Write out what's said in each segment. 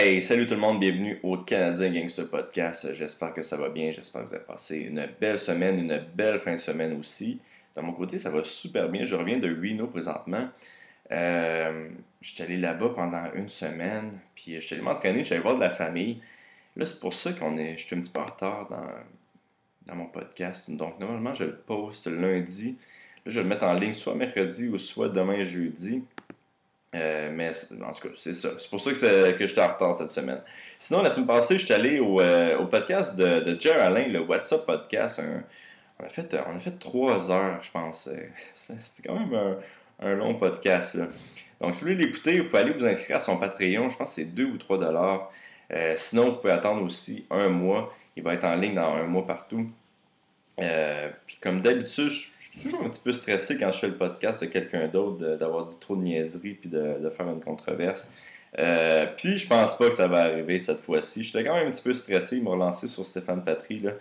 Hey, salut tout le monde, bienvenue au Canadien Gangster Podcast. J'espère que ça va bien, j'espère que vous avez passé une belle semaine, une belle fin de semaine aussi. De mon côté, ça va super bien. Je reviens de Reno présentement. Euh, j'étais allé là-bas pendant une semaine, puis j'étais allé m'entraîner, j'allais voir de la famille. Là, c'est pour ça qu'on est, je suis un petit peu en retard dans, dans mon podcast. Donc, normalement, je le poste lundi. Là, je vais le mettre en ligne soit mercredi ou soit demain jeudi. Euh, mais en tout cas, c'est ça. C'est pour ça que, que j'étais en retard cette semaine. Sinon, la semaine passée, j'étais allé au, euh, podcast de, de Jerry Alain, le WhatsApp Podcast. on, a fait, on a fait trois heures, je pense. C'était quand même un, long podcast. Donc, si vous voulez l'écouter, vous pouvez aller vous inscrire à son Patreon. Je pense que c'est 2 ou 3 dollars. Euh, sinon, vous pouvez attendre aussi un mois. Il va être en ligne dans un mois partout. puis comme d'habitude, je suis toujours un petit peu stressé quand je fais le podcast de quelqu'un d'autre d'avoir dit trop de niaiseries puis de, faire une controverse. Euh, puis je pense pas que ça va arriver cette fois-ci. J'étais quand même un petit peu stressé. Il m'a relancé sur Stéphane Patry. Là.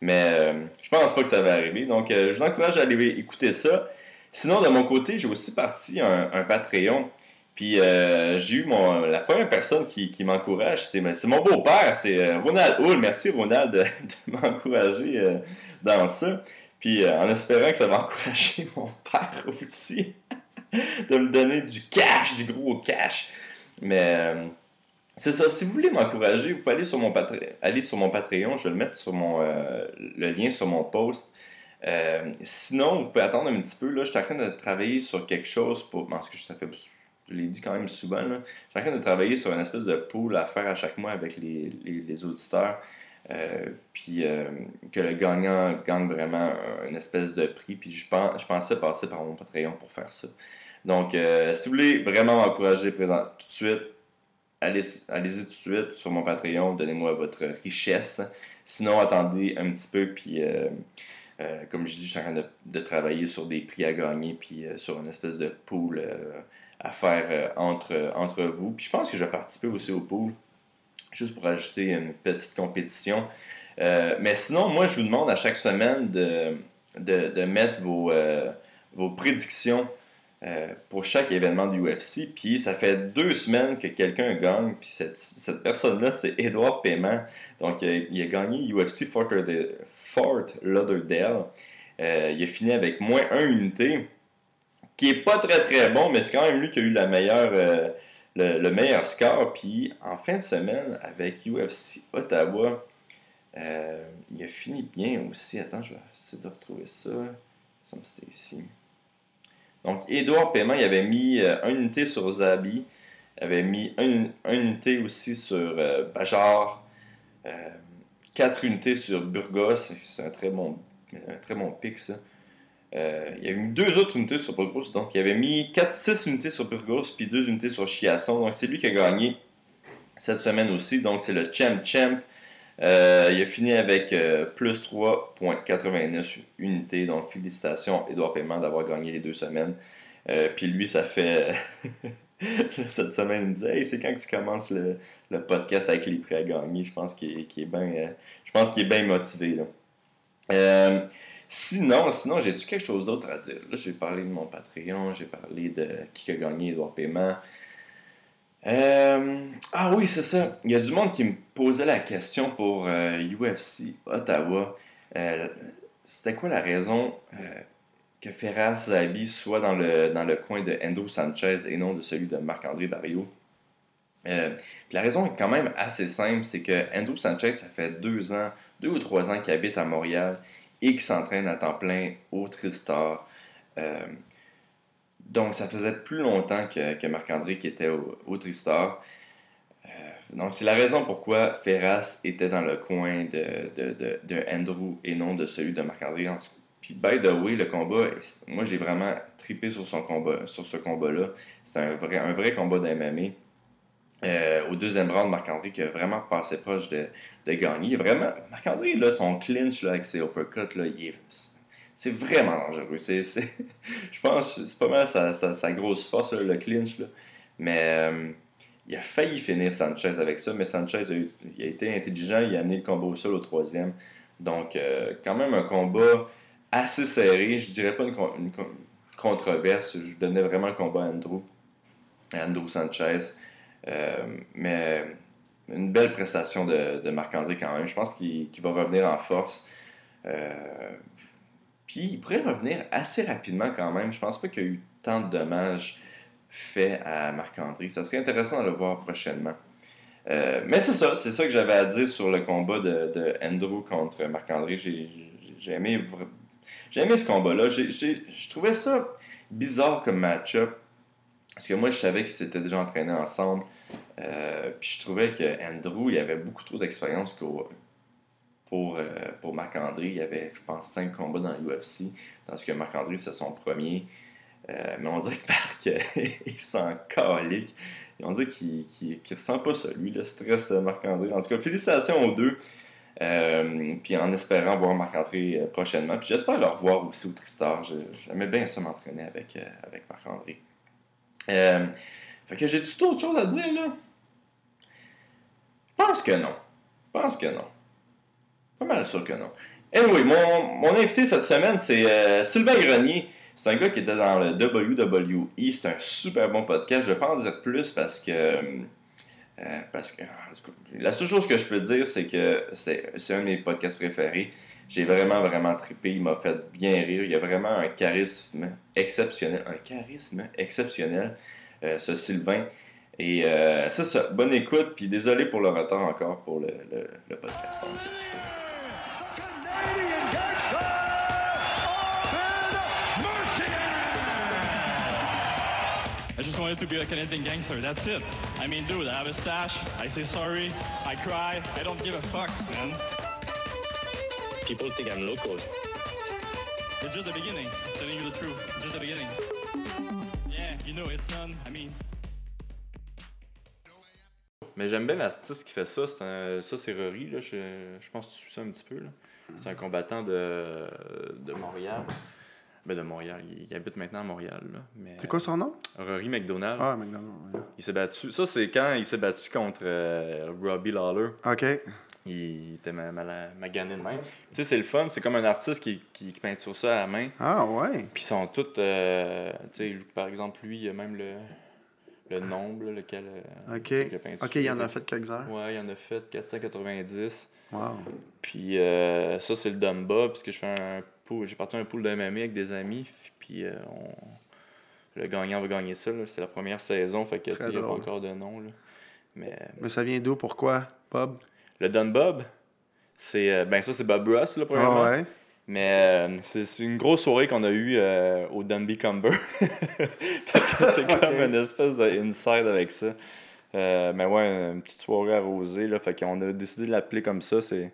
Mais euh, je pense pas que ça va arriver. Donc euh, je vous encourage à aller écouter ça. Sinon, de mon côté, j'ai aussi parti un, Patreon. Puis j'ai eu mon, la première personne qui, m'encourage, c'est mon beau-père, c'est Ronald Hull. Merci Ronald de m'encourager dans ça. Puis euh, en espérant que ça va encourager mon père aussi de me donner du cash, du gros cash. Mais euh, c'est ça. Si vous voulez m'encourager, vous pouvez aller sur mon, aller Patreon. Je vais le mettre sur mon, euh, le lien sur mon post. sinon, vous pouvez attendre un petit peu. Là, je suis en train de travailler sur quelque chose pour. Parce que ça fait, je l'ai dit quand même souvent. Là, je suis en train de travailler sur une espèce de pool à faire à chaque mois avec les, les auditeurs. Euh, puis euh, que le gagnant gagne vraiment une espèce de prix. Puis je, je pensais passer par mon Patreon pour faire ça. Donc, euh, si vous voulez vraiment m'encourager tout de suite, allez-y allez tout de suite sur mon Patreon, donnez-moi votre richesse. Sinon, attendez un petit peu, puis comme je dis, je suis en train de, de, travailler sur des prix à gagner, puis sur une espèce de pool à faire entre, entre vous. Puis je pense que je vais participer aussi au pool juste pour ajouter une petite compétition. Euh, mais sinon, moi, je vous demande à chaque semaine de, de, mettre vos, euh, vos prédictions euh, pour chaque événement du UFC. Puis ça fait deux semaines que quelqu'un gagne. Puis cette, cette personne-là, c'est Edouard Paiement. Donc il a gagné UFC Fort, Lauderdale. il a fini avec moins 1 unité. Qui est pas très très bon, mais c'est quand même lui qui a eu la meilleure le, meilleur score. Puis en fin de semaine, avec UFC Ottawa, euh, il a fini bien aussi. Attends, je vais essayer de retrouver ça. Ça me c'était ici. Donc, Edouard Paiement, il avait mis euh, un unité sur Zabi. Il avait mis un, unité aussi sur euh, Bajar. quatre unités sur Burgos. C'est un très bon, un très bon pic, ça. Euh, il y avait mis deux autres unités sur Burgos. Donc, il avait mis 4-6 unités sur Burgos, puis deux unités sur Chiasson. Donc, c'est lui qui a gagné cette semaine aussi. Donc, c'est le Champ Champ. Euh, il a fini avec euh, plus 3.89 unités. Donc, félicitations, Edouard Paiement, d'avoir gagné les deux semaines. puis lui, ça fait. cette semaine, il me disait Hey, c'est quand tu commences le, podcast avec les prix à gagner? Je pense qu'il est, bien bien motivé. Sinon, sinon j'ai-tu quelque chose d'autre à dire? Là, j'ai parlé de mon Patreon, j'ai parlé de qui a gagné Edouard Paiement. Euh, ah oui, c'est ça. Il y a du monde qui me posait la question pour UFC euh, Ottawa. Euh, c'était quoi la raison que Ferraz Zabi soit dans le, dans le coin de Endo Sanchez et non de celui de Marc-André Barrio? la raison est quand même assez simple, c'est que Endo Sanchez, ça fait deux ans, deux ou trois ans qu'il habite à Montréal et qui s'entraîne à temps plein au Tristar. Euh, donc, ça faisait plus longtemps que, Marc-André qui était au, Tristar. Euh, donc, c'est la raison pourquoi Ferras était dans le coin de, de, Andrew et non de celui de Marc-André. Puis, by the way, le combat, moi j'ai vraiment tripé sur, son combat, sur ce combat-là. C'est un vrai, un vrai combat d'MMA. Euh, au deuxième round, Marc-André qui a vraiment passé proche de, gagner. Vraiment, Marc-André, là, son clinch là, avec ses uppercuts, là, c'est vraiment dangereux. Je pense que c'est pas mal sa, grosse force, le clinch. Là. Mais euh, il a failli finir Sanchez avec ça, mais Sanchez a, il a été intelligent, il a amené le combat au sol au troisième. Donc, euh, quand même un combat assez serré. Je dirais pas une, une, controverse. Je donnais vraiment le combat à Andrew, à Andrew Sanchez. Euh, mais une belle prestation de, de Marc-André quand même. Je pense qu'il va revenir en force. Euh, puis il pourrait revenir assez rapidement quand même. Je pense pas qu'il y a eu tant de dommages faits à Marc-André. Ça serait intéressant de le voir prochainement. Euh, mais c'est ça, c'est ça que j'avais à dire sur le combat de, de Andrew contre Marc-André. J'ai aimé, aimé ce combat-là. Je trouvais ça bizarre comme match-up. Parce que moi, je savais qu'ils s'étaient déjà entraînés ensemble. Euh, puis je trouvais que Andrew, il avait beaucoup trop d'expérience pour, euh, pour Marc-André. Il avait, je pense, cinq combats dans l'UFC. Tandis que Marc-André, c'est son premier. Euh, mais on dirait que Marc, il s'en calique. On dirait qu'il ne ressent pas ça, lui, le stress Marc-André. En tout cas, félicitations aux deux. puis en espérant voir Marc-André prochainement. Puis j'espère le revoir aussi au Tristar. J'aimais bien ça m'entraîner avec, avec Marc-André. Fait que j'ai tout autre chose à dire, là? Pense que non. Je pense que non. Pas mal sûr que non. Anyway, mon, mon invité cette semaine, c'est euh, Sylvain Grenier. C'est un gars qui était dans le WWE. C'est un super bon podcast. Je vais pas en dire plus parce que. Euh, parce que. La seule chose que je peux dire, c'est que c'est un de mes podcasts préférés. J'ai vraiment, vraiment trippé. Il m'a fait bien rire. Il a vraiment un charisme exceptionnel. Un charisme exceptionnel. Euh, ce Sylvain. Et euh, c'est ça. Bonne écoute, puis désolé pour le retard encore pour le, le, le podcast. I just wanted to be a Canadian gangster. That's it. I mean, dude, I have a stash. I say sorry. I cry. I don't give a fuck, man. People think I'm local. It's just the beginning. I'm telling you the truth. It's just the beginning. Mais j'aime bien l'artiste qui fait ça. Un, ça, c'est Rory. Là. Je, je, pense que tu suis ça un petit peu. C'est un combattant de, de Montréal. Ben de Montréal. Il, habite maintenant à Montréal. C'est quoi son nom? Rory McDonald. Ah, McDonald. Il s'est battu. Ça, c'est quand il s'est battu contre euh, Robbie Lawler. OK. Il était magané de même. Tu sais, c'est le fun. C'est comme un artiste qui, qui, peinture ça à la main. Ah, ouais. Puis ils sont tous. Euh, tu sais, par exemple, lui, il y a même le, le nombre, lequel. Euh, OK. OK, il en a fait quelques-uns. Ouais, il en a fait 490. Wow. Puis euh, ça, c'est le Dumba, puisque je fais un pool. J'ai parti un pool de MMA avec des amis. Puis on... le gagnant va gagner ça. C'est la première saison, fait que il n'y a pas encore de nom. Là. Mais... Mais ça vient d'où? Pourquoi, Bob? Le Don Bob, c'est. Euh, ben, ça, c'est Bob Ross, là, premièrement. Ah ouais. Mais euh, c'est une grosse soirée qu'on a eue euh, au Dunby Cumber. c'est comme une espèce d'inside avec ça. mais ouais, une petite soirée arrosée. Là, fait qu'on a décidé de l'appeler comme ça. C'est.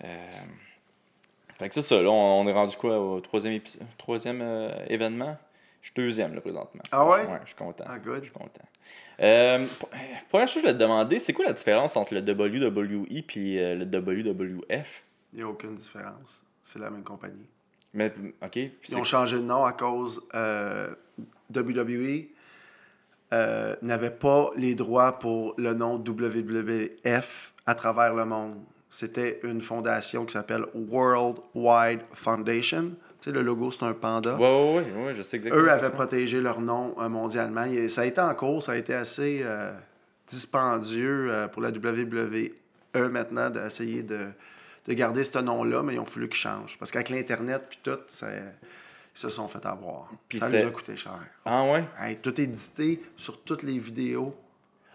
fait que c'est ça. Là, on, est rendu quoi au troisième, troisième événement? Je suis deuxième, là, présentement. Ah ouais? Ouais, je suis content. Ah, good. Je suis content. Euh, première chose, je vais te demander, c'est quoi la différence entre le WWE et euh, le WWF? Il n'y a aucune différence. C'est la même compagnie. Mais, OK. Ils ont changé de nom à cause euh, WWE euh, n'avait pas les droits pour le nom WWF à travers le monde. C'était une fondation qui s'appelle World Wide Foundation le logo, c'est un panda. Oui, oui, oui, je sais exactement. Eux avaient protégé leur nom euh, mondialement. ça a été en cours, ça a été assez dispendieux pour la WWE maintenant d'essayer de, de, garder ce nom-là, mais ils ont fallu qu'ils changent. Parce qu'avec l'Internet puis tout, ça, ils se sont fait avoir. Puis ça nous a coûté cher. Ah ouais? tout édité sur toutes les vidéos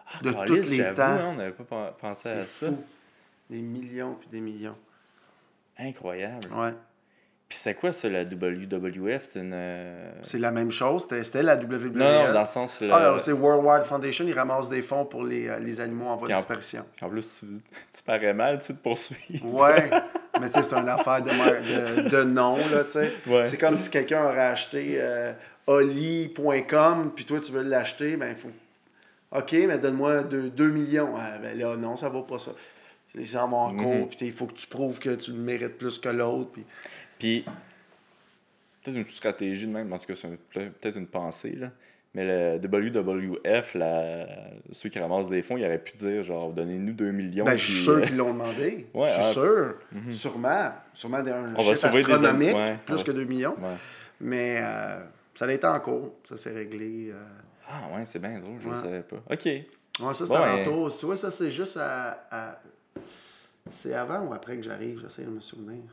ah, de tous les temps. Hein, on n'avait pas pensé à ça. Fou. Des millions puis des millions. Incroyable. Ouais. Puis c'est quoi ça, la WWF? C'est une. Euh, c'est la même chose. C'était la WWF. Non, non, dans le sens. Ah, c'est World Wide Foundation. Ils ramassent des fonds pour les, euh, les animaux en voie de disparition. En plus, tu, tu parais mal, tu sais, de poursuivre. Ouais. Mais c'est une affaire de, de, de nom, là, tu sais. C'est comme si quelqu'un aurait acheté euh, oli.com, puis toi, tu veux l'acheter, ben, il faut. OK, mais donne-moi 2 millions. Ah, ben là, non, ça vaut pas ça. Les gens vont en cours, puis il faut que tu prouves que tu le mérites plus que l'autre. Puis... Puis, peut-être une stratégie de même, en tout cas, c'est peut-être une pensée, là. Mais le WWF, la... ceux qui ramassent des fonds, ils auraient pu dire, genre, donnez-nous 2 millions. Ben, je suis sûr qu'ils l'ont demandé. je suis ah, sûr. Mhm. Sûrement. Sûrement un On chiffre astronomique, plus que 2 millions. Mais euh, ça a été en cours. Ça s'est réglé. Euh... Ah ouais, c'est bien drôle, je ne savais pas. OK. Ouais, ça, c'est Ouais. alentour. Tu vois, ça, c'est juste à. à- C'est avant ou après que j'arrive, j'essaie de me souvenir.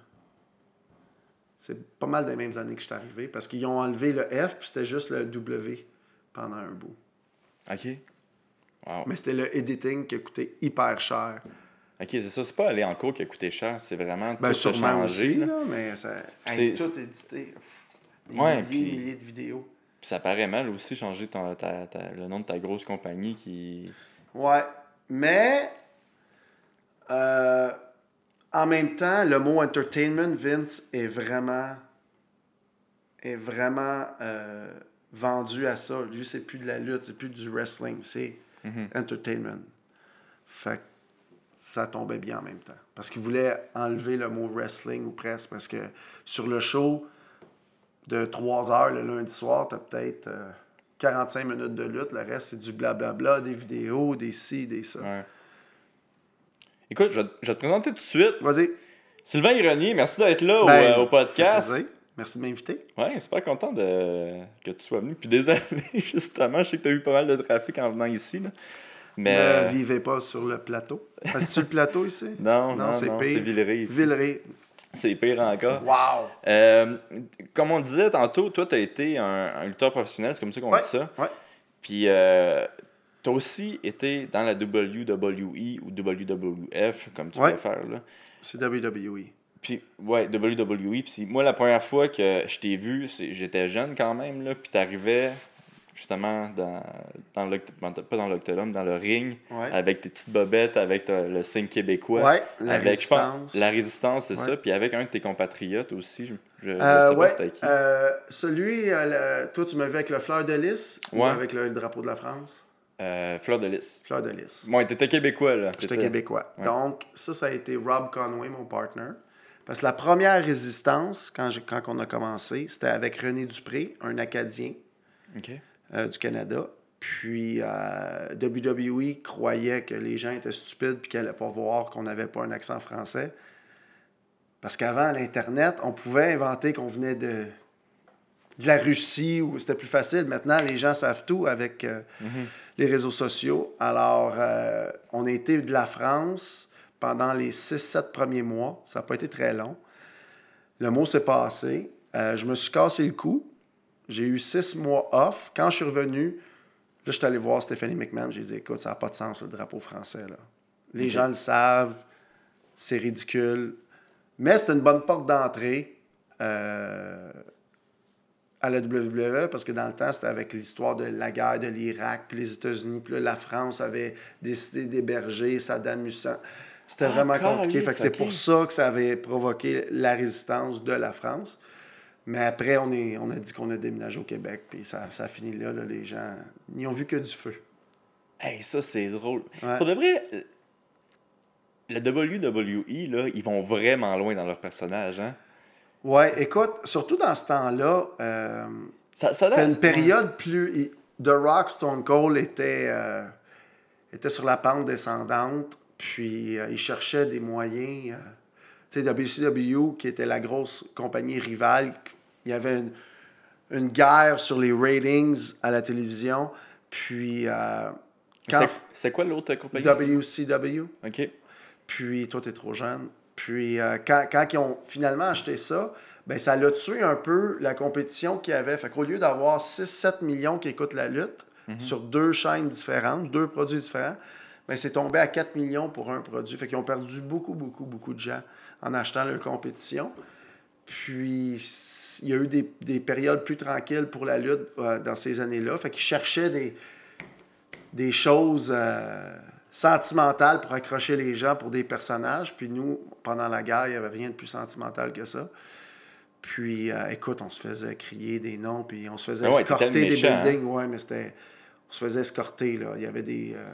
C'est pas mal des mêmes années que je suis arrivé parce qu'ils ont enlevé le F puis c'était juste le W pendant un bout. OK. Wow. Mais c'était le editing qui a coûté hyper cher. OK, c'est ça. C'est pas aller en cours qui a coûté cher. C'est vraiment Ben, tout changé. aussi, là. là, mais ça hey, tout édité. Des Ouais, milliers, puis- milliers de vidéos. Puis ça paraît mal aussi changer ton- ta- ta- le nom de ta grosse compagnie qui. Ouais. Mais euh, en même temps, le mot entertainment, Vince, est vraiment est vraiment euh, vendu à ça. Lui, c'est plus de la lutte, c'est plus du wrestling, c'est Mhm. entertainment. Fait que ça tombait bien en même temps. Parce qu'il voulait enlever le mot wrestling ou presque. Parce que sur le show de 3 heures le lundi soir, tu as peut-être euh, 45 minutes de lutte. Le reste, c'est du blablabla, des vidéos, des ci, des ça. Ouais. Écoute, je vais, je vais te présenter tout de suite. Vas-y. Sylvain Ironier, merci d'être là au, Ben, euh, au podcast. Merci de m'inviter. Ouais, super content de... que tu sois venu. Puis désolé, justement, je sais que tu as eu pas mal de trafic en venant ici. là. Mais. Ne euh, vivez pas sur le plateau. C'est-tu le plateau ici? Non, non, Non, c'est pire. c'est Villeray ici. Villeray. C'est pire encore. Wow! Euh, comme on disait tantôt, toi, tu as été un, un lutteur professionnel, c'est comme ça qu'on Ouais, dit ça. ouais. Puis, tu as aussi été dans la WWE ou WWF, comme tu Ouais. préfères. Là. C'est WWE. Puis, ouais, WWE. Puis, moi, la première fois que je t'ai vu, c'est- j'étais jeune quand même, là, puis t'arrivais justement dans, dans l'oct- pas dans l'octodome, dans le ring, Ouais. avec tes petites bobettes, avec ta- le signe québécois. Ouais, la avec, je pense, résistance. la résistance, c'est Ouais. ça. Puis avec un de tes compatriotes aussi, je, je, je Euh, sais ouais, pas c'était qui. euh, celui, euh, le- toi, tu m'as vu avec le fleur de lys ou avec le drapeau de la France? Euh, Fleur de Lys. Fleur de lys. Moi, t'étais québécois, là. J'étais québécois. Ouais. Donc, ça, ça a été Rob Conway, mon partner. Parce que la première résistance, quand, j'ai- quand on a commencé, c'était avec René Dupré, un Acadien OK. euh, du Canada. Puis euh, WWE croyait que les gens étaient stupides puis qu'ils n'allaient pas voir qu'on n'avait pas un accent français. Parce qu'avant, l'Internet, on pouvait inventer qu'on venait de, de la Russie ou c'était plus facile. Maintenant, les gens savent tout avec euh, les réseaux sociaux. Alors, euh, on a été de la France pendant les 6-7 premiers mois. Ça n'a pas été très long. Le mot s'est passé. Euh, je me suis cassé le cou. J'ai eu six mois off. Quand je suis revenu, là, je suis allé voir Stéphanie McMahon. J'ai dit, écoute, ça n'a pas de sens, le drapeau français. Là. Les gens le savent. C'est ridicule. Mais c'était une bonne porte d'entrée euh, à la WWE parce que dans le temps, c'était avec l'histoire de la guerre de l'Irak, puis les États-Unis, puis là, la France avait décidé d'héberger Saddam Hussein. C'était Ah, vraiment compliqué. calisse, Fait que c'est pour ça que ça avait provoqué la résistance de la France. Mais après, on, est, on a dit qu'on a déménagé au Québec, puis ça, ça a fini là, là, Les gens n'y ont vu que du feu. Hey, ça, c'est drôle. Ouais. Pour de vrai, la WWE, là, ils vont vraiment loin dans leur personnage, hein? Ouais, écoute, surtout dans ce temps-là, euh, C'était une période plus. The Rock, Stone Cold était, euh, était sur la pente descendante, puis euh, il cherchait des moyens. euh, tu sais, WCW, qui était la grosse compagnie rivale, il y avait une, une guerre sur les ratings à la télévision, puis. euh, quand C'est- quoi l'autre compagnie? WCW, OK. puis toi, tu es trop jeune. Puis euh, quand, quand ils ont finalement acheté ça, ben, ça l'a tué un peu la compétition qu'il y avait. Fait qu'au lieu d'avoir 6-7 millions qui écoutent la lutte sur deux chaînes différentes, deux produits différents, ben, c'est tombé à 4 millions pour un produit. Fait qu'ils ont perdu beaucoup, beaucoup, beaucoup de gens en achetant leur compétition. Puis il y a eu des, des périodes plus tranquilles pour la lutte euh, dans ces années-là. Fait qu'ils cherchaient des, des choses euh, sentimentales pour accrocher les gens pour des personnages. Puis nous, pendant la guerre, il n'y avait rien de plus sentimental que ça. Puis, euh, écoute, on se faisait crier des noms, puis on se faisait Ah ouais, escorter des méchant, hein? buildings. Ouais, mais c'était. On se faisait escorter, là. Il y avait des. euh,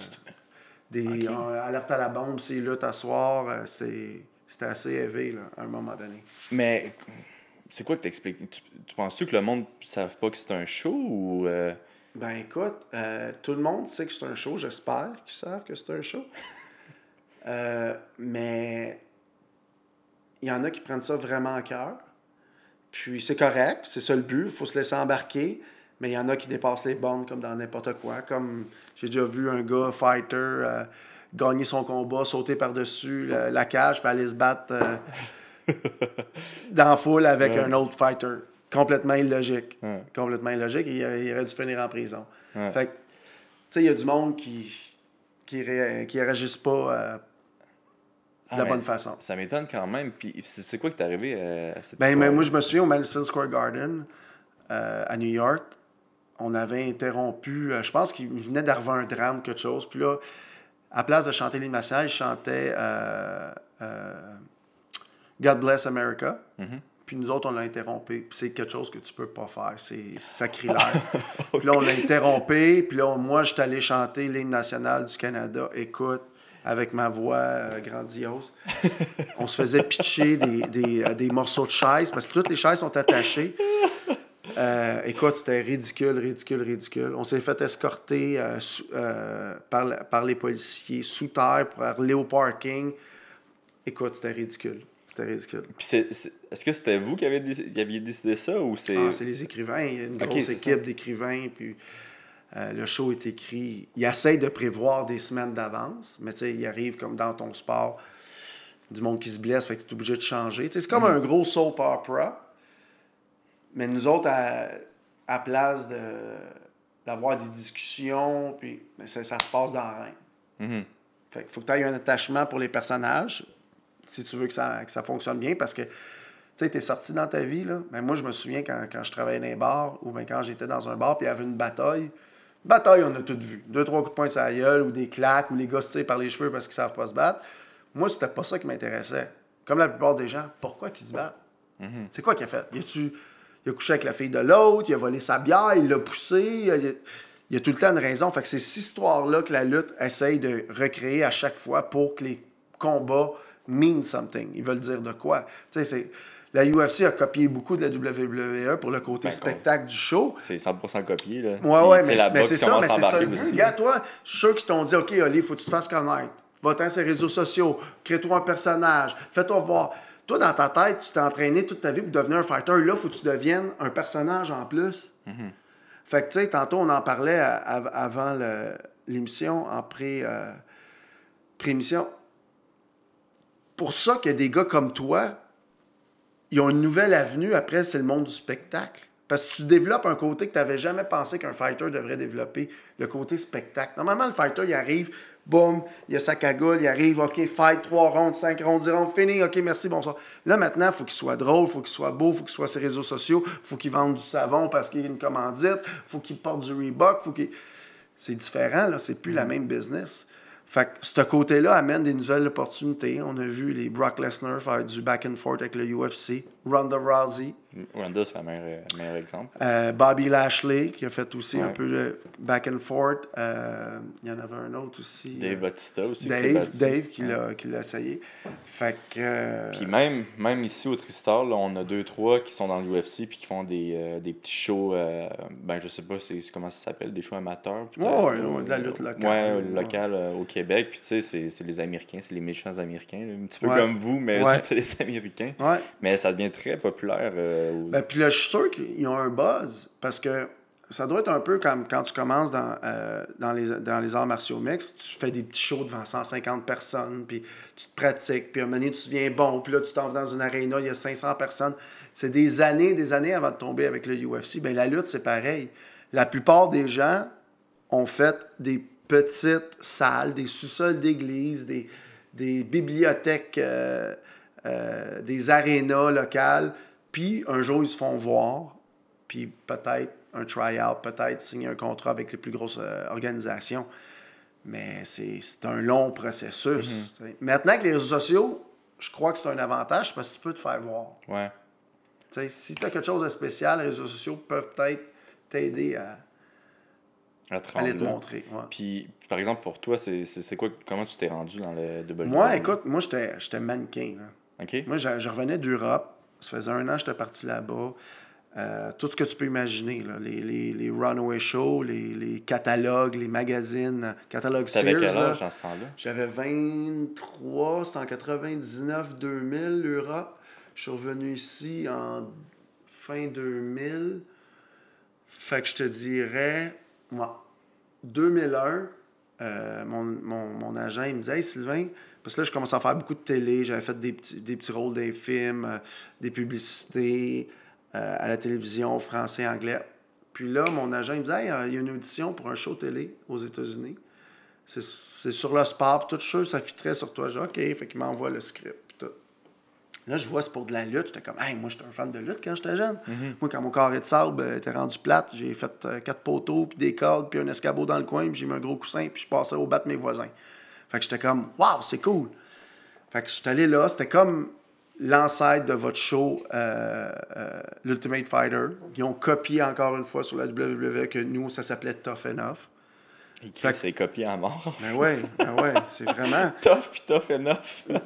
des euh, alertes à la bombe, c'est là t'asseoir. euh, c'est- C'était assez élevé, là, à un moment donné. Mais c'est quoi que t'expliques? Tu, tu penses-tu que le monde ne savent pas que c'est un show ou... Ben écoute, euh, tout le monde sait que c'est un show, j'espère qu'ils savent que c'est un show. Euh, mais il y en a qui prennent ça vraiment à cœur. Puis c'est correct, c'est ça le but, il faut se laisser embarquer. Mais il y en a qui dépassent les bornes comme dans n'importe quoi. Comme j'ai déjà vu un gars, fighter, euh, gagner son combat, sauter par-dessus la, la cage, puis aller se battre dans la foule avec Ouais. un autre fighter. Complètement illogique. Ouais. Complètement illogique. Il, il aurait dû finir en prison. Ouais. Fait tu sais, il y a du monde qui qui, ré- qui réagissent pas euh, de Ah, la mais bonne façon. Ça m'étonne quand même. Puis c'est quoi qui t'est arrivé euh, à cette Ben, mais moi, je me souviens au Madison Square Garden euh, à New York, on avait interrompu, euh, je pense qu'il venait d'arriver un drame, quelque chose. Puis là, à place de chanter l'hymne national, il chantait euh, euh, God Bless America. Mhm. Puis nous autres, on l'a interrompu. Puis c'est quelque chose que tu peux pas faire. C'est sacrilège. Puis là, on l'a interrompu. Puis là, moi, je suis allé chanter l'hymne national du Canada. Écoute, avec ma voix euh, grandiose, on se faisait pitcher des, des, euh, des morceaux de chaises parce que toutes les chaises sont attachées. Euh, écoute, c'était ridicule, ridicule, ridicule. On s'est fait escorter euh, sous- euh, par, par les policiers sous terre pour aller au parking. Écoute, c'était ridicule. C'était ridicule. Puis c'est- c'est- est-ce que c'était vous qui qui aviez décidé ça ou c'est. Ah, c'est les écrivains. Il y a une grosse équipe ça. d'écrivains. Puis euh, le show est écrit. Il essaye de prévoir des semaines d'avance, mais tu sais, il arrive comme dans ton sport, du monde qui se blesse, fait que tu es obligé de changer. C'est comme Mhm. un gros soap opera. Mais nous autres, à, à place de, d'avoir des discussions, puis ça, ça se passe dans reine. Mhm. Fait qu'il faut que tu aies un attachement pour les personnages si tu veux que ça, que ça fonctionne bien parce que tu sais, tu es sorti dans ta vie. Là. Mais moi, je me souviens quand, quand je travaillais dans les bars ou bien quand j'étais dans un bar puis il y avait une bataille. Bataille, on a tout vu. Deux, trois coups de poing sur la gueule ou des claques ou les gars se tirent par les cheveux parce qu'ils savent pas se battre. Moi, c'était pas ça qui m'intéressait. Comme la plupart des gens, pourquoi qu'ils se battent? C'est quoi qu'il a fait? Il a couché avec la fille de l'autre, il a volé sa bière, il l'a poussé. Il a, il y a tout le temps une raison. Fait que c'est cette histoire-là que la lutte essaye de recréer à chaque fois pour que les combats mean something. Ils veulent dire de quoi. Tu sais, c'est... La UFC a copié beaucoup de la WWE pour le côté Ben, spectacle du show. C'est 100% copié. Là. Ouais, ouais, mais, c'est ça, mais c'est ça. Regarde, toi, je suis sûr qu'ils t'ont dit, OK, Oli, il faut que tu te fasses connaître. Va-t'en sur les réseaux sociaux, crée-toi un personnage, fais-toi voir. Toi, dans ta tête, tu t'es entraîné toute ta vie pour devenir un fighter. Là, il faut que tu deviennes un personnage en plus. Mm-hmm. Fait que, tu sais, tantôt, on en parlait à- à- avant l'émission, en pré, euh, pré-émission. Pour ça a des gars comme toi, ils ont une nouvelle avenue après, c'est le monde du spectacle. Parce que tu développes un côté que tu n'avais jamais pensé qu'un fighter devrait développer, le côté spectacle. Normalement, le fighter, il arrive, boum, il a sa cagoule, il arrive, OK, fight, trois rondes, cinq rondes, dix rondes, fini, OK, merci, bonsoir. Là, maintenant, il faut qu'il soit drôle, il faut qu'il soit beau, il faut qu'il soit sur les réseaux sociaux, il faut qu'il vende du savon parce qu'il y a une commandite, il faut qu'il porte du Reebok, faut qu'il... C'est différent, là, c'est plus la même business. Fait que ce côté-là amène des nouvelles opportunités. On a vu les Brock Lesnar faire du back and forth avec le UFC, Ronda Rousey, Ronda, c'est le meilleur, euh, meilleur exemple. euh, Bobby Lashley qui a fait aussi un peu de back and forth. Euh, Il y en avait un autre aussi. Dave Bautista aussi. qui Dave, battu. Dave qui Ouais. l'a qui essayé. Fait que. Puis même, même ici au Tristar, là, on a deux, trois qui sont dans l'UFC puis qui font des, des petits shows, ben je sais pas c'est, comment ça s'appelle, des shows amateurs. Ouais, ouais, ou- de la lutte locale. Ouais, Ouais. local euh, au Québec. Puis tu sais, c'est, les Américains, c'est les méchants Américains, là, un petit peu comme vous, mais c'est les Américains. ouais. Mais ça devient très populaire. euh, Ben, puis là, je suis sûr qu'ils ont un buzz parce que ça doit être un peu comme quand tu commences dans, euh, dans, les, dans les arts martiaux mixtes. Tu fais des petits shows devant 150 personnes, puis tu te pratiques, puis à un moment tu deviens bon, puis là, tu t'en vas dans une aréna, il y a 500 personnes. C'est des années, des années avant de tomber avec le UFC. Ben, la lutte, c'est pareil. La plupart des gens ont fait des petites salles, des sous-sols d'église, des, des bibliothèques, euh, euh, des arénas locales. Puis un jour, ils se font voir, puis peut-être un try-out, peut-être signer un contrat avec les plus grosses euh, organisations. Mais c'est un long processus. sais. Maintenant, avec les réseaux sociaux, je crois que c'est un avantage parce que tu peux te faire voir. Ouais. Si tu as quelque chose de spécial, les réseaux sociaux peuvent peut-être t'aider à, À te montrer. ouais. Puis, par exemple, pour toi, c'est, quoi, comment tu t'es rendu dans le WWE? Moi, écoute, moi, j'étais j'étais mannequin. là. OK? Moi, je, je revenais d'Europe. Ça faisait un an que j'étais parti là-bas. Euh, tout ce que tu peux imaginer, là, les, les, les runaway shows, les, les catalogues, les magazines, T'avais Sears. quel là. âge dans ce temps-là? J'avais 23, c'était en 99-2000, l'Europe. Je suis revenu ici en fin 2000. Fait que je te dirais, moi, 2001, euh, mon, mon, mon, agent, il me disait Hey Sylvain, parce que là, je commençais à faire beaucoup de télé, j'avais fait des petits, des petits rôles des films, euh, des publicités euh, à la télévision, français, anglais. Puis là, mon agent, il me disait Hey, il y a une audition pour un show télé aux États-Unis. C'est sur le sport, tout ça, ça fitterait sur toi. J'ai OK, fait qu'il m'envoie le script. Là, je vois, c'est pour de la lutte. J'étais comme, hey, moi, j'étais un fan de lutte quand j'étais jeune. Mhm. Moi, quand mon carré de sable euh, était rendu plate, j'ai fait euh, quatre poteaux, puis des cordes, puis un escabeau dans le coin, puis j'ai mis un gros coussin, puis je passais au bas de mes voisins. Fait que j'étais comme, waouh, c'est cool. Fait que j'étais allé là. C'était comme l'ancêtre de votre show, euh, l'Ultimate Fighter. Ils ont copié encore une fois sur la WWE que nous, ça s'appelait Tough Enough. Fait c'est copié à mort. Ben ouais, ben ouais, c'est vraiment. tough puis tough enough.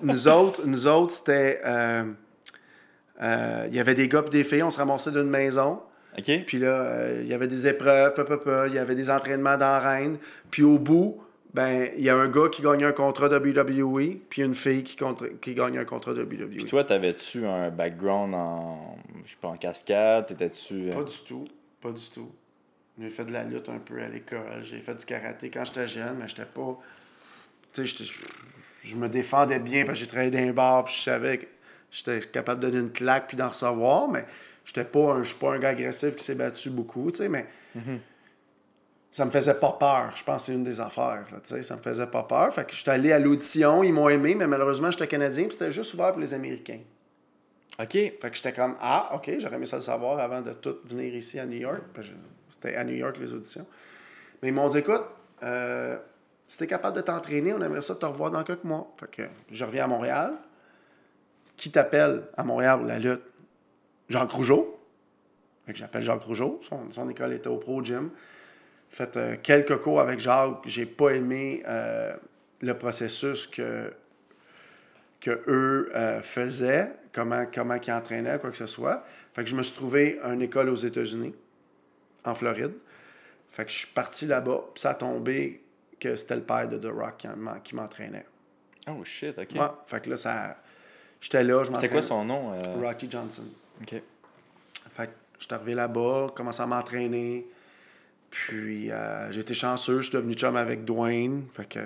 nous autres, nous autres c'était. Euh, euh, il y avait des gars et des filles, on se ramassait d'une maison. OK. Puis là, euh, il y avait des épreuves, il y avait des entraînements d'arène. Puis au bout, ben, il y a un gars qui gagnait un contrat de WWE, puis une fille qui, qui gagnait un contrat de WWE. Puis toi, t'avais-tu un background en, je sais pas, en cascade? T'étais-tu... Pas du tout, pas du tout. J'ai fait de la lutte un peu à l'école. J'ai fait du karaté quand j'étais jeune, mais j'étais pas. Tu sais, je me défendais bien parce que j'ai travaillé dans un bar, puis je savais que j'étais capable de donner une claque puis d'en recevoir, mais j'étais pas un, je suis pas un gars agressif qui s'est battu beaucoup, tu sais, mais. Mm-hmm. Ça me faisait pas peur. Je pense que c'est une des affaires. Là, ça me faisait pas peur. Fait que j'étais allé à l'audition, ils m'ont aimé, mais malheureusement, j'étais Canadien, puis c'était juste ouvert pour les Américains. OK. Fait que j'étais comme, ah, OK, j'aurais aimé ça le savoir avant de tout venir ici à New York. C'était à New York, les auditions. Mais ils m'ont dit, écoute, euh, si t'es capable de t'entraîner, on aimerait ça te revoir dans quelques mois. Fait que je reviens à Montréal. Qui t'appelle à Montréal pour la lutte? Jacques Rougeau. Fait que j'appelle Jacques Rougeau. Son, école était au Pro Gym. Fait euh, quelques cours avec Jacques. J'ai pas aimé euh, le processus que, que eux euh, faisaient, comment, comment ils entraînaient, quoi que ce soit. Fait que je me suis trouvé une école aux États-Unis en Floride. Fait que je suis parti là-bas, puis ça a tombé que c'était le père de The Rock qui m'entraînait. Oh shit, ok. Ouais, fait que là, ça. J'étais là, je C'est quoi son nom? Rocky Johnson. Ok. Fait que j'étais arrivé là-bas, commencé à m'entraîner. Puis euh, j'ai été chanceux, je suis devenu chum avec Dwayne. Fait que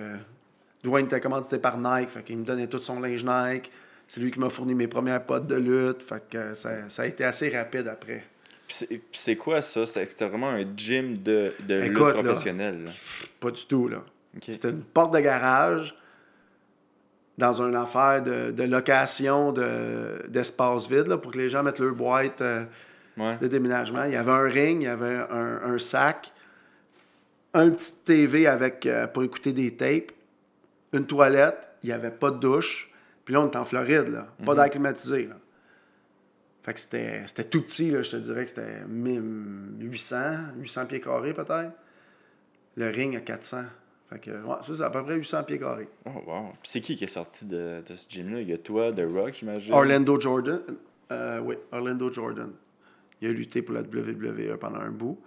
Dwayne était commandité par Nike, fait qu'il me donnait tout son linge Nike. C'est lui qui m'a fourni mes premières potes de lutte. Fait que ça, ça a été assez rapide après. C'est quoi ça? C'était vraiment un gym de, de lutte professionnel? Pas du tout, là. C'était une porte de garage dans une affaire de, de location d'espace vide là, pour que les gens mettent leur boîte euh, de déménagement. Il y avait un ring, il y avait un, un sac, un petit TV avec, euh, pour écouter des tapes, une toilette, il n'y avait pas de douche. Puis là, on est en Floride, là. Pas mm d'air climatisé, là. Fait que c'était tout petit, là, je te dirais que c'était 800, 800 pieds carrés peut-être. Le ring à 400. Fait que, ouais, ça, c'est à peu près 800 pieds carrés. Oh, wow. Puis c'est qui qui est sorti de, de ce gym-là? Il y a toi, The Rock, j'imagine? Orlando Jordan. Euh, oui, Orlando Jordan. Il a lutté pour la WWE pendant un bout.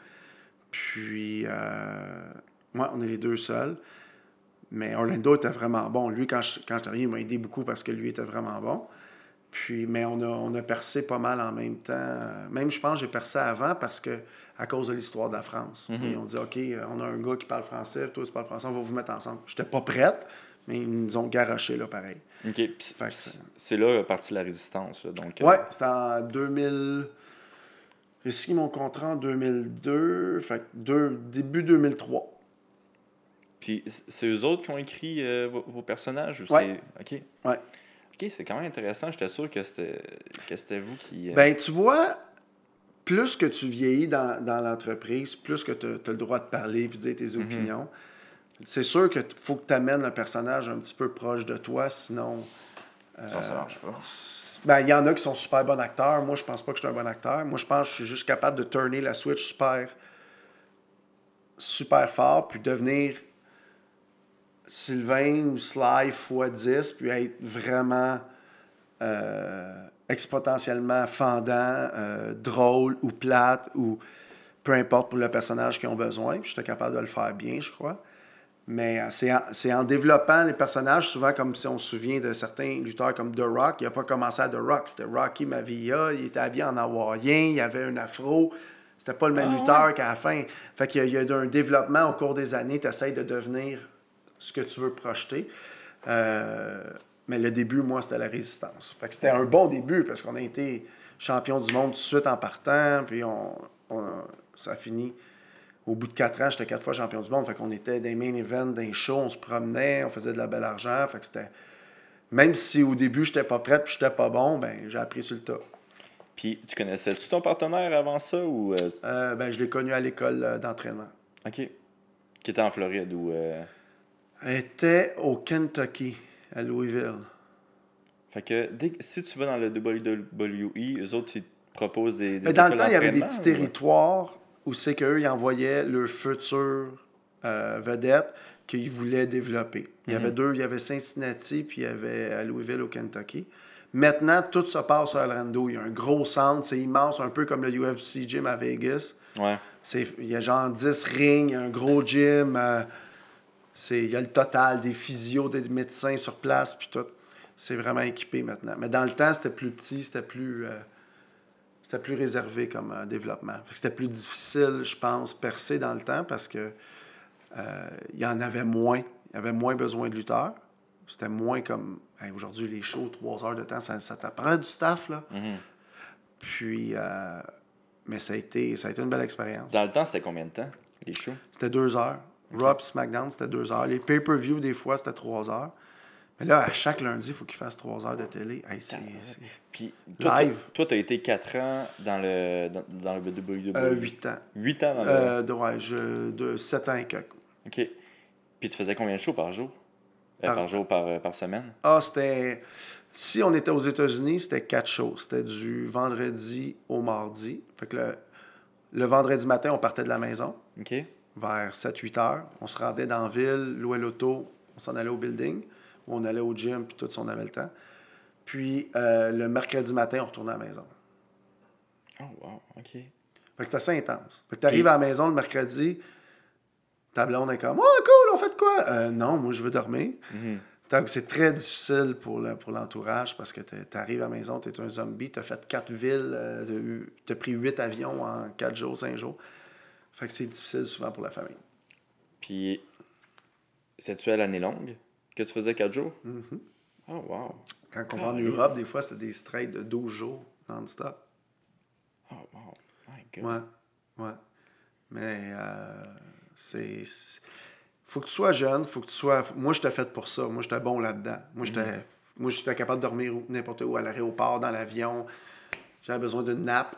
Puis, euh, moi, on est les deux seuls. Mais Orlando était vraiment bon. Lui, quand je, quand il m'a aidé beaucoup parce que lui était vraiment bon. Puis, mais on a, on a percé pas mal en même temps. Même, je pense, j'ai percé avant parce que à cause de l'histoire de la France. Mhm. Ils ont dit, OK, on a un gars qui parle français, toi, tu parles français, on va vous mettre ensemble. J'étais pas prête, mais ils nous ont garoché, là, pareil. OK. C'est là partie la résistance, donc... Euh, ouais, c'était en 2000... J'ai signé mon contrat en 2002, fait deux, début 2003. Puis c'est eux autres qui ont écrit euh, vos, personnages? Ouais. OK. Ouais. OK, c'est quand même intéressant. J'étais sûr que c'était vous qui. Euh, ben, tu vois, plus que tu vieillis dans, dans l'entreprise, plus que tu as, le droit de parler et de dire tes mhm. opinions. C'est sûr qu'il faut que tu amènes le personnage un petit peu proche de toi, sinon. Euh, ça, ça marche pas. Ben, il y en a qui sont super bons acteurs. Moi, je pense pas que je suis un bon acteur. Moi, je pense que je suis juste capable de tourner la switch super, super fort, puis devenir Sylvain ou Sly x 10, puis être vraiment euh, exponentiellement fendant, euh, drôle ou plate, ou peu importe pour le personnage qu'ils ont besoin. Puis j'étais capable de le faire bien, je crois. Mais euh, c'est en, développant les personnages, souvent comme si on se souvient de certains lutteurs comme The Rock, il n'a pas commencé à The Rock, c'était Rocky Mavia, il était habillé en hawaïen, il avait un afro. C'était pas le même Ah, lutteur qu'à la fin. Fait qu'il y a, il y a un développement au cours des années, tu essaies de devenir ce que tu veux projeter. Euh, mais le début, moi, c'était la résistance. Fait que c'était un bon début parce qu'on a été champion du monde tout de suite en partant, puis on, on- ça a fini. Au bout de quatre ans, j'étais quatre fois champion du monde. Fait qu'on était les main events, les shows, on se promenait, on faisait de la belle argent. Fait que c'était. Même si au début, j'étais pas prêt puis j'étais pas bon, ben j'ai appris sur le tas. Puis, tu connaissais-tu ton partenaire avant ça ou. euh, Euh, ben, je l'ai connu à l'école euh, d'entraînement. Ok. Qui était en Floride ou. euh, Elle était au Kentucky, à Louisville. Fait que dès que- si tu vas dans le WWE, eux autres, ils te proposent des. des Mais dans le temps, il y avait des petits ou- territoires où c'est qu'eux, ils envoyaient leur futur euh, vedette qu'ils voulaient développer. Il y avait deux, il y avait Cincinnati, puis il y avait à Louisville au Kentucky. Maintenant, tout se passe à Orlando. Il y a un gros centre, c'est immense, un peu comme le UFC Gym à Vegas. Ouais. C'est- Il y a genre 10 rings, un gros gym. euh, c'est- il y a le total, des physios, des médecins sur place, puis tout. C'est vraiment équipé maintenant. Mais dans le temps, c'était plus petit, c'était plus, euh, c'était plus réservé comme euh, développement. C'était plus difficile, je pense, percer dans le temps parce que euh, il y en avait moins. Il y avait moins besoin de lutteurs. C'était moins comme hey, aujourd'hui, les shows, trois heures de temps, ça, ça t'apprend du staff. Là. Mhm. Puis, euh, mais ça a, été, ça a été une belle expérience. Dans le temps, c'était combien de temps, les shows? C'était deux heures. Raw puis SmackDown, c'était deux heures. Les pay-per-view, des fois, c'était trois heures. Mais là, à chaque lundi, il faut qu'il fasse trois heures de télé. Hey, c'est, Puis, toi, Live. Toi, tu as été 4 ans dans le, dans, dans le WWE. Euh, huit ans. 8 ans dans le. Euh, de, ouais, je, de 7 ans et quelques. OK. Puis, tu faisais combien de shows par jour? Euh, Par- jour, par, euh, par semaine? Ah, c'était. Si on était aux États-Unis, c'était quatre shows. C'était du vendredi au mardi. Fait que le, le vendredi matin, on partait de la maison OK. vers 7-8 heures. On se rendait dans la ville, louait l'auto, on s'en allait au building, on allait au gym, puis tout ça, on avait le temps. Puis euh, le mercredi matin, on retournait à la maison. Oh, wow. OK. Fait que c'est assez intense. Fait que t'arrives à la maison le mercredi, ta blonde est comme « Oh, cool, on fait de quoi? Euh, non, moi, je veux dormir. Donc, c'est très difficile pour le- pour l'entourage parce que tu arrives à la maison, tu es un zombie, tu as fait quatre villes, tu as pris huit avions en quatre jours, cinq jours. Fait que c'est difficile souvent pour la famille. Puis, c'était-tu à l'année longue? Que tu faisais 4 jours? Mhm. Oh, wow. Quand on va en Ah, Europe, des fois, c'était des straits de 12 jours non-stop. Oh, wow. My God. Ouais, ouais. Mais euh, c'est. Faut que tu sois jeune, faut que tu sois. Moi, j'étais fait pour ça. Moi, j'étais bon là-dedans. Moi, j'étais. Mhm. Moi, j'étais capable de dormir n'importe où, à l'aéroport, dans l'avion. J'avais besoin d'une nappe.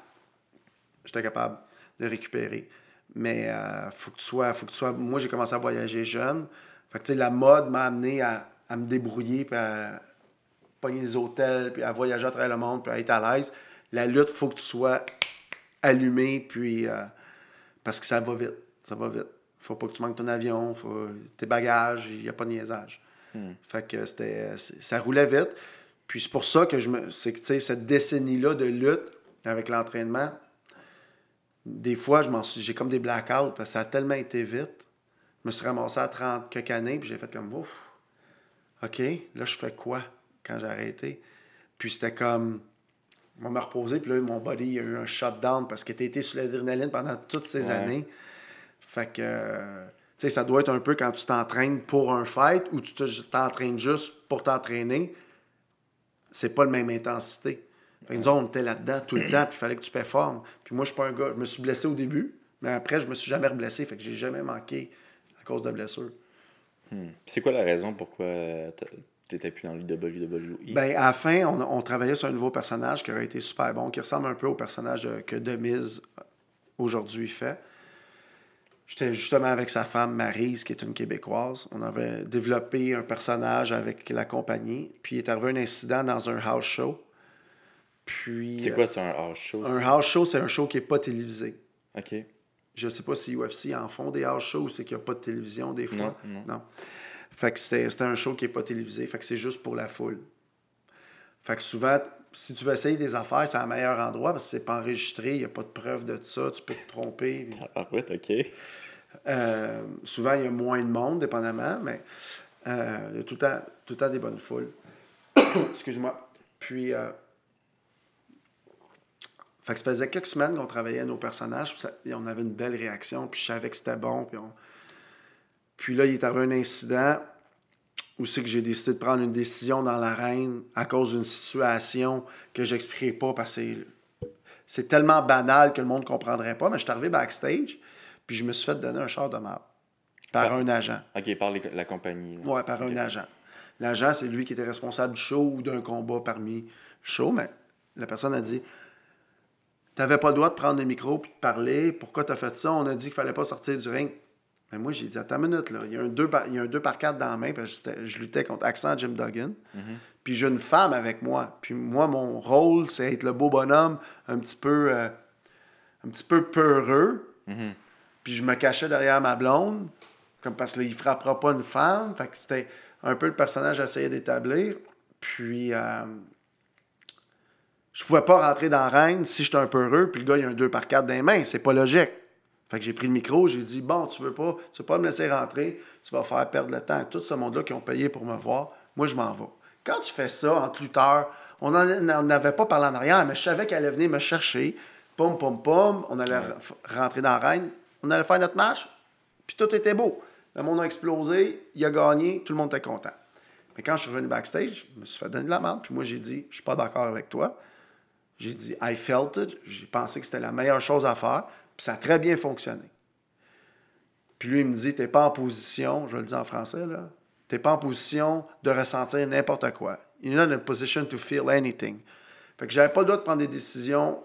J'étais capable de récupérer. Mais euh, faut que tu sois. Faut que tu sois. Moi, j'ai commencé à voyager jeune. Fait que, la mode m'a amené à, à me débrouiller, puis à pogner les hôtels, puis à voyager à travers le monde, puis à être à l'aise. La lutte, faut que tu sois allumé, puis. euh, parce que ça va vite. Ça va vite. Faut pas que tu manques ton avion, faut, tes bagages, il n'y a pas de niaisage. Hmm. Fait que c'était, ça roulait vite. Puis c'est pour ça que je me. C'est que, cette décennie-là de lutte avec l'entraînement, des fois, je m'en suis, j'ai comme des blackouts parce que ça a tellement été vite. Je me suis ramassé à 30 quelques années, puis j'ai fait comme, ouf, OK, là, je fais quoi quand j'ai arrêté? Puis c'était comme, on m'a reposé, puis là, mon body, il y a eu un shutdown parce que tu été sur l'adrénaline pendant toutes ces Ouais. années. Fait que, tu sais, ça doit être un peu quand tu t'entraînes pour un fight ou tu te- t'entraînes juste pour t'entraîner. C'est pas la même intensité. Fait que nous autres, on était là-dedans tout le temps, puis il fallait que tu performes. Puis moi, je suis pas un gars, je me suis blessé au début, mais après, je me suis jamais reblessé, fait que j'ai jamais manqué cause de blessures. Hmm. C'est quoi la raison pourquoi euh, t'étais plus dans le WWE Ben, à la fin, on, on travaillait sur un nouveau personnage qui aurait été super bon, qui ressemble un peu au personnage que Demise euh, aujourd'hui fait. J'étais justement avec sa femme Maryse, qui est une Québécoise. On avait développé un personnage avec la compagnie. Puis il est arrivé un incident dans un house show. Puis. C'est quoi, c'est un house show euh, Un house show, c'est un show qui n'est pas télévisé. OK. Je sais pas si UFC en font des house shows ou c'est qu'il n'y a pas de télévision des fois. Non, non. Fait que c'était c'était un show qui n'est pas télévisé. Fait que c'est juste pour la foule. Fait que souvent, si tu veux essayer des affaires, c'est un meilleur endroit parce que c'est pas enregistré, il n'y a pas de preuve de ça, tu peux te tromper. Ah ouais, OK. Euh, souvent, il y a moins de monde, dépendamment, mais euh, il y a tout le, temps, tout le temps des bonnes foules. Excuse-moi. Puis, euh, Fait que ça faisait quelques semaines qu'on travaillait nos personnages, et on avait une belle réaction, puis je savais que c'était bon. Puis, puis là, il est arrivé un incident où c'est que j'ai décidé de prendre une décision dans l'arène à cause d'une situation que j'expliquerai pas parce que c'est tellement banal que le monde ne comprendrait pas. Mais je suis arrivé backstage, puis je me suis fait donner un char de map par un agent. OK, par la compagnie. Oui, par un agent. L'agent, c'est lui qui était responsable du show ou d'un combat parmi show, mais la personne a dit Tu n'avais pas le droit de prendre le micro et de parler. Pourquoi tu as fait ça? On a dit qu'il fallait pas sortir du ring. Mais moi, j'ai dit Attends une minute, là. Il y a un 2 par, il y a un 2 par 4 dans la main, parce que je luttais contre Accent Jim Duggan. Mm-hmm. Puis j'ai une femme avec moi. Puis moi, mon rôle, c'est être le beau bonhomme, un petit peu, euh, un petit peu peureux. Mm-hmm. Puis je me cachais derrière ma blonde, comme parce qu'il ne frappera pas une femme. Fait que c'était un peu le personnage essayait d'établir. Puis, euh, je pouvais pas rentrer dans Rennes si j'étais un peu heureux, puis le gars, il a un 2 par 4 dans les mains. C'est pas logique. Fait que j'ai pris le micro, j'ai dit Bon, tu veux pas, tu veux pas me laisser rentrer, tu vas faire perdre le temps à tout ce monde-là qui ont payé pour me voir. Moi, je m'en vais. Quand tu fais ça entre lutteurs, on n'avait pas parlé en arrière, mais je savais qu'elle allait venir me chercher. Pom, pom, pom. On allait rentrer dans Rennes. On allait faire notre match. Puis tout était beau. Le monde a explosé, il a gagné, tout le monde était content. Mais quand je suis revenu backstage, je me suis fait donner de la merde, puis moi j'ai dit, je suis pas d'accord avec toi. J'ai dit, I felt it, j'ai pensé que c'était la meilleure chose à faire, puis ça a très bien fonctionné. Puis lui, il me dit, t'es pas en position, je le dis en français, là, t'es pas en position de ressentir n'importe quoi. You're not in a position to feel anything. Fait que j'avais pas le droit de prendre des décisions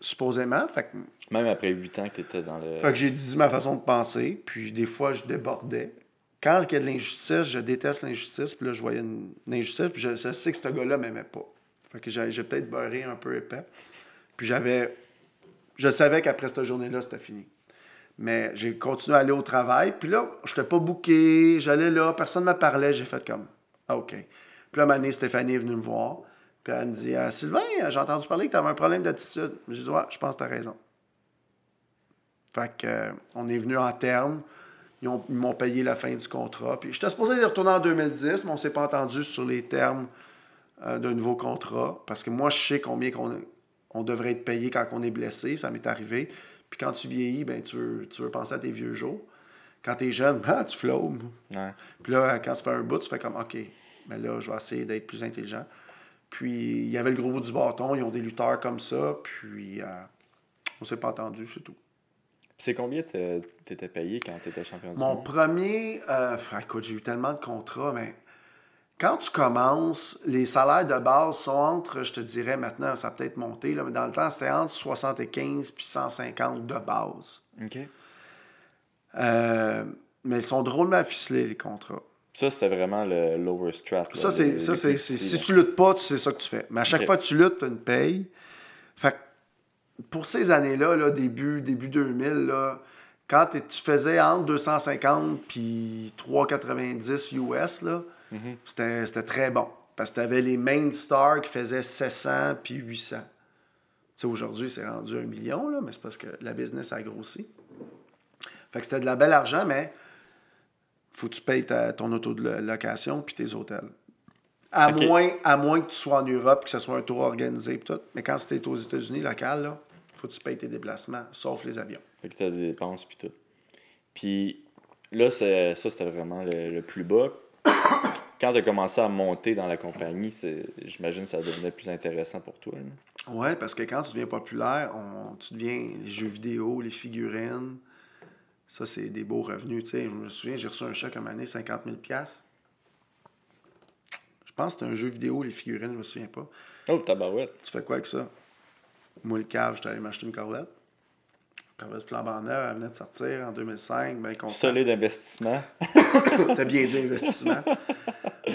supposément. Fait Même après huit ans que tu étais dans le. Fait que j'ai dit ma façon de penser, puis des fois, je débordais. Quand il y a de l'injustice, je déteste l'injustice, puis là, je voyais une, injustice, puis je, sais que ce gars-là m'aimait pas. Fait que j'ai peut-être beurré un peu épais. Puis j'avais. Je savais qu'après cette journée-là, c'était fini. Mais j'ai continué à aller au travail, puis là, je n'étais pas bouqué, j'allais là, personne ne me parlait, j'ai fait comme. Ah, OK. Puis là, ma Stéphanie est venue me voir. Puis elle me dit ah, Sylvain, j'ai entendu parler que tu avais un problème d'attitude. Je dis Ouais, je pense que tu as raison. Fait que, euh, on est venu en terme. Ils, m'ont payé la fin du contrat. Puis j'étais supposé y retourner en 2010, mais on ne s'est pas entendu sur les termes euh, d'un nouveau contrat. Parce que moi, je sais combien on, devrait être payé quand on est blessé. Ça m'est arrivé. Puis quand tu vieillis, ben, tu, veux, tu veux penser à tes vieux jours. Quand tu es jeune, ah, tu flottes. Puis là, quand tu fais un bout, tu fais comme OK, mais là, je vais essayer d'être plus intelligent. Puis il y avait le gros bout du bâton, ils ont des lutteurs comme ça, puis euh, on s'est pas entendu, c'est tout. C'est combien tu étais payé quand tu étais champion du Mon premier, euh, écoute, j'ai eu tellement de contrats, mais quand tu commences, les salaires de base sont entre, je te dirais maintenant, ça a peut-être monté, là, mais dans le temps, c'était entre 75 et 150 de base. OK. Euh, mais ils sont drôlement ficelés, les contrats. Ça, c'était vraiment le lower strat. ça, c'est. Si tu luttes pas, tu sais ça que tu fais. Mais à chaque fois que tu luttes, tu as une paye. Fait pour ces années-là, là, début, début 2000, là, quand tu faisais entre 250 puis 390 US, là, mhm. c'était très bon. Parce que tu avais les main stars qui faisaient 700 puis 800. Aujourd'hui, c'est rendu un million, là, mais c'est parce que la business a grossi. Fait que c'était de la belle argent, mais faut que tu payes ton auto de location puis tes hôtels. À, moins, à moins que tu sois en Europe, que ce soit un tour organisé et tout. Mais quand c'était aux États-Unis, local, là, faut que tu payes tes déplacements, sauf les avions. Fait que tu as des dépenses puis tout. Puis là, ça, c'était vraiment le, plus bas. Quand tu as commencé à monter dans la compagnie, j'imagine que ça devenait plus intéressant pour toi. Oui, parce que quand tu deviens populaire, on, tu deviens les jeux vidéo, les figurines. Ça, c'est des beaux revenus. Je me souviens, j'ai reçu un chèque à un année, 50 000 Je pense que c'était un jeu vidéo, les figurines, je me souviens pas. Oh, tabarouette. Tu fais quoi avec ça? Moi, le cave, j'étais allé m'acheter une Corvette. Corvette flambant neuve, elle venait de sortir en 2005. Ben, Solide investissement. T'as bien dit investissement.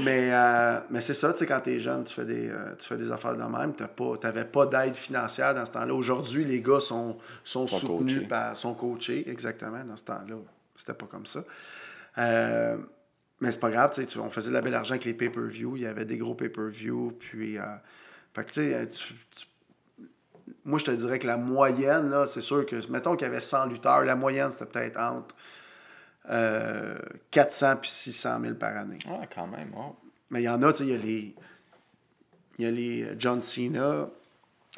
Mais, euh, mais c'est ça, tu sais, quand tu es jeune, tu fais, des, euh, tu fais des affaires de même. Tu n'avais pas, d'aide financière dans ce temps-là. Aujourd'hui, les gars sont, sont, soutenus, par, sont coachés, exactement, dans ce temps-là. C'était pas comme ça. Euh, mais c'est pas grave, tu sais, on faisait de la belle argent avec les pay-per-view. Il y avait des gros pay-per-view. Puis, fait que, tu sais, moi, je te dirais que la moyenne, là, c'est sûr que, mettons qu'il y avait 100 lutteurs, la moyenne, c'était peut-être entre 400 puis 600 000 par année. Ah, quand même. Mais il y en a, tu sais, il y a les. Il y a les John Cena,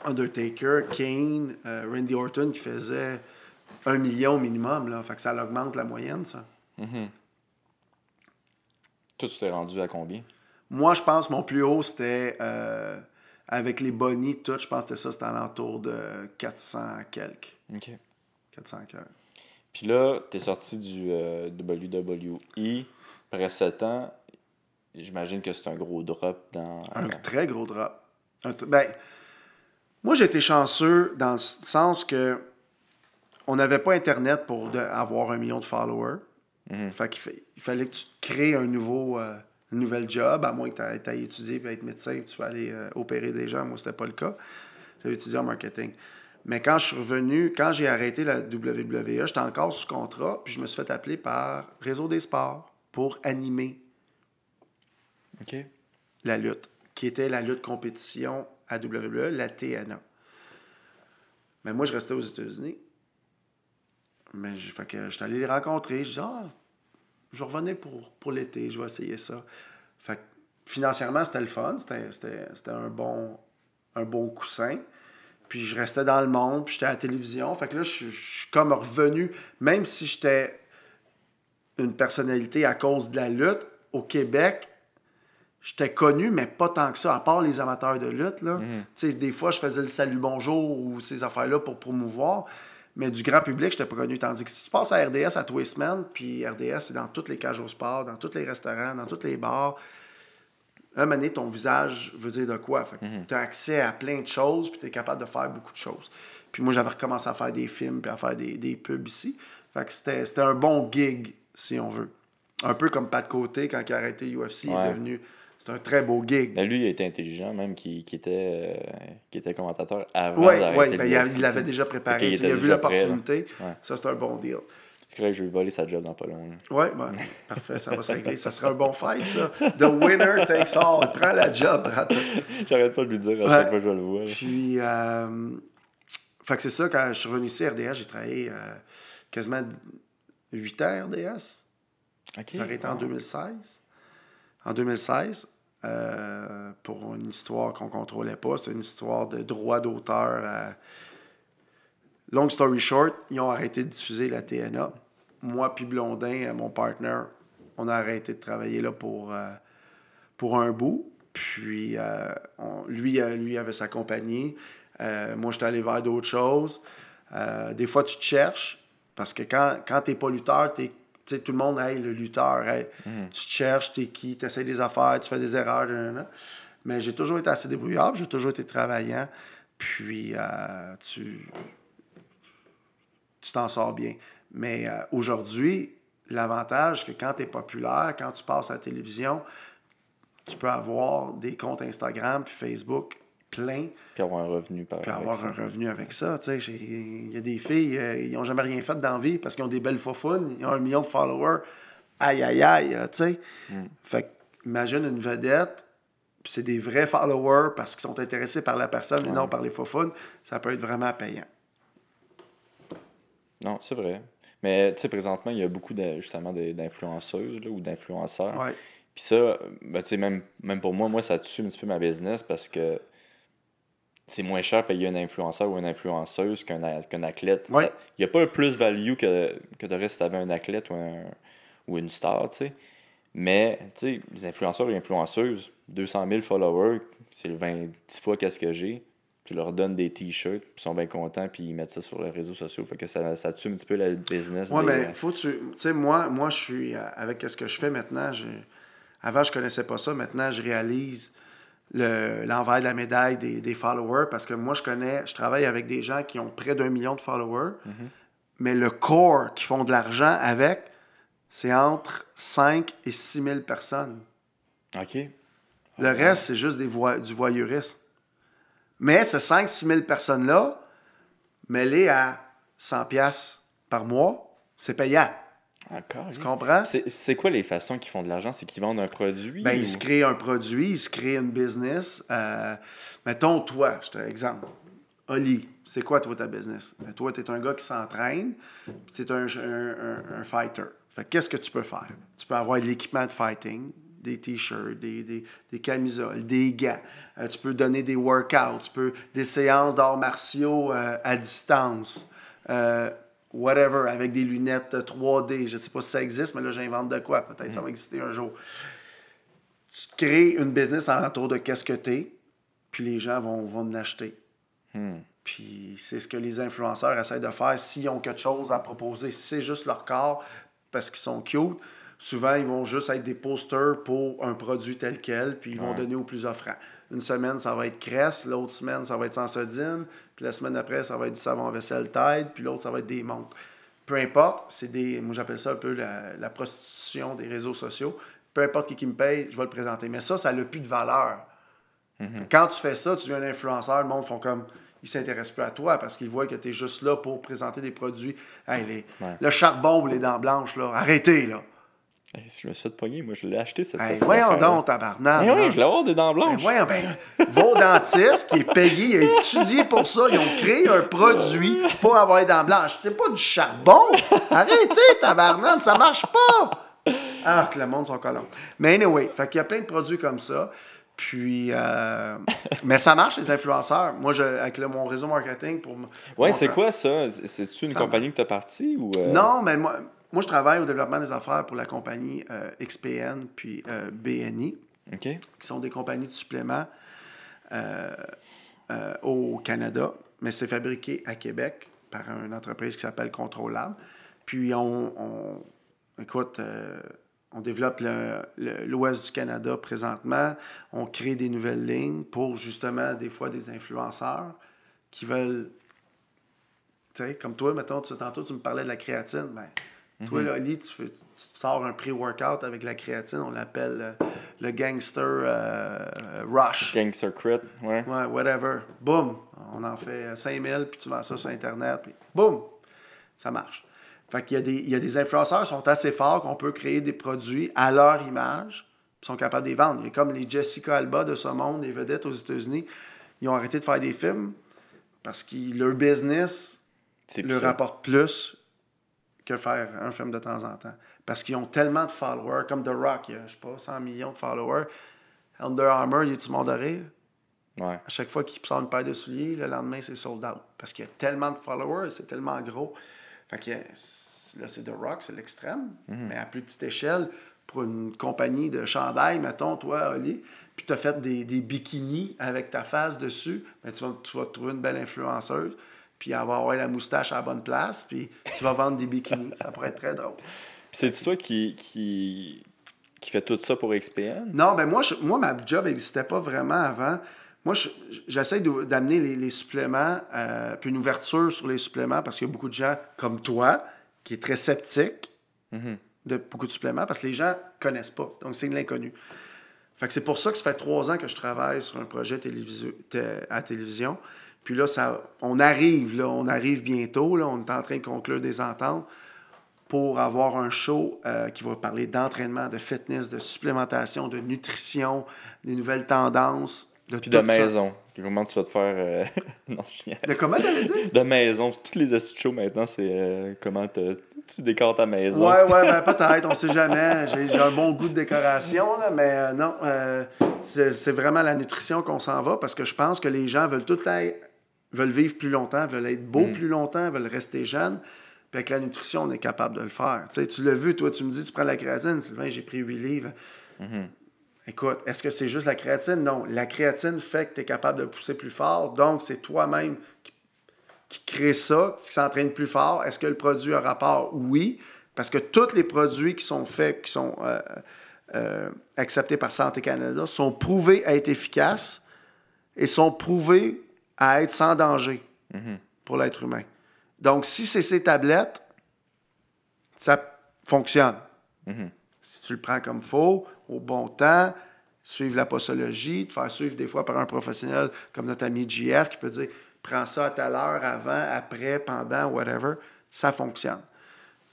Undertaker, Kane, euh, Randy Orton qui faisait un million minimum. Là. Fait que ça augmente la moyenne, ça. Toi, tu t'es rendu à combien? Moi, je pense que mon plus haut, c'était euh, avec les bonnies, tout, je pense que c'était ça, c'était alentour de 400 quelques. OK. 400 quelques. Puis là, t'es sorti du euh, WWE. Après 7 ans, j'imagine que c'est un gros drop dans... Un très gros drop. Un ben, moi, j'ai été chanceux dans le sens que on n'avait pas Internet pour de- avoir un million de followers. Fait qu'il fa- il fallait que tu te crées un nouveau, euh, un nouvel job, à moins que tu aies étudié et être médecin, tu vas aller euh, opérer des gens. Moi, c'était pas le cas. J'avais étudié en marketing. Mais quand je suis revenu, quand j'ai arrêté la WWE, j'étais encore sous contrat, puis je me suis fait appeler par Réseau des sports pour animer la lutte, qui était la lutte compétition à WWE, la TNA. Mais moi, je restais aux États-Unis. Mais j'ai fait que je suis allé les rencontrer. Je dis, ah, je revenais pour, pour l'été, je vais essayer ça. Fait que financièrement, c'était le fun. C'était, un, bon, un bon coussin. Puis je restais dans le monde, puis j'étais à la télévision. Fait que là, je, suis- je suis comme revenu, même si j'étais une personnalité à cause de la lutte, au Québec, j'étais connu, mais pas tant que ça, à part les amateurs de lutte. Là. Sais, Des fois, je faisais le salut bonjour ou ces affaires-là pour promouvoir, mais du grand public, je n'étais pas connu. Tandis que si tu passes à RDS à tous les semaines, puis RDS, c'est dans toutes les cages au sport, dans tous les restaurants, dans tous les bars, un moment donné, ton visage veut dire de quoi. Tu as accès à plein de choses, puis tu es capable de faire beaucoup de choses. Puis moi, j'avais recommencé à faire des films, puis à faire des, des pubs ici. Fait que c'était un bon gig, si on veut. Un peu comme Pat Côté, quand il a arrêté UFC, il est devenu... C'est un très beau gig. Ben, lui, il était intelligent, même, qui, qui était, euh, qui était commentateur avant Oui, ouais, ben, il, l'avait déjà préparé. Il a vu l'opportunité. Ouais. Ça, c'est un bon deal. C'est correct, je vais voler sa job dans pas long. Oui, ben, parfait, ça va se régler. Ça sera un bon fight, ça. The winner takes all. Prends la job, Brad. J'arrête pas de lui dire à Ouais. chaque fois que je le vois. là. Puis, euh, fait que c'est ça, quand je suis revenu ici, RDS, j'ai travaillé euh, quasiment 8 ans RDS. Ça a été en 2016. En 2016, euh, pour une histoire qu'on contrôlait pas, c'était une histoire de droit d'auteur. à- Long story short, ils ont arrêté de diffuser la TNA. Moi puis Blondin, euh, mon partner, on a arrêté de travailler là pour, euh, pour un bout. Puis euh, lui, euh, lui avait sa compagnie. Euh, moi, j'étais allé vers d'autres choses. Euh, des fois, tu te cherches. Parce que quand, quand tu n'es pas lutteur, tu sais, tout le monde, hey, le lutteur, hey, tu te cherches, tu es qui, tu essaies des affaires, tu fais des erreurs. Mais j'ai toujours été assez débrouillard, j'ai toujours été travaillant. Puis euh, tu tu t'en sors bien. Mais euh, aujourd'hui, l'avantage, c'est que quand tu es populaire, quand tu passes à la télévision, tu peux avoir des comptes Instagram puis Facebook pleins, Puis avoir un revenu par puis avoir ça. un revenu avec ça. Il y a des filles, euh, ils n'ont jamais rien fait dans la vie parce qu'ils ont des belles faufounes, ils ont un million de followers. Aïe, aïe, aïe, tu sais. Fait que, imagine une vedette, puis c'est des vrais followers parce qu'ils sont intéressés par la personne et non par les faufounes. Ça peut être vraiment payant. Non, c'est vrai. Mais tu sais, présentement, il y a beaucoup de, justement d'influenceuses ou d'influenceurs. Ouais. Puis ça, ben, tu sais, même, même pour moi, moi, ça tue un petit peu ma business parce que c'est moins cher payer un influenceur ou une influenceuse qu'un athlète. Ouais. Il n'y a pas plus value que, que de reste si tu avais un athlète ou, un- ou une star, tu sais. Mais, tu sais, les influenceurs et influenceuses, 200 000 followers, c'est le 20 10 fois qu'est-ce que j'ai. Tu leur donnes des t-shirts, puis ils sont bien contents, puis ils mettent ça sur les réseaux sociaux. Fait que ça, ça tue un petit peu la business. Oui, des- mais faut que tu. Tu sais, moi, moi, je suis. euh, Avec ce que je fais maintenant, je, avant, je connaissais pas ça. Maintenant, je réalise le- l'envers de la médaille des, des followers parce que moi, je connais. Je travaille avec des gens qui ont près d'un million de followers, mais le core qui font de l'argent avec, c'est entre 5 et 6 000 personnes. OK. Le reste, c'est juste des du voyeurisme. Mais ces 5-6 000 personnes-là, mêlées à 100 pièces par mois, c'est payant. Encore. Tu comprends? C'est c'est quoi les façons qu'ils font de l'argent? C'est qu'ils vendent un produit? Ben, ou- ils se créent un produit, ils se créent une business. Euh, mettons, toi, je te exemple. Oli, c'est quoi, toi, ta business? Ben, toi, tu es un gars qui s'entraîne, tu es un, un- un- un fighter. Fait que qu'est-ce que tu peux faire? Tu peux avoir de l'équipement de fighting, des t-shirts, des, des, des, camisoles, des gants. Euh, tu peux donner des workouts, tu peux des séances d'arts martiaux euh, à distance. Whatever, avec des lunettes 3D. Je ne sais pas si ça existe, mais là, j'invente de quoi. Peut-être ça va exister un jour. Tu crées une business en retour de qu'est-ce que tu es, puis les gens vont, vont l'acheter. Hmm. Puis c'est ce que les influenceurs essaient de faire s'ils ont quelque chose à proposer. Si c'est juste leur corps parce qu'ils sont cute, souvent ils vont juste être des posters pour un produit tel quel, puis ils vont donner au plus offrant. Une semaine, ça va être Cress, l'autre semaine, ça va être Sansodine, puis la semaine après, ça va être du savon vaisselle Tide, puis l'autre, ça va être des montres. Peu importe, c'est des. Moi, j'appelle ça un peu la, prostitution des réseaux sociaux. Peu importe qui, qui me paye, je vais le présenter. Mais ça, ça n'a plus de valeur. Mm-hmm. Quand tu fais ça, tu deviens un influenceur, le monde font comme ils ne s'intéressent plus à toi parce qu'ils voient que tu es juste là pour présenter des produits. Le charbon ou les dents blanches, là, arrêtez, là. Si je me suis fait pogner, moi, je l'ai acheté cette hey, Voyons donc, tabarnak. Mais oui, je l'ai avoir des dents blanches. voyons, ben, vos dentistes qui est payé, il a étudié pour ça, ils ont créé un produit pour avoir des dents blanches. C'était pas du charbon. Arrêtez, tabarnak, ça marche pas. Ah, que le monde sont collants. Mais anyway, fait qu'il y a plein de produits comme ça. Puis, euh, mais ça marche, les influenceurs. Moi, je, avec mon réseau marketing pour. Oui, c'est quoi ça? C'est-tu une compagnie que tu as partie ou. Euh? Non, mais moi, moi, je travaille au développement des affaires pour la compagnie euh, XPN puis BNI, qui sont des compagnies de suppléments au Canada, mais c'est fabriqué à Québec par une entreprise qui s'appelle Controlable. Puis, on, on écoute on développe l'ouest du Canada présentement. On crée des nouvelles lignes pour justement des fois des influenceurs qui veulent. Tu sais, comme toi, mettons, tantôt tu me parlais de la créatine. Ben, Toi, là, tu, fais, sors un pré-workout avec la créatine, on l'appelle euh, le gangster euh, rush. Gangster crit, ouais. Ouais, whatever. Boum! On en fait 5000, puis tu vends ça sur Internet, puis boum! Ça marche. Fait qu'il y a des, il y a des influenceurs qui sont assez forts qu'on peut créer des produits à leur image, puis sont capables de les vendre. Il y a comme les Jessica Alba de ce monde, les vedettes aux États-Unis, ils ont arrêté de faire des films parce que leur business leur rapporte plus que faire un film de temps en temps. Parce qu'ils ont tellement de followers, comme The Rock, il y a, je sais pas, 100 millions de followers. Under Armour, il y a du monde de rire? Ouais. À chaque fois qu'il sort une paire de souliers, le lendemain, c'est sold out. Parce qu'il y a tellement de followers, c'est tellement gros. Fait que là, c'est The Rock, c'est l'extrême, mhm. mais à plus petite échelle, pour une compagnie de chandail, mettons, toi, Oli, puis tu as fait des, des, bikinis avec ta face dessus, ben, tu, vas, tu vas trouver une belle influenceuse, puis avoir ouais, la moustache à la bonne place, puis tu vas vendre des bikinis. ça pourrait être très drôle. Puis c'est-tu toi qui, qui, qui fait tout ça pour XPN? Non, ben moi, moi ma job n'existait pas vraiment avant. Moi, j'essaie d'amener les, suppléments, euh, puis une ouverture sur les suppléments, parce qu'il y a beaucoup de gens comme toi, qui est très sceptique mm-hmm. de beaucoup de suppléments, parce que les gens ne connaissent pas. Donc, c'est de l'inconnu. Fait que c'est pour ça que ça fait trois ans que je travaille sur un projet à télévision. Puis là, ça, on arrive, là, on arrive bientôt, là, on est en train de conclure des ententes pour avoir un show euh, qui va parler d'entraînement, de fitness, de supplémentation, de nutrition, des nouvelles tendances, de Puis de maison. Comment tu vas te faire. Euh, non, je De comment t'allais dire? De maison. Toutes les astuces shows maintenant, c'est euh, comment tu décores ta maison. Ouais, ouais, ben, peut-être, on sait jamais. J'ai un bon goût de décoration, là, mais euh, non, c'est vraiment la nutrition qu'on s'en va parce que je pense que les gens veulent tout le veulent vivre plus longtemps, veulent être beaux mm. plus longtemps, veulent rester jeunes. Puis avec la nutrition, on est capable de le faire. Tu, l'as vu, toi, tu me dis, tu prends la créatine, Sylvain, j'ai pris huit livres. Mm-hmm. Écoute, est-ce que c'est juste la créatine? Non. La créatine fait que tu es capable de pousser plus fort. Donc, c'est toi-même qui, crée ça, qui s'entraîne plus fort. Est-ce que le produit a rapport? Oui. Parce que tous les produits qui sont faits, qui sont euh, euh, acceptés par Santé Canada, sont prouvés à être efficaces et sont prouvés à être sans danger pour l'être humain. Donc, si c'est ces tablettes, ça fonctionne. Si tu le prends comme faux, au bon temps, suivre la posologie, te faire suivre des fois par un professionnel comme notre ami JF qui peut dire prends ça à telle heure, avant, après, pendant, whatever, ça fonctionne.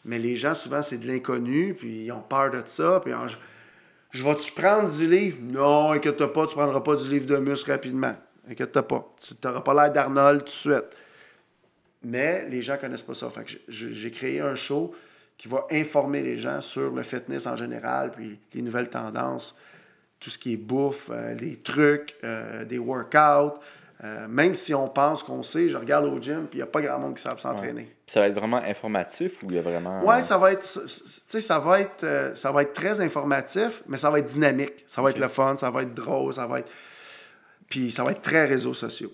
Mais les gens, souvent, c'est de l'inconnu, puis ils ont peur de ça, puis je, vais-tu prendre du livre? Non, inquiète pas, tu prendras pas du livre de muscle rapidement. Inquiète pas. Tu n'auras pas l'air d'Arnold tout de suite. Mais les gens ne connaissent pas ça. Fait j'ai créé un show qui va informer les gens sur le fitness en général, puis les nouvelles tendances, tout ce qui est bouffe, euh, des trucs, euh, des workouts. Euh, même si on pense qu'on sait, je regarde au gym, puis il n'y a pas grand monde qui savent s'entraîner. Ça va être vraiment informatif ou il y a vraiment. Oui, ça va être, ça va être, ça va être très informatif, mais ça va être dynamique. Ça va être le fun, ça va être drôle, ça va être. Puis ça va être très réseaux sociaux.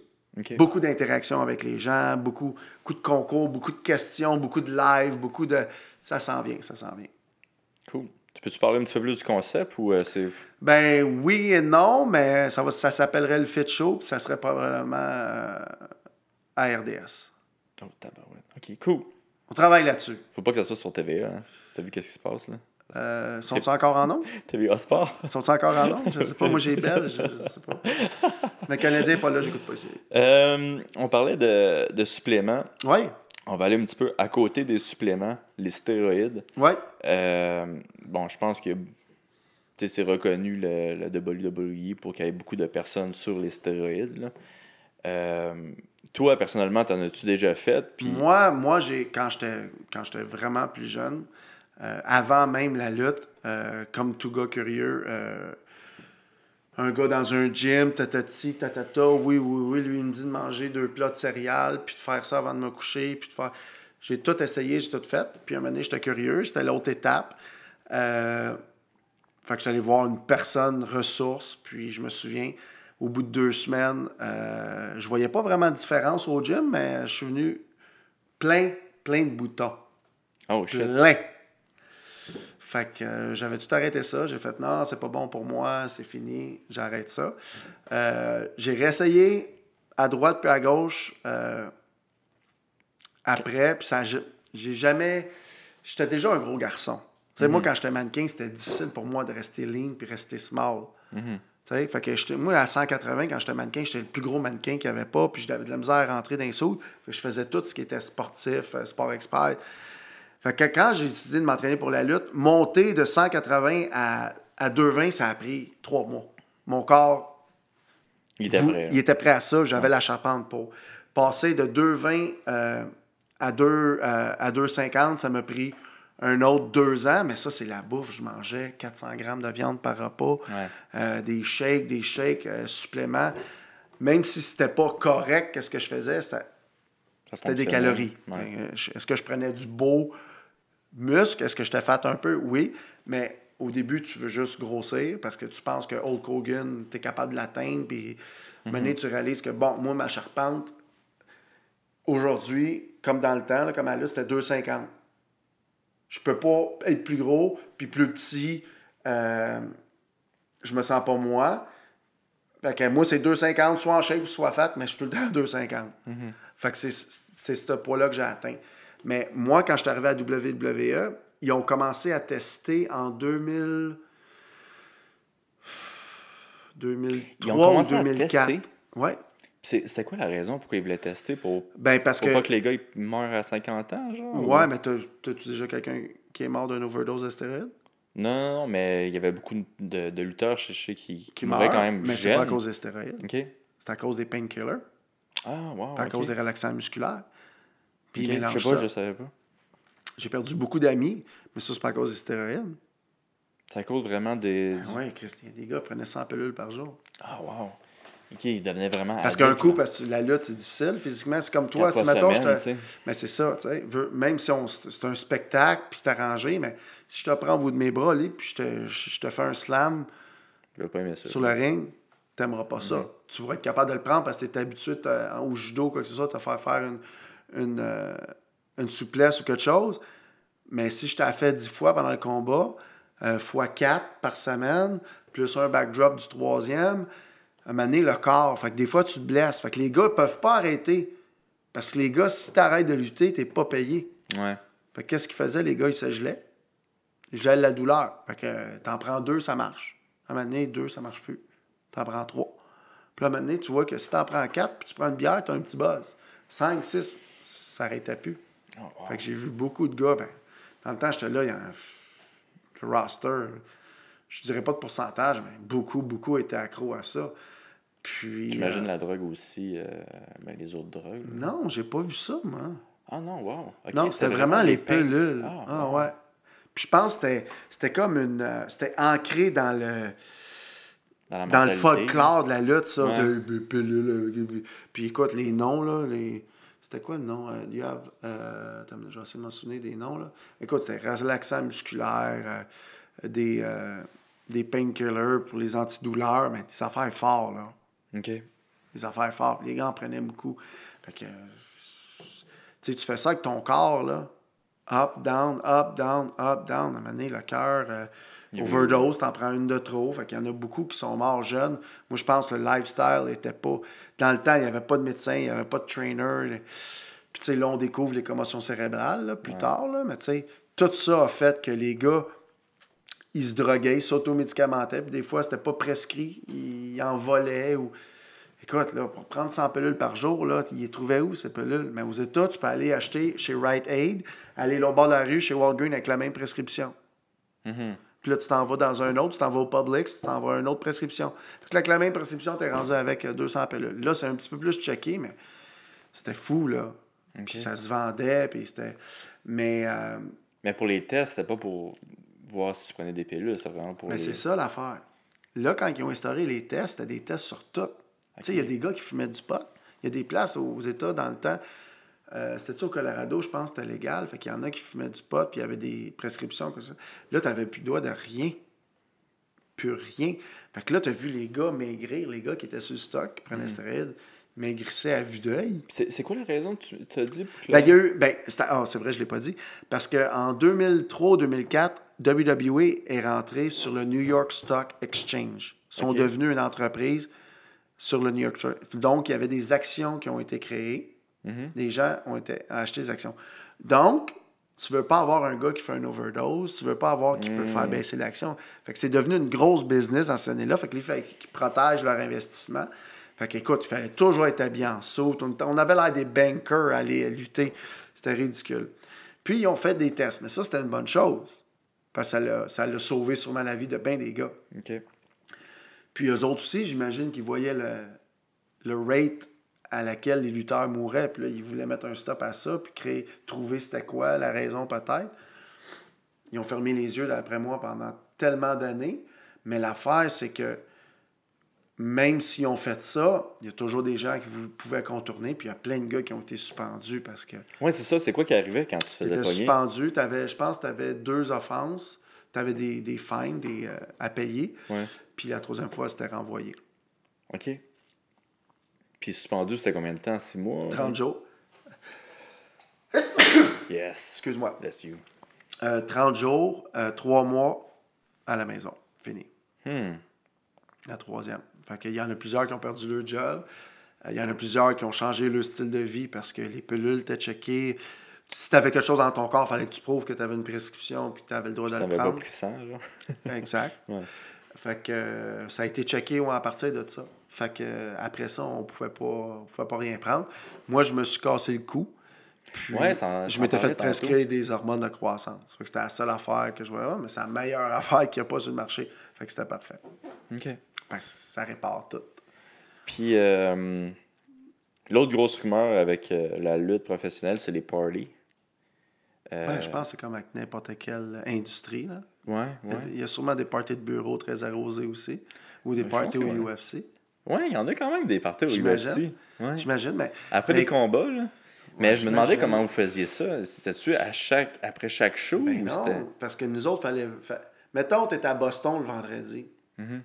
Beaucoup d'interactions avec les gens, beaucoup, beaucoup de concours, beaucoup de questions, beaucoup de live, beaucoup de. Ça s'en vient, ça s'en vient. Cool. Tu peux-tu parler un petit peu plus du concept ou euh, c'est. Ben oui et non, mais ça, va, ça s'appellerait le Fit Show, puis ça serait probablement euh, à RDS. Oh, tabarouette. OK, cool. On travaille là-dessus. Faut pas que ça soit sur TVA. Hein? T'as vu qu'est-ce qui se passe là? Euh, sont-ils encore en nom? T'as vu Osport? Sont-ils encore en nom? Je sais pas. Moi, j'ai Belle, je, je, sais pas. Mais le Canadien n'est pas là, j'écoute pas ici. Euh, on parlait de, de suppléments. Oui. On va aller un petit peu à côté des suppléments, les stéroïdes. Oui. Euh, bon, je pense que c'est reconnu le, le, WWE pour qu'il y ait beaucoup de personnes sur les stéroïdes. Toi, personnellement, t'en as-tu déjà fait? Moi, moi j'ai quand j'étais vraiment plus jeune, avant même la lutte, euh, comme tout gars curieux, euh, un gars dans un gym, tatati, tatata, oui, oui, oui, lui, il me dit de manger deux plats de céréales, puis de faire ça avant de me coucher, puis de faire... J'ai tout essayé, j'ai tout fait. Puis un moment donné, j'étais curieux, c'était l'autre étape. Euh... Fait que j'allais voir une personne ressource, puis je me souviens, au bout de deux semaines, euh, je voyais pas vraiment de différence au gym, mais je suis venu plein, plein de boutons. Oh, shit. Plein. Fait que euh, j'avais tout arrêté ça. J'ai fait non, c'est pas bon pour moi, c'est fini, j'arrête ça. Euh, j'ai réessayé à droite puis à gauche euh, après, puis ça, j'ai jamais. J'étais déjà un gros garçon. Tu sais, Moi, quand j'étais mannequin, c'était difficile pour moi de rester lean puis rester small. Sais, Fait que moi, à 180, quand j'étais mannequin, j'étais le plus gros mannequin qu'il n'y avait pas, puis j'avais de la misère à rentrer dans les sous. Je faisais tout ce qui était sportif, sport expert. Fait que quand j'ai décidé de m'entraîner pour la lutte, monter de 180 à, à 220, ça a pris trois mois. Mon corps. Il était prêt. Il était prêt à ça. J'avais la charpente pour. Passer de 220 euh, à, 2, euh, à 250, ça m'a pris un autre deux ans, mais ça, c'est la bouffe. Je mangeais 400 grammes de viande par repas, euh, des shakes, des shakes, suppléments. Même si c'était pas correct, qu'est-ce que je faisais, c'était des calories. Est-ce que je prenais du beau? Muscle? Est-ce que je t'ai fait un peu? Oui, mais au début, tu veux juste grossir parce que tu penses que Hulk Hogan, tu es capable de l'atteindre, puis mm tu réalises que, bon, moi, ma charpente, aujourd'hui, comme dans le temps, comme à là, c'était 2,50. Je peux pas être plus gros puis plus petit. Euh, je me sens pas moi. Fait que moi, c'est 2,50, soit en shape, soit fat, mais je suis tout le temps à 2,50. Mm-hmm. Fait que c'est ce poids-là que j'ai atteint. Mais moi, quand je suis arrivé à WWE, ils ont commencé à tester en 2000... 2003 ou 2004. Ouais. C'était quoi la raison pourquoi ils voulaient tester pour, ben parce pour que... pas que les gars ils meurent à 50 ans, genre? Ouais, mais t'as-tu déjà quelqu'un qui est mort d'une overdose de stéroïdes? Non, non, mais il y avait beaucoup de, de lutteurs chez, chez qui, qui mouraient quand même mais c'est pas à cause des stéroïdes. C'est à cause des painkillers. Ah, wow. À cause des relaxants musculaires. Puis okay. Je sais pas, ça. je savais pas. J'ai perdu beaucoup d'amis, mais ça, c'est pas à cause des stéroïdes. C'est à cause vraiment des. Ben oui, Christian, des gars prenaient 100 pilules par jour. Ah, wow. OK, il devenait vraiment. Parce qu'un coup, parce que la lutte, c'est difficile physiquement. C'est comme toi, si mettons, semaine, je te... Mais c'est ça, tu sais. Même si on... c'est un spectacle, puis c'est arrangé, mais si je te prends au bout de mes bras, là, puis je te, je te fais un slam sur le ring, t'aimeras pas ça. Tu vas être capable de le prendre parce que tu es habitué au judo, quoi que ce soit, te faire faire une, une, euh, une, souplesse ou quelque chose. Mais si je t'ai fait 10 fois pendant le combat, euh, fois 4 par semaine, plus un backdrop du troisième, à un moment donné, le corps. Fait que des fois, tu te blesses. Fait que les gars ne peuvent pas arrêter. Parce que les gars, si tu arrêtes de lutter, tu n'es pas payé. Ouais. Fait que qu'est-ce qu'ils faisaient? Les gars, ils se gelaient. Ils gèlent la douleur. Fait que t'en prends deux, ça marche. À un moment donné, deux, ça marche plus. T'en prends trois. Puis à un moment donné, tu vois que si t'en prends quatre, puis tu prends une bière, t'as un petit buzz. Cinq, six, ça n'arrêtait plus. Oh, wow. Fait que j'ai vu beaucoup de gars. Ben, dans le temps, j'étais là, il y a un... le roster, je dirais pas de pourcentage, mais beaucoup, beaucoup étaient accros à ça. Puis. J'imagine euh... la drogue aussi, euh, ben, les autres drogues. Non, j'ai pas vu ça, moi. Ah non, wow. non, c'était vraiment, les pilules. Ah, ah ouais. Puis je pense que c'était comme une. euh, c'était ancré dans le. Dans, Dans le folklore de la lutte, ça. Ouais. de- Puis écoute, les noms, là. Les... C'était quoi le nom? Euh, you have, euh, attends, je vais essayer de m'en souvenir des noms, là. Écoute, c'était relaxant musculaire, euh, des, euh, des painkillers pour les antidouleurs, mais des affaires fortes, là. OK. Des affaires fortes. Les gars en prenaient beaucoup. Fait que, tu fais ça avec ton corps, là. Up, down, up, down, up, down. À un moment donné, le cœur, Il overdose, t'en prends une de trop. Fait qu'il y en a beaucoup qui sont morts jeunes. Moi, je pense que le lifestyle était pas... Dans le temps, il n'y avait pas de médecin, il n'y avait pas de trainer. Puis, tu sais, là, on découvre les commotions cérébrales, là, plus tard, là. Mais, tu sais, tout ça a fait que les gars, ils se droguaient, ils s'automédicamentaient. Puis, des fois, c'était pas prescrit. Ils en volaient ou... Écoute, là, pour prendre 100 pilules par jour, là, ils les trouvaient où, ces pilules? Mais aux États, tu peux aller acheter chez Rite Aid, aller là au bord de la rue, chez Walgreens, avec la même prescription. Mhm. Puis là, tu t'en vas dans un autre, tu t'en vas au Publix, tu t'en vas à une autre prescription. Que là, avec la même prescription, tu es rendu avec euh, 200 pilules. Là, c'est un petit peu plus checké, mais c'était fou, là. Puis ça se vendait, puis c'était... Mais, euh, Mais pour les tests, c'était pas pour voir si tu prenais des pilules, c'est vraiment pour mais les... c'est ça l'affaire. Là, quand ils ont instauré les tests, c'était des tests sur tout. Tu sais, il y a des gars qui fumaient du pot. Il y a des places aux États dans le temps. Euh, C'était-tu au Colorado, je pense que c'était légal. Fait qu'il y en a qui fumaient du pot, puis il y avait des prescriptions comme ça. Là, tu n'avais plus le droit de rien. Plus rien. Fait que là, tu as vu les gars maigrir, les gars qui étaient sur le stock, qui Mm. prenaient stéroïdes, maigrissaient à vue d'œil. C'est c'est quoi la raison que tu t'as dit pour que Ben, il y a eu. Ben, c'était- ah, c'est vrai, je ne l'ai pas dit. Parce qu'en 2003-2004, WWE est rentré sur le New York Stock Exchange. Ils sont devenus une entreprise sur le New York Stock. Donc, il y avait des actions qui ont été créées. Mhm. Des gens ont été acheté des actions. Donc, tu veux pas avoir un gars qui fait une overdose, tu veux pas avoir qui peut faire baisser l'action. Fait que c'est devenu une grosse business dans cette année-là. Fait que les fait qu'ils protègent leur investissement. Fait qu'écoute, il fallait toujours être habillé en saut. On, avait l'air des bankers à aller lutter. C'était ridicule. Puis, ils ont fait des tests. Mais ça, c'était une bonne chose. Parce que ça l'a- sauvé sûrement la vie de bien des gars. OK. Puis eux autres aussi, j'imagine qu'ils voyaient le, le rate à laquelle les lutteurs mouraient. Puis là, ils voulaient mettre un stop à ça, puis créer, trouver c'était quoi, la raison peut-être. Ils ont fermé les yeux, d'après moi, pendant tellement d'années. Mais l'affaire, c'est que même s'ils ont fait ça, il y a toujours des gens qui vous pouvaient contourner. Puis il y a plein de gars qui ont été suspendus parce que Ouais, c'est ça. C'est quoi qui arrivait quand tu faisais pogner? suspendu. T'avais, je pense que tu avais deux offenses. Tu avais des, des fines des, euh, à payer. Ouais. Puis la troisième fois, c'était renvoyé. OK. Puis suspendu, c'était combien de temps? Six mois? 30 jours. Yes. Excuse-moi. Bless you. Euh, 30 jours, euh, 3 mois à la maison. Fini. Hmm. La troisième. Fait qu'il y en a plusieurs qui ont perdu leur job. Euh, Il y en a plusieurs qui ont changé leur style de vie parce que les pilules étaient checkées. Si tu avais quelque chose dans ton corps, il fallait que tu prouves que tu avais une prescription puis que tu avais le droit de le pas pris genre? Exact. Ouais. Fait que euh, ça a été checké ouais, à partir de ça. Fait que euh, après ça, on pouvait pas, on pouvait pas rien prendre. Moi, je me suis cassé le cou. Puis, Ouais, je m'étais fait prescrire des hormones de croissance. Fait c'était la seule affaire que je voyais, Ah, mais c'est la meilleure affaire qu'il n'y a pas sur le marché. Fait que c'était parfait. OK. Parce que ça répare tout. Puis, euh, l'autre grosse rumeur avec euh, la lutte professionnelle, c'est les parties. Euh, Ben, je pense que c'est comme avec n'importe quelle industrie. Là. Ouais, Il y a- ouais. Il y a sûrement des parties de bureau très arrosés aussi. Ou des je parties au ouais. UFC. Ouais, il y en a quand même des parties au. UFC. Ouais. J'imagine, mais Après mais- les combats, là. Mais Ouais, je me demandais comment vous faisiez ça. C'était-tu à chaque, après chaque show Ben ou non, parce que nous autres, fallait. fa- Mettons, tu es à Boston le vendredi. Mhm.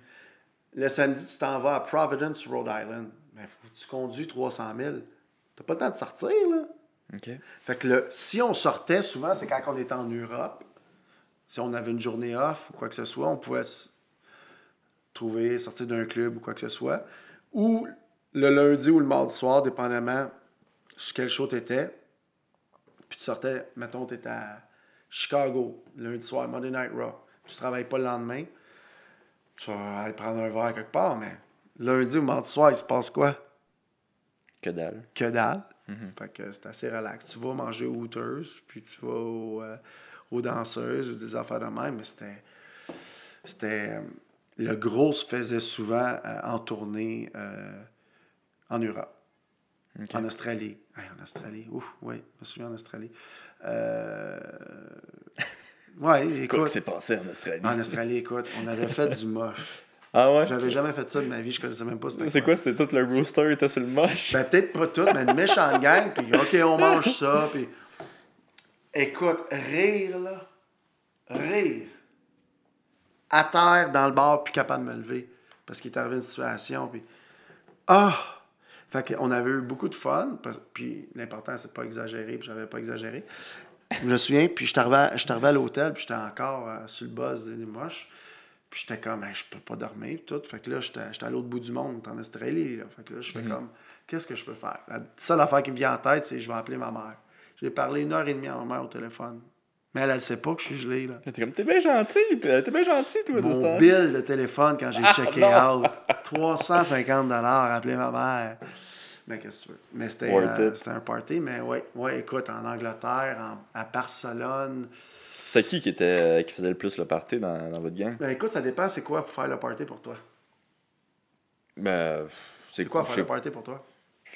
Le samedi, tu t'en vas à Providence, Rhode Island. Ben, faut que tu conduis 300 000. T'as pas le temps de sortir, là. OK. Fait que le, si on sortait, souvent, c'est quand on était en Europe. Si on avait une journée off ou quoi que ce soit, on pouvait trouver, sortir d'un club ou quoi que ce soit. Ou le lundi ou le mardi soir, dépendamment sur quel show tu étais. Puis tu sortais, mettons, tu étais à Chicago, lundi soir, Monday Night Raw. Tu travailles pas le lendemain. Tu vas aller prendre un verre quelque part, mais lundi ou mardi soir, il se passe quoi? Que dalle. que dalle. Fait que c'est assez relax. Tu vas manger au Hooters, puis tu vas au, euh, aux danseuses ou des affaires de même, mais c'était. C'était. Le gros se faisait souvent euh, en tournée euh, en Europe. En Australie. en Australie. Ouf, oui, je me souviens en Australie. Euh... ouais, écoute. Quoi s'est passé en Australie? En Australie, écoute, on avait fait du moche. Ah ouais? J'avais jamais fait ça de ma vie, je connaissais même pas C'est quoi? C'est tout le rooster était sur le moche? Ben, peut-être pas tout, mais une méchante gang, puis OK, on mange ça, puis. Écoute, rire, là. Rire. À terre, dans le bar, puis capable de me lever. Parce qu'il est arrivé une situation, puis. Ah! Fait qu'on avait eu beaucoup de fun, puis l'important, c'est pas exagérer, puis j'avais pas exagéré. Je me souviens, puis je suis arrivé, à l'hôtel, puis j'étais encore euh, sur le buzz des moches. Puis j'étais comme, je peux pas dormir, tout. Fait que là, j'étais à l'autre bout du monde, en Australie. Là. Fait que là, je fais mhm. comme, qu'est-ce que je peux faire? La seule affaire qui me vient en tête, c'est je vais appeler ma mère. J'ai parlé une heure et demie à ma mère au téléphone. Mais elle, elle sait pas que je suis gelé, là. T'es comme, t'es bien gentil, t'es bien gentil, toi, Mon de bill de téléphone quand j'ai ah, checké out, 350 appeler ma mère. Mais qu'est-ce que tu veux? Mais c'était euh, un party, mais ouais, ouais, écoute, en Angleterre, à Barcelone, c'est qui qui, était, qui faisait le plus le party dans, dans votre gang? Ben écoute, ça dépend, c'est quoi pour faire le party pour toi? Ben, c'est quoi faire le party pour toi?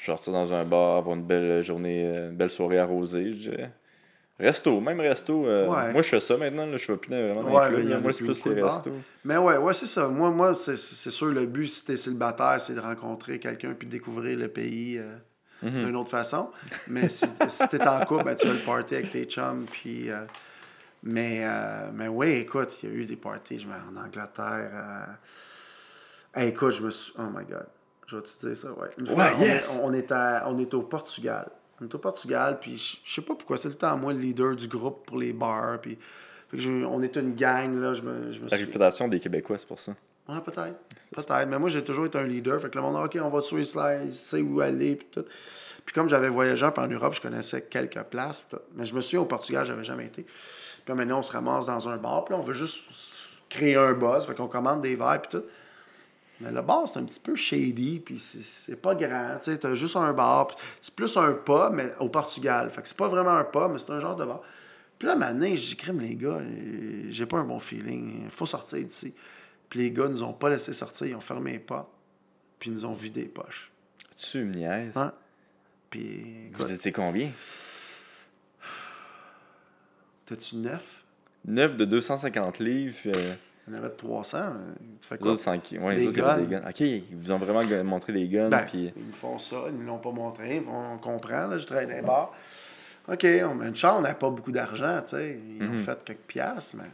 Sortir dans un bar, avoir une belle journée, une belle soirée arrosée, je dirais. Resto, même resto. Euh, moi, je fais ça maintenant. Là, je fais plus vraiment dans ouais, les Moi, c'est plus les restos. Mais ouais, ouais c'est ça. Moi, moi c'est sûr, le but, si t'es célibataire, c'est de rencontrer quelqu'un puis de découvrir le pays euh, mhm. d'une autre façon. Mais si, si t'es en couple, ben, tu fais le party avec tes chums puis... Euh, mais, mais oui, écoute, il y a eu des parties je en Angleterre. Écoute, je me suis. Oh my God. Je vais te dire ça, ouais. yes. on, est on est au Portugal. On est au Portugal, puis je sais pas pourquoi, c'est le temps moi le leader du groupe pour les bars. Puis, on est une gang, là. Je me, je me La réputation des Québécois, c'est pour ça. Ouais, peut-être. Peut-être. Mais moi, j'ai toujours été un leader. Fait que le monde, OK, on va sur slides, il sait où aller, puis tout. Puis comme j'avais voyagé en Europe, je connaissais quelques places. Mais je me suis au Portugal, j'avais jamais été. Puis maintenant, on se ramasse dans un bar, puis on veut juste créer un buzz, fait qu'on commande des verres, puis tout. Mais le bar, c'est un petit peu shady, puis c'est pas grand, tu sais, t'as juste un bar, c'est plus un pas, mais au Portugal. Fait que c'est pas vraiment un pas, mais c'est un genre de bar. Puis là, maintenant, je dis, crème, les gars, j'ai pas un bon feeling, il faut sortir d'ici. Puis les gars nous ont pas laissé sortir, ils ont fermé les portes, puis ils nous ont vidé les poches. Tu me niaises? Hein? Puis. Vous étiez combien? T'as-tu neuf? Neuf de 250 livres. Euh... On avait 300. Euh, tu fais quoi? Ouais, des, guns. des guns? OK, ils vous ont vraiment montré les guns. Ben, puis... Ils me font ça, ils ne l'ont pas montré. On comprend, là, je travaille dans les bars. OK, on met une chambre, on n'avait pas beaucoup d'argent, tu sais. Ils ont mhm. fait quelques piastres, mais.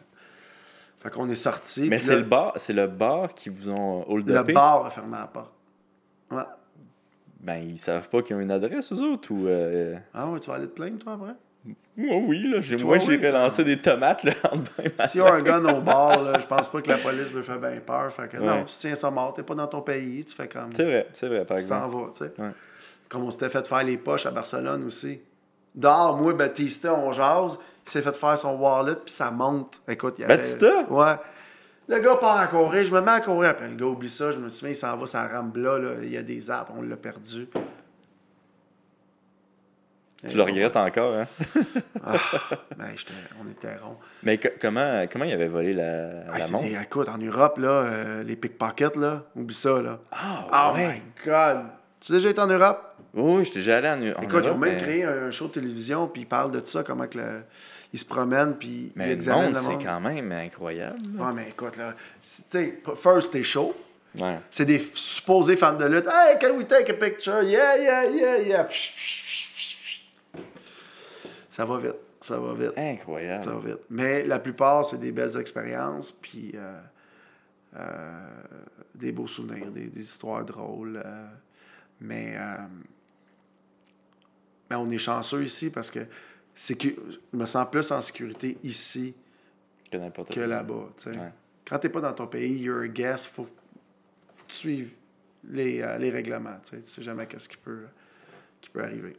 Fait qu'on est sorti. Mais c'est le bar, c'est le bar qui vous ont hold Le bar a fermé la porte. Ouais. Ben, ils savent pas qu'ils ont une adresse, eux autres, ou... Euh... Ah ouais, tu vas aller te plaindre, toi, après? Moi, oui, là. Moi, j'irais lancer des tomates le lendemain. S'il y a un gun au bar, là, je pense pas que la police lui fait bien peur. Fait que, Non, tu tiens ça mort, t'es pas dans ton pays, tu fais comme. C'est vrai, c'est vrai, par exemple. Tu t'en vas, tu sais. Comme on s'était fait faire les poches à Barcelone aussi. Dehors, moi, Batista, on jase. Il s'est fait faire son wallet, puis ça monte. Écoute, il y avait... Batista? Ouais. Le gars part à courir, je me mets à courir. Après, le gars oublie ça, je me souviens, il s'en va, ça Rambla, là. Il y a des arbres, on l'a perdu. Tu le regrettes encore, hein? ah, ben, on était rond. Mais comment, comment il avait volé la, la montre? écoute, en Europe, là, euh, les pickpockets, là, oublie ça, là. Ah, oh, my God! Tu as déjà été en Europe? Oui, j'étais déjà allé en, Europe. Écoute, ils ont même créé un show de télévision, puis ils parlent de ça, comment que ils se promènent, puis ils examinent le monde. c'est quand même incroyable. Oui, mais écoute, là, tu sais, first, t'es chaud. Ouais. C'est des supposés fans de lutte. Hey, can we take a picture? Yeah, yeah, yeah, yeah. Ça va vite. Ça va vite. Incroyable. Ça va vite. Mais la plupart, c'est des belles expériences, puis euh, euh, des beaux souvenirs, des, histoires drôles. Euh, mais, mais on est chanceux ici parce que, que je me sens plus en sécurité ici que, là-bas. Quand tu n'es pas dans ton pays, you're a guest, il faut, faut, que tu suives les, les règlements. Tu ne sais jamais qu'est-ce qui peut, qui peut arriver.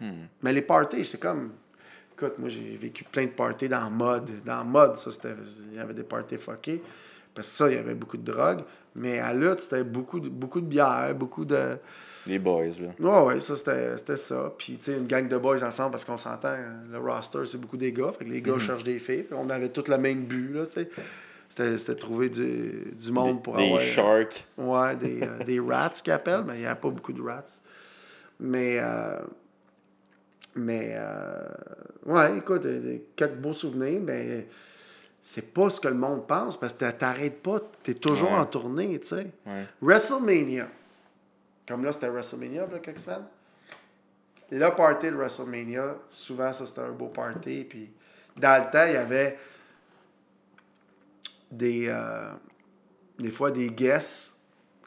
Hmm. Mais les parties, c'est comme Écoute, moi, j'ai vécu plein de parties dans mode. Dans mode, ça, c'était. Il y avait des parties fuckées. Parce que ça, il y avait beaucoup de drogue. Mais à lutte, c'était beaucoup de, beaucoup de bière, beaucoup de. Les boys, là. Ouais, ouais, ça, c'était ça. Puis, tu sais, une gang de boys ensemble, parce qu'on s'entend, le roster, c'est beaucoup des gars. Fait que les gars mhm. cherchent des filles. on avait tous le même but, là, tu sais. C'était trouver du, du monde pour avoir. Des sharks. Ouais, des, euh, des rats qu'ils appellent, mais il n'y a pas beaucoup de rats. Mais, euh, mais, euh, ouais, écoute, euh, quelques beaux souvenirs, mais c'est pas ce que le monde pense parce que t'arrêtes pas, t'es toujours Ouais. en tournée, tu sais. Ouais. WrestleMania. Comme là, c'était WrestleMania, là, quelques semaines. Le party de WrestleMania, souvent, ça, c'était un beau party. Puis, dans le temps, il y avait des, euh, des fois des guests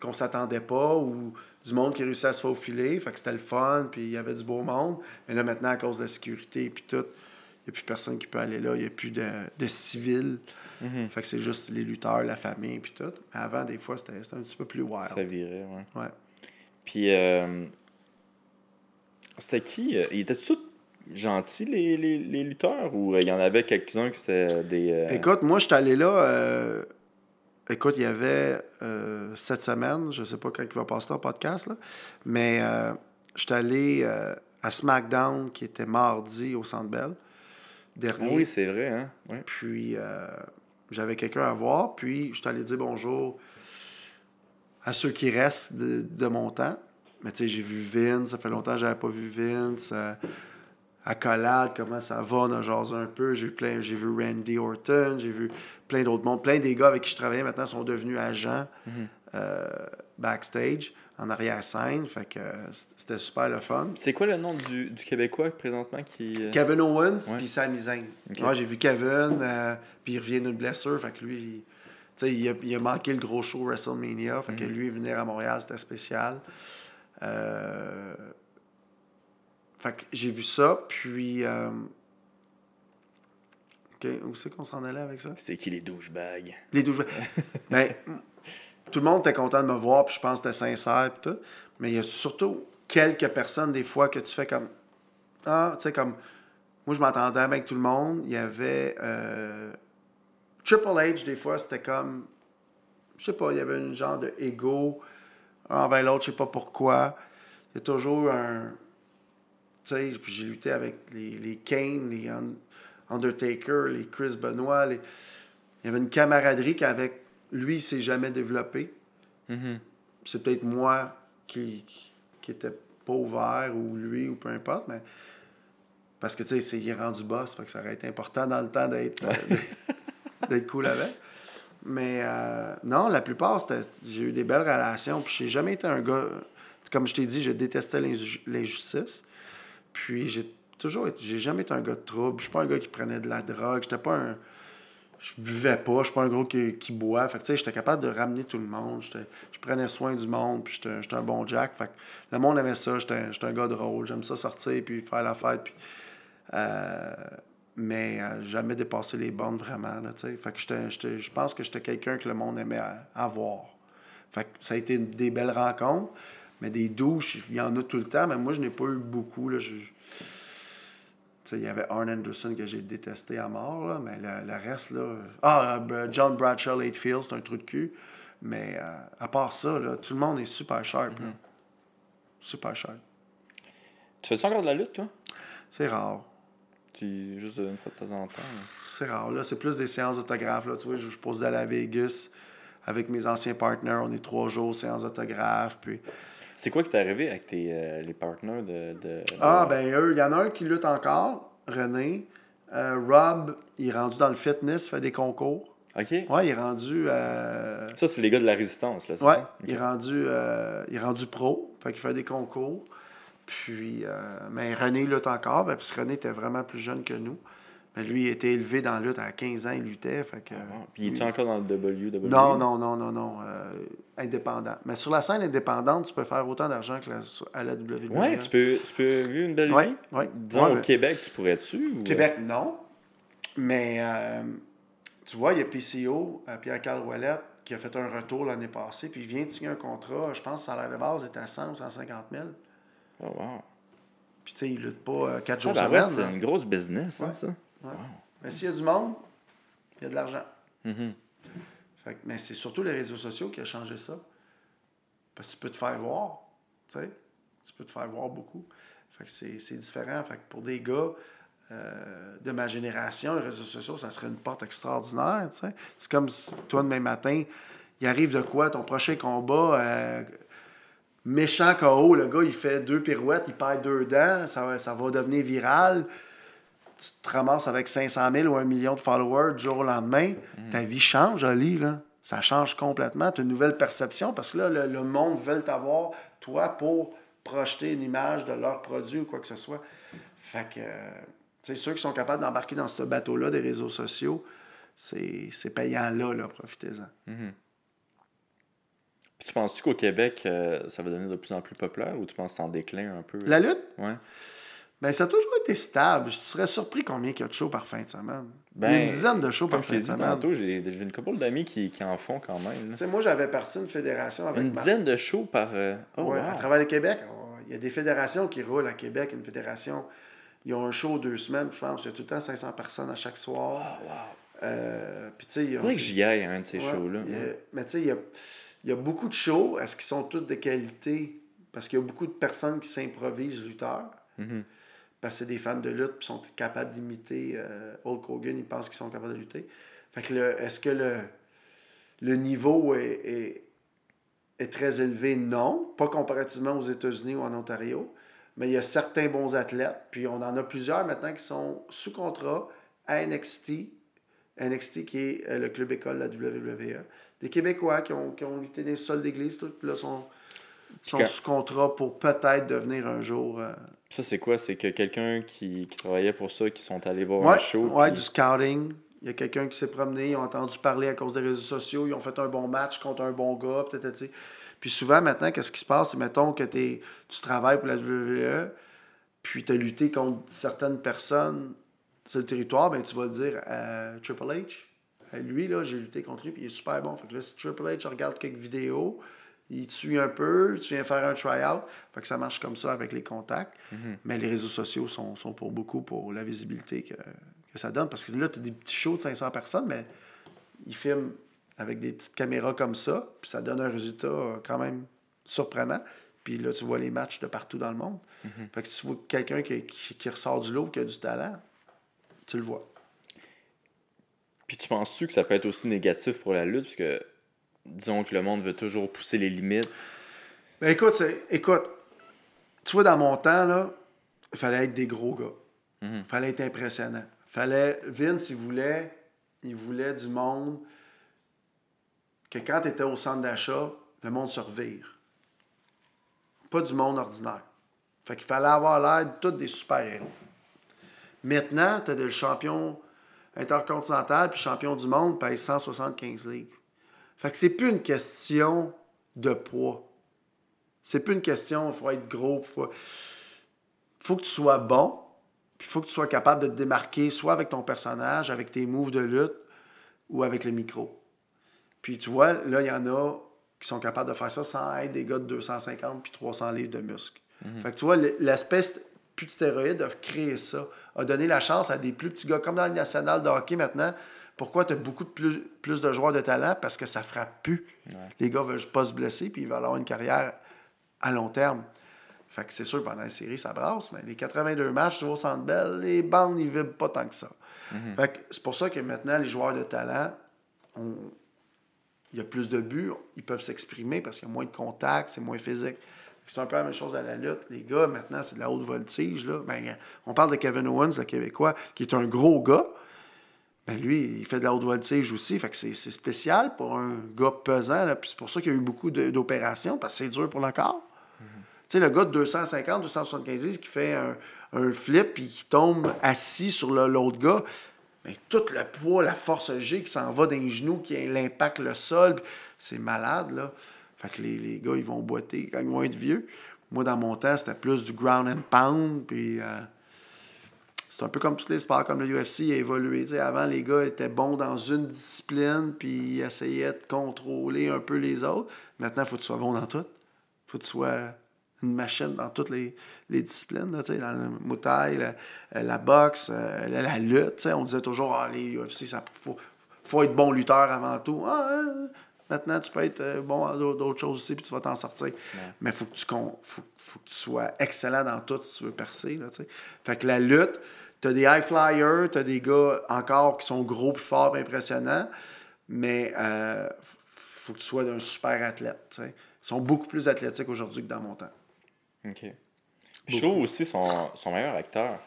qu'on s'attendait pas ou du monde qui réussissait à se faufiler. Fait que c'était le fun, puis il y avait du beau monde. Mais là, maintenant, à cause de la sécurité puis tout, il n'y a plus personne qui peut aller là. Il n'y a plus de, de civils. Mhm. Fait que c'est juste les lutteurs, la famille, puis tout. Mais avant, des fois, c'était c'était un petit peu plus wild. Ça virait, ouais. Ouais. Puis, euh, c'était qui euh, Ils étaient tous gentils, les, les, les lutteurs Ou euh, il y en avait quelques-uns qui c'était des. euh, Écoute, moi, je suis allé là. euh, écoute, il y avait euh, cette semaine, je sais pas quand il va passer ton podcast, là, mais euh, je suis allé euh, à SmackDown qui était mardi au Centre Bell. ah Dernier. oui, c'est vrai, hein. Puis j'avais quelqu'un à voir, puis je suis allé dire bonjour à ceux qui restent de, de mon temps. Mais tu sais, j'ai vu Vince, ça fait longtemps que j'avais pas vu Vince. Euh, Accolade, comment ça va, on a jasé un peu. J'ai j'ai vu Randy Orton, j'ai vu plein d'autres mondes. Plein des gars avec qui je travaillais maintenant sont devenus agents euh, backstage, en arrière-scène. Fait que euh, c'était super le fun. C'est quoi le nom du, du Québécois présentement qui. euh, Kevin Owens puis Sami Zayn. Ouais, j'ai vu Kevin, euh, puis il revient d'une blessure, fait que lui, il, il, a, il a manqué le gros show WrestleMania, fait que Mhm. lui, venir à Montréal, c'était spécial. Euh, fait que j'ai vu ça, puis... euh, où c'est qu'on s'en allait avec ça? C'est qui les douchebags? Les douze. ben, tout le monde était content de me voir, puis je pense que c'était sincère, puis tout. Mais il y a surtout quelques personnes, des fois, que tu fais comme. Ah, tu sais, comme. Moi, je m'entendais avec tout le monde. Il y avait. euh, Triple H, des fois, c'était comme. Je sais pas, il y avait un genre de ego un envers l'autre, je sais pas pourquoi. Il y a toujours un. Puis j'ai lutté avec les, les Kane, les Un- Undertaker, les Chris Benoit. les- Il y avait une camaraderie qu'avec lui, il s'est jamais développé. Mhm. C'est peut-être moi qui, qui, était pas ouvert, ou lui, ou peu importe, mais. Parce que, tu sais, il est rendu boss, fait que ça aurait été important dans le temps d'être euh, cool avec. Mais euh, non, la plupart, j'ai eu des belles relations. Puis j'ai jamais été un gars. Comme je t'ai dit, je détestais l'inju- l'injustice. Puis j'ai toujours été. J'ai jamais été un gars de trouble. Je suis pas un gars qui prenait de la drogue. J'étais pas un. Je buvais pas. Je suis pas un gros qui, qui boit. Fait que tu sais, j'étais capable de ramener tout le monde. Je prenais soin du monde. Puis j'étais un bon Jack. Fait que le monde aimait ça. J'étais un gars drôle. J'aime ça sortir puis faire la fête. Puis, euh, mais euh, jamais dépasser les bornes vraiment. Là, fait que je pense que j'étais quelqu'un que le monde aimait avoir. Fait que ça a été des belles rencontres, mais des douches, il y en a tout le temps, mais moi, je n'ai pas eu beaucoup. Là, je- il y avait Arn Anderson que j'ai détesté à mort, là, mais le, le reste, là... Ah, euh, John Bradshaw Latefield, c'est un trou de cul. Mais euh, à part ça, là, tout le monde est super sharp. là. Super sharp. Tu fais-tu encore de la lutte, toi? C'est rare. tu, Juste une fois de temps en temps. C'est rare. Là, c'est plus des séances d'autographes. Tu vois, je, je pose d'aller à Vegas avec mes anciens partenaires. On est trois jours, séance d'autographes. Puis... C'est quoi qui t'est arrivé avec tes, euh, les partenaires de. de- Ah, ben eux, il y en a un qui lutte encore, René. Euh, Rob, il est rendu dans le fitness, fait des concours. Ok. Ouais, il est rendu. euh, Ça, c'est les gars de la résistance, là, c'est Ouais, ça? il, est rendu, il est rendu pro, fait qu'il fait des concours. Puis, mais René lutte encore, ben, parce que René était vraiment plus jeune que nous. Mais lui, il était élevé dans la lutte à 15 ans, il luttait. Fait que, Ah. Puis, lui- es-tu encore dans le WWE? Non, non, non, non, non. euh, indépendant. Mais sur la scène indépendante, tu peux faire autant d'argent que la- à la WWE. Ouais, tu peux, tu peux vivre une belle vie? ouais. Disons, Ouais, au mais- Québec, tu pourrais-tu? ou- Québec, non. Mais euh, tu vois, il y a PCO, euh, Pierre-Carl Ouellette, qui a fait un retour l'année passée, puis il vient de signer un contrat, je pense que le salaire de base était à 100 ou 150 000. Oh, wow. Puis tu sais, il lutte pas 4 jours Ah, ben, semaine. c'est une grosse business, hein, ça. Mais s'il y a du monde, il y a de l'argent. Mhm. Fait que- mais c'est surtout les réseaux sociaux qui a changé ça. Parce que tu peux te faire voir, tu sais. Tu peux te faire voir beaucoup. Fait que c'est différent. Fait que pour des gars euh, de ma génération, les réseaux sociaux, ça serait une porte extraordinaire, tu sais. C'est comme si toi, demain matin, il arrive de quoi? Ton prochain combat, euh, méchant KO, le gars, il fait deux pirouettes, il perd deux dents, ça, va- ça va devenir viral. Tu te ramasses avec 500 000 ou un million de followers du jour au lendemain. Ta vie change, Ali, là. Ça change complètement. Tu as une nouvelle perception parce que là, le, le monde veut t'avoir, toi, pour projeter une image de leur produit ou quoi que ce soit. Fait que, tu sais, ceux qui sont capables d'embarquer dans ce bateau-là des réseaux sociaux, c'est c'est payant là, là, profitez-en. Puis tu penses-tu qu'au Québec, euh, ça va devenir de plus en plus populaire ou tu penses que c'est en déclin un peu? La lutte, Ouais. Ben, ça a toujours été stable. Je serais surpris combien il y a de shows par fin de semaine. Il y a Ben, une dizaine de shows Comme par je fin t'ai de dit semaine. tantôt, j'ai une couple d'amis qui, qui en font quand même. moi, j'avais parti une fédération avec Une dizaine de shows par. euh, Oh, Ouais, wow. À travers le Québec, il y a des fédérations qui roulent à Québec. Une fédération, ils ont un show deux semaines, pense. Il y a tout le temps 500 personnes à chaque soir. Euh, puis tu sais, ils ont- Faudrait que j'y aille à un de ces Ouais, shows-là. il ouais. Mais tu sais, il y a, il y a beaucoup de shows. Est-ce qu'ils sont tous de qualité? Parce qu'il y a beaucoup de personnes qui s'improvisent lutteurs. Mhm. Parce que c'est des fans de lutte qui sont capables d'imiter euh, Hulk Hogan. Ils pensent qu'ils sont capables de lutter. Fait que le- est-ce que le, le niveau est, est- est très élevé? Non. Pas comparativement aux États-Unis ou en Ontario. Mais il y a certains bons athlètes. Puis on en a plusieurs maintenant qui sont sous contrat à NXT. NXT qui est euh, le club école de la WWE. Des Québécois qui ont, qui ont lutté des sols d'église, tout, puis là, sont, sont quand- sous contrat pour peut-être devenir un jour. euh, Ça, c'est quoi? C'est que quelqu'un qui, qui travaillait pour ça, qui sont allés voir Ouais, un show. ouais, puis- du scouting. Il y a quelqu'un qui s'est promené, ils ont entendu parler à cause des réseaux sociaux, ils ont fait un bon match contre un bon gars, peut-être, tu sais. Puis souvent, maintenant, qu'est-ce qui se passe? C'est, mettons, que t'es- tu travailles pour la WWE, puis tu as lutté contre certaines personnes sur le territoire, ben tu vas le dire à Triple H. Lui, là, j'ai lutté contre lui, puis il est super bon. Fait que là, si Triple H regarde quelques vidéos, il te suit un peu, tu viens faire un try-out. Fait que ça marche comme ça avec les contacts. Mais les réseaux sociaux sont, sont pour beaucoup pour la visibilité que, que ça donne. Parce que là, tu as des petits shows de 500 personnes, mais ils filment avec des petites caméras comme ça, puis ça donne un résultat euh, quand même surprenant. Puis là, tu vois les matchs de partout dans le monde. Fait que si tu vois quelqu'un qui, qui, qui ressort du lot, qui a du talent, tu le vois. Puis tu penses-tu que ça peut être aussi négatif pour la lutte? Parce que, disons que le monde veut toujours pousser les limites. Ben écoute, écoute, tu vois, dans mon temps, là, il fallait être des gros gars. Il fallait être impressionnant. Fallait. Vince, il voulait, il voulait du monde que quand tu étais au centre d'achat, le monde se revire. Pas du monde ordinaire. Fait qu'il fallait avoir l'air de tous des super-héros. Maintenant, tu as le champion intercontinental puis champion du monde pèse 175 livres. Fait que c'est plus une question de poids. C'est plus une question, il faut être gros. Il faut... faut que tu sois bon, puis il faut que tu sois capable de te démarquer, soit avec ton personnage, avec tes moves de lutte, ou avec le micro. Puis tu vois, là, il y en a qui sont capables de faire ça sans être des gars de 250 puis 300 livres de muscles. Fait que tu vois, l'espèce plus de a créé ça, a donné la chance à des plus petits gars, comme dans le national de hockey maintenant. Pourquoi tu as beaucoup de plus, plus de joueurs de talent? Parce que ça frappe plus. Les gars veulent pas se blesser, puis ils veulent avoir une carrière à long terme. Fait que c'est sûr, pendant la série, ça brasse, mais les 82 matchs, tu vas au Centre Bell, les bandes, ils vibrent pas tant que ça. Fait que c'est pour ça que maintenant, les joueurs de talent, on- il y a plus de buts, ils peuvent s'exprimer parce qu'il y a moins de contact, c'est moins physique. C'est un peu la même chose à la lutte. Les gars, maintenant, c'est de la haute voltige. Là. Ben, on parle de Kevin Owens, le Québécois, qui est un gros gars. Ben, lui, il fait de la haute voltige aussi. Fait que c'est spécial pour un gars pesant. là. Puis c'est pour ça qu'il y a eu beaucoup d'opérations, parce que c'est dur pour le corps. Tu sais, le gars de 250, 275 livres qui fait un, un flip puis qui tombe assis sur l'autre gars, mais tout le poids, la force G qui s'en va dans les genoux, qui l'impacte le sol, c'est malade, là. Fait que les, les gars, ils vont boiter quand ils vont être vieux. Moi, dans mon temps, c'était plus du ground and pound, puis euh, c'est un peu comme tous les sports, comme le UFC a évolué. Avant, les gars étaient bons dans une discipline, puis ils essayaient de contrôler un peu les autres. Maintenant, il faut que tu sois bon dans tout. faut que tu sois une machine dans toutes les, les disciplines, là, dans le Thai, la, euh, la boxe, euh, la, la lutte. On disait toujours, ah, les UFC, il faut, faut être bon lutteur avant tout. Ah, hein, maintenant, tu peux être euh, bon à d'autres choses aussi, puis tu vas t'en sortir. Mais il faut, que tu con- faut, faut que tu sois excellent dans tout si tu veux percer. Là, fait que la lutte, tu as des high flyers, tu as des gars encore qui sont gros, puis forts, impressionnants, mais euh, faut que tu sois un super athlète. tu sais. sont beaucoup plus athlétiques aujourd'hui que dans mon temps. OK. Puis je trouve aussi son, son meilleur acteur.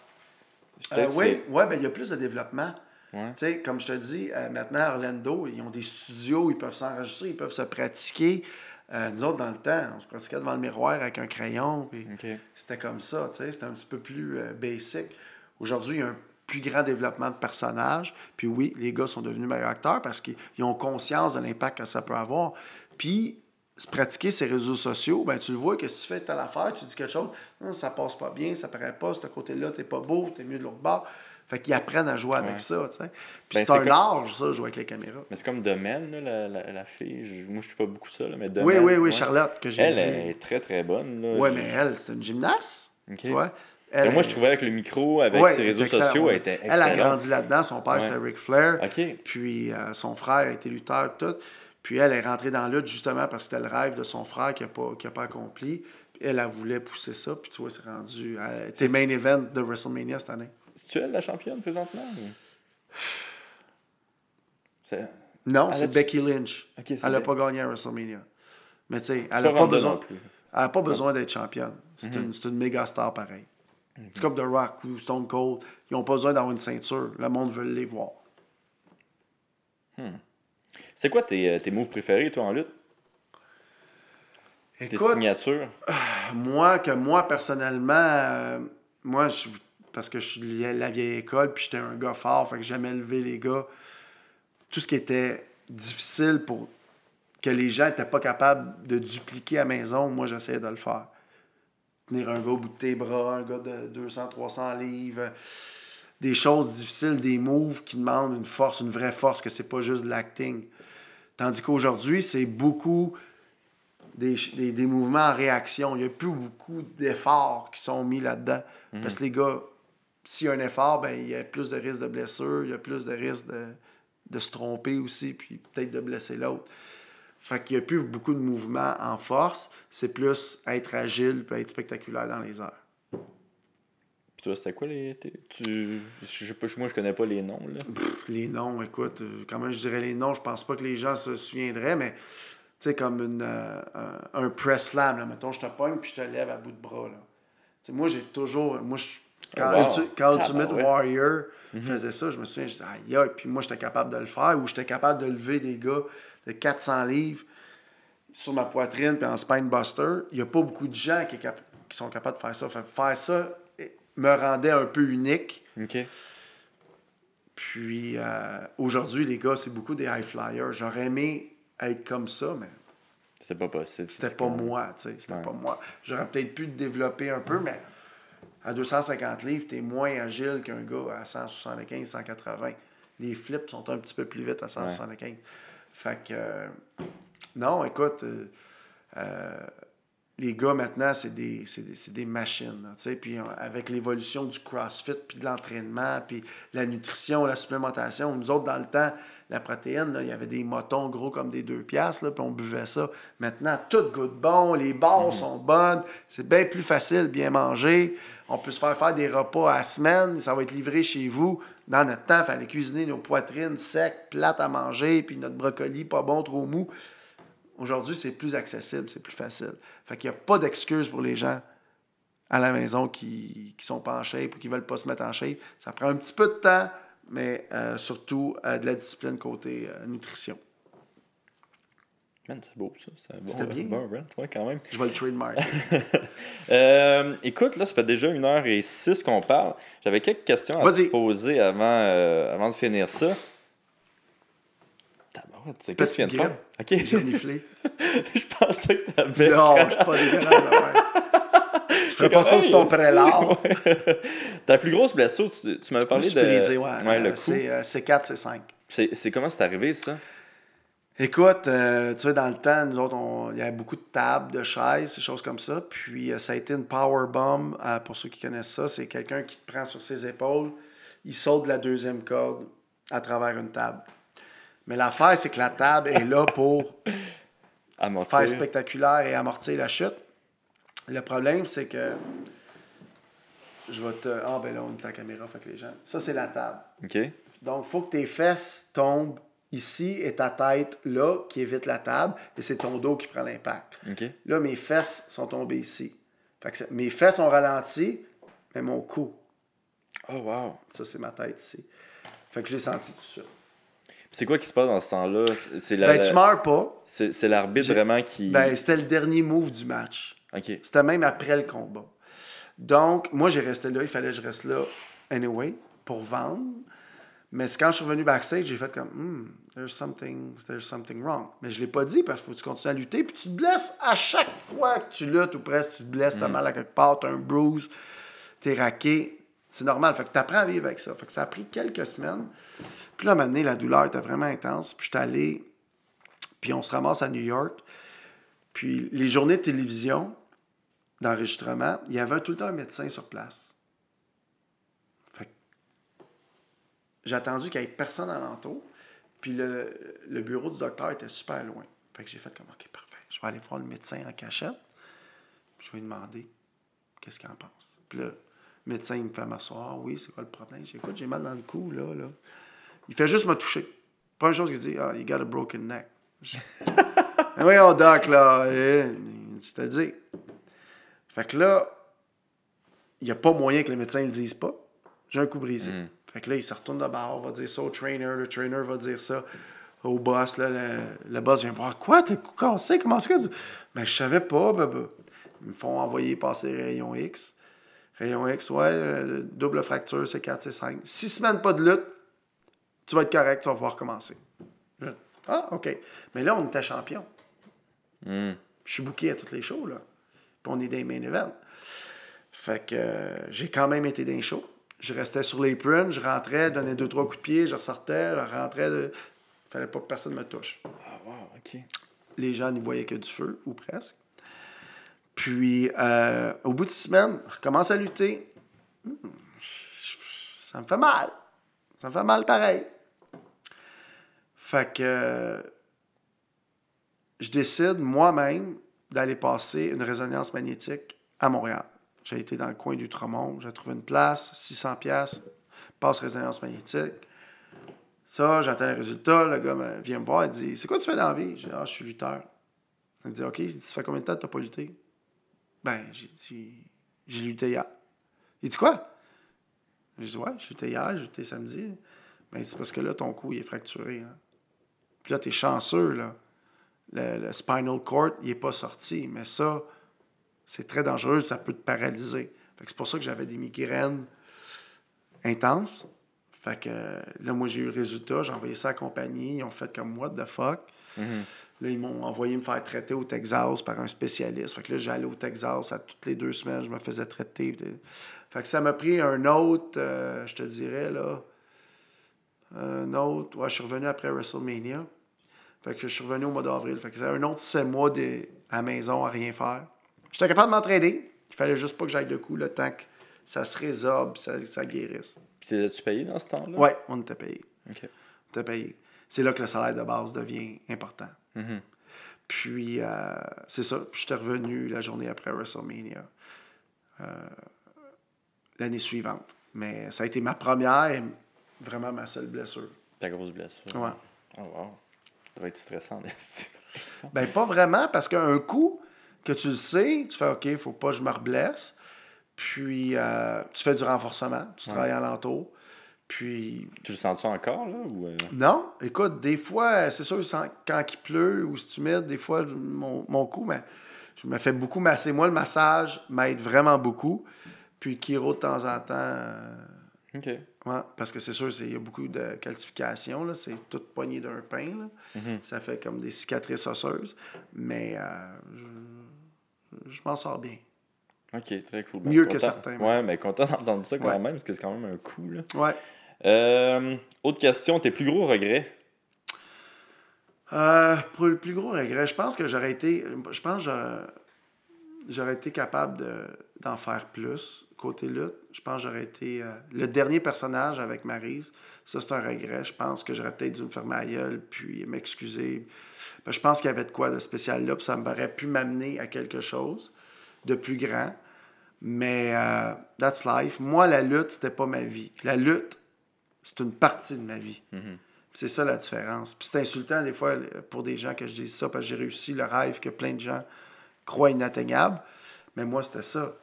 Euh, oui, ouais, ben, il y a plus de développement. Ouais. Comme je te dis, euh, maintenant, à Orlando, ils ont des studios, ils peuvent s'enregistrer, ils peuvent se pratiquer. Euh, nous autres, dans le temps, on se pratiquait devant le miroir avec un crayon, puis OK. c'était comme ça, c'était un petit peu plus basic. Aujourd'hui, il y a un plus grand développement de personnages. Puis oui, les gars sont devenus meilleurs acteurs parce qu'ils ils ont conscience de l'impact que ça peut avoir. Puis, se pratiquer ces réseaux sociaux, ben tu le vois que si tu fais telle affaire, tu dis quelque chose, non, ça passe pas bien, ça paraît pas, ce côté-là, t'es pas beau, t'es mieux de l'autre bord. Fait qu'ils apprennent à jouer avec ça, tu sais. Puis Ben, c'est un comme- art, ça, jouer avec les caméras. Mais c'est comme Domaine, là, la, la, la fille. Je- moi, je suis pas beaucoup ça, là, mais Oui, Domaine. oui, oui, ouais. Charlotte, que j'ai Elle vu. est très, très bonne. Là. Ouais, Je- mais elle, c'est une gymnaste, tu vois. Moi, je trouvais avec le micro, avec Ouais, ses réseaux excellente. sociaux, elle était Elle a excellente. grandi là-dedans. Son père, Ouais. c'était Ric Flair. Puis euh, son frère a été lutteur, tout. Puis elle est rentrée dans la lutte justement parce que c'était le rêve de son frère qui n'a pas, qui a pas accompli. Puis elle, elle voulait pousser ça. Puis tu vois, c'est rendu. Elle était main event de WrestleMania cette année. C'est-tu elle la championne présentement? Non, c'est Becky Lynch. Elle n'a pas gagné à WrestleMania. Mais tu sais, elle n'a pas besoin. pas besoin d'être championne. C'est Mhm. une, une méga star C'est comme The Rock ou Stone Cold. Ils n'ont pas besoin d'avoir une ceinture. Le monde veut les voir. C'est quoi tes, euh, tes moves préférés, toi, en lutte? Tes signatures? Moi, que moi, personnellement, euh, moi, je, parce que je suis de la vieille école, puis j'étais un gars fort, fait que j'aimais lever les gars. Tout ce qui était difficile pour que les gens n'étaient pas capables de dupliquer à la maison, moi, j'essayais de le faire. Tenir un gars au bout de tes bras, un gars de 200, 300 livres, des choses difficiles, des moves qui demandent une force, une vraie force, que c'est pas juste de l'acting. Tandis qu'aujourd'hui, c'est beaucoup des, des, des mouvements en réaction. Il n'y a plus beaucoup d'efforts qui sont mis là-dedans. Parce que les gars, s'il y a un effort, ben, il y a plus de risque de blessure, il y a plus de risque de, de se tromper aussi, puis peut-être de blesser l'autre. Fait qu'il n'y a plus beaucoup de mouvements en force. C'est plus être agile puis être spectaculaire dans les airs. Puis toi, c'était quoi les. Tu... Je sais pas, moi, je connais pas les noms, là. Pff, Les noms, écoute, euh, comment je dirais les noms, je pense pas que les gens se souviendraient, mais tu sais, comme une, euh, un, un press slam, là, mettons, je te pogne puis je te lève à bout de bras. Là. Tu sais, moi, j'ai toujours. Moi, je, quand, Oh, wow. Ulti- quand Ultimate Tabarouette. Warrior faisait ça, je me souviens, je disais, aïe, aïe, puis moi, j'étais capable de le faire, ou j'étais capable de lever des gars de 400 livres sur ma poitrine puis en spine buster. Il n'y a pas beaucoup de gens qui, sont capables de faire ça. Fait faire ça eh, me rendait un peu unique. Puis euh, aujourd'hui, les gars, c'est beaucoup des high flyers. J'aurais aimé être comme ça, mais C'était pas possible. c'était pas moi, tu sais. C'était Ouais. pas moi. J'aurais peut-être pu le développer un peu, mais à 250 livres, t'es moins agile qu'un gars à 175, 180. Les flips sont un petit peu plus vite à 175. Fait que, euh, non, écoute, euh, euh, les gars maintenant, c'est des, des, des machines. Puis avec l'évolution du CrossFit, puis de l'entraînement, puis la nutrition, la supplémentation, nous autres, dans le temps, la protéine, là, il y avait des motons gros comme des deux piastres, là, puis on buvait ça. Maintenant, tout goûte bon, les barres sont bonnes, c'est bien plus facile, bien manger. On peut se faire faire des repas à la semaine, ça va être livré chez vous. Dans notre temps, il fallait cuisiner nos poitrines secs, plates à manger, puis notre brocoli pas bon, trop mou. Aujourd'hui, c'est plus accessible, c'est plus facile. Fait qu'il n'y a pas d'excuse pour les gens à la maison qui, qui sont pas en shape ou qui veulent pas se mettre en shape. Ça prend un petit peu de temps, mais euh, surtout euh, de la discipline côté euh, nutrition. Man, c'est beau, ça. C'est un bon, bien. bon rant, ouais, quand même. Je vais le trademark. Euh, écoute, là, ça fait déjà une heure et six qu'on parle. J'avais quelques questions à te poser avant, euh, avant de finir ça. Qu'est-ce que tu viens de faire? Ok, J'ai reniflé. je pensais que t'avais. Non, je suis pas dégueulasse. Je ferais pas ça sur ton prélat. Ta plus grosse blessure, tu, tu m'avais parlé de. brisé, ouais. Ouais, le Euh, c'est euh, c'est 4, c'est 5. C'est c'est comment c'est arrivé, ça? Écoute, euh, tu sais, dans le temps, nous autres, on- il y avait beaucoup de tables, de chaises, des choses comme ça. Puis euh, ça a été une power bomb, euh, pour ceux qui connaissent ça. C'est quelqu'un qui te prend sur ses épaules, il saute de la deuxième corde à travers une table. Mais l'affaire, c'est que la table est là pour Amortir. faire spectaculaire et amortir la chute. Le problème, c'est que je vais te. Ah, ben là, on est en caméra, fait que les gens. Ça, c'est la table. OK. Donc, il faut que tes fesses tombent ici est ta tête là qui évite la table et c'est ton dos qui prend l'impact. OK. Là, mes fesses sont tombées ici. Fait que mes fesses ont ralenti, mais mon cou, Oh, wow. ça, c'est ma tête ici. Fait que je l'ai senti tout de suite. C'est quoi qui se passe dans ce temps-là? C'est- C'est la- Ben, tu meurs pas. c'est l'arbitre vraiment qui. Ben, c'était le dernier move du match. C'était même après le combat. Donc, moi, j'ai resté là. Il fallait que je reste là anyway pour vendre. Mais quand je suis revenu backstage, j'ai fait comme hmm, there's something, there's something wrong. Mais je l'ai pas dit parce qu'il faut que tu continues à lutter. Puis tu te blesses à chaque fois que tu luttes ou presque, tu te blesses, t'as mal à quelque part, t'as un bruise, t'es raqué. C'est normal. Fait que t'apprends à vivre avec ça. Fait que ça a pris quelques semaines. Puis là, à un moment donné, la douleur était vraiment intense. Puis je suis allé, puis on se ramasse à New York. Puis les journées de télévision, d'enregistrement, il y avait tout le temps un médecin sur place. Fait j'ai attendu qu'il n'y ait personne alentour. Puis le, le bureau du docteur était super loin. Fait que j'ai fait comme, OK, parfait. Je vais aller voir le médecin en cachette. Puis je vais lui demander qu'est-ce qu'il en pense? Puis là, le médecin, il me fait m'asseoir. Oui, c'est quoi le problème? J'écoute, j'ai mal dans le cou, là, là. Il fait juste me toucher. Première chose qu'il dit, ah, you got a broken neck. Ah oui, on doc, là. Eh, Je te dis. Fait que là, il n'y a pas moyen que le médecin ne le dise pas. J'ai un coup brisé. Mm. Fait que là, il se retourne de bord, va dire ça au trainer, le trainer va dire ça au boss. Là, le, le boss vient me voir Quoi, t'as le coup cassé? Comment ça que tu- Ben, je savais pas, ben, ben. Ils me font envoyer passer les rayons X. Rayon X, ouais, euh, double fracture, c'est 4, c'est 5. Six semaines pas de lutte, tu vas être correct, tu vas pouvoir commencer. Ah, OK. Mais là, on était champion. Hmm. Je suis booké à toutes les shows, là. Puis on est dans les main events. Fait que euh, j'ai quand même été dans les shows. Je restais sur les prunes, je rentrais, donnais deux, trois coups de pied, je ressortais, je rentrais. De... Fallait pas que personne me touche. Ah, wow, OK. Les gens n'y voyaient que du feu, ou presque. Puis, euh, au bout de six semaines, je recommence à lutter. Hmm, ça me fait mal. Ça me fait mal pareil. Fait que euh, je décide moi-même d'aller passer une résonance magnétique à Montréal. J'ai été dans le coin d'Outremont, j'ai trouvé une place, 600 pièces, passe résonance magnétique. Ça, j'attends les résultats. Le gars vient me voir, il dit C'est quoi tu fais dans la vie? Dis Ah, je suis lutteur. Il dit Ok, il dit, ça fait combien de temps que tu pas lutté? Ben, j'ai dit J'ai lutté hier. Il dit Quoi? Je dis Ouais, j'ai lutté hier, j'ai lutté samedi. Ben, c'est parce que là, ton cou, il est fracturé. hein. Puis là, tu es chanceux, là. Le, le spinal cord, il n'est pas sorti. Mais ça, c'est très dangereux, ça peut te paralyser. Fait que c'est pour ça que j'avais des migraines intenses. Fait que là, moi, j'ai eu le résultat, j'ai envoyé ça à la compagnie, ils ont fait comme what the fuck? Là, ils m'ont envoyé me faire traiter au Texas par un spécialiste. Fait que là, j'allais au Texas à toutes les deux semaines, je me faisais traiter. Fait que ça m'a pris un autre, euh, je te dirais, là, un autre, ouais, je suis revenu après WrestleMania. Fait que je suis revenu au mois d'avril. Fait que c'était un autre sept mois de- à la maison à rien faire. J'étais capable de m'entraider. Il fallait juste pas que j'aille de coup le temps que ça se résorbe, ça, ça guérisse. Puis t'es-tu payé dans ce temps-là? Ouais, on était payé. On était payé. C'est là que le salaire de base devient important. Mhm. Puis, euh, c'est ça. Puis, j'étais revenu la journée après WrestleMania, euh, l'année suivante. Mais ça a été ma première et vraiment ma seule blessure. Ta grosse blessure. Ouais. Oh, wow. Ça doit être stressant, exemple. Ben, pas vraiment, parce qu'un coup que tu le sais, tu fais OK, il faut pas que je me reblesse. Puis, euh, tu fais du renforcement, tu travailles alentour. Puis, Tu le sens-tu encore, là? Ou, euh, non, écoute, des fois, c'est sûr, quand il pleut ou c'est humide, des fois, mon, mon cou, mais je me fais beaucoup masser. Moi, le massage m'aide vraiment beaucoup. Puis, Kiro, de temps en temps, euh, OK. Ouais, parce que c'est sûr, il y a beaucoup de calcification, là, c'est toute poignée d'un pain. là. Mhm. Ça fait comme des cicatrices osseuses. Mais euh, je, je m'en sors bien. OK, très cool. Mieux que certains, Ouais, mais content d'entendre ça quand Ouais. même, parce que c'est quand même un coup, là. Ouais. Euh, autre question, tes plus gros regrets? Euh, pour le plus gros regret, je pense que j'aurais été. Je pense j'aurais- été capable de- d'en faire plus côté lutte. Je pense que j'aurais été. euh, le dernier personnage avec Maryse, ça c'est un regret. Je pense que j'aurais peut-être dû me fermer la gueule puis m'excuser. Ben, je pense qu'il y avait de quoi de spécial là, puis ça m'aurait pu m'amener à quelque chose de plus grand. Mais euh, that's life. Moi, la lutte, c'était pas ma vie. La lutte, c'est une partie de ma vie. Tu C'est ça la différence. Puis c'est insultant des fois pour des gens que je dise ça parce que j'ai réussi le rêve que plein de gens croient inatteignable. Mais moi, c'était ça.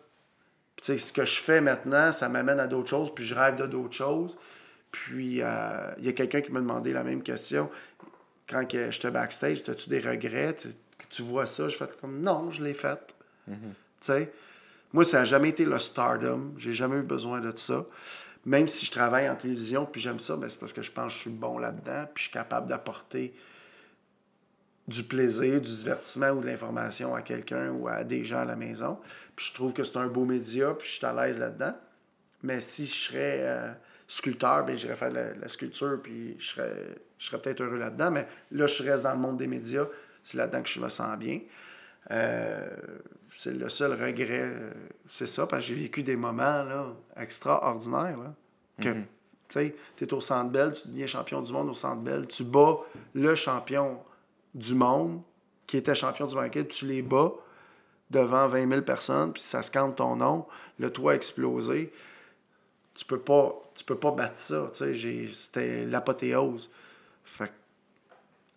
Puis tu sais, ce que je fais maintenant, ça m'amène à d'autres choses, puis je rêve de d'autres choses. Puis euh, il y a quelqu'un qui m'a demandé la même question. Quand j'étais backstage, as-tu des regrets? Tu, tu vois ça? Je fais comme non, je l'ai fait. Tu sais? Moi, ça n'a jamais été le stardom. J'ai jamais eu besoin de ça. Même si je travaille en télévision, puis j'aime ça, ben, c'est parce que je pense que je suis bon là-dedans, puis je suis capable d'apporter du plaisir, du divertissement ou de l'information à quelqu'un ou à des gens à la maison. Puis je trouve que c'est un beau média, puis je suis à l'aise là-dedans. Mais si je serais euh, sculpteur, ben, j'irais faire de la, sculpture, puis je serais, je serais peut-être heureux là-dedans. Mais là, je reste dans le monde des médias. C'est là-dedans que je me sens bien. Euh, c'est le seul regret, euh, c'est ça, parce que j'ai vécu des moments là, extraordinaires. Là, que, Mhm. tu sais, tu es au Centre Bell, tu deviens champion du monde au Centre Bell, tu bats le champion du monde qui était champion du monde, tu les bats devant 20 000 personnes, puis ça scande ton nom, le toit a explosé. Tu peux pas, tu peux pas battre ça, c'était l'apothéose. Fait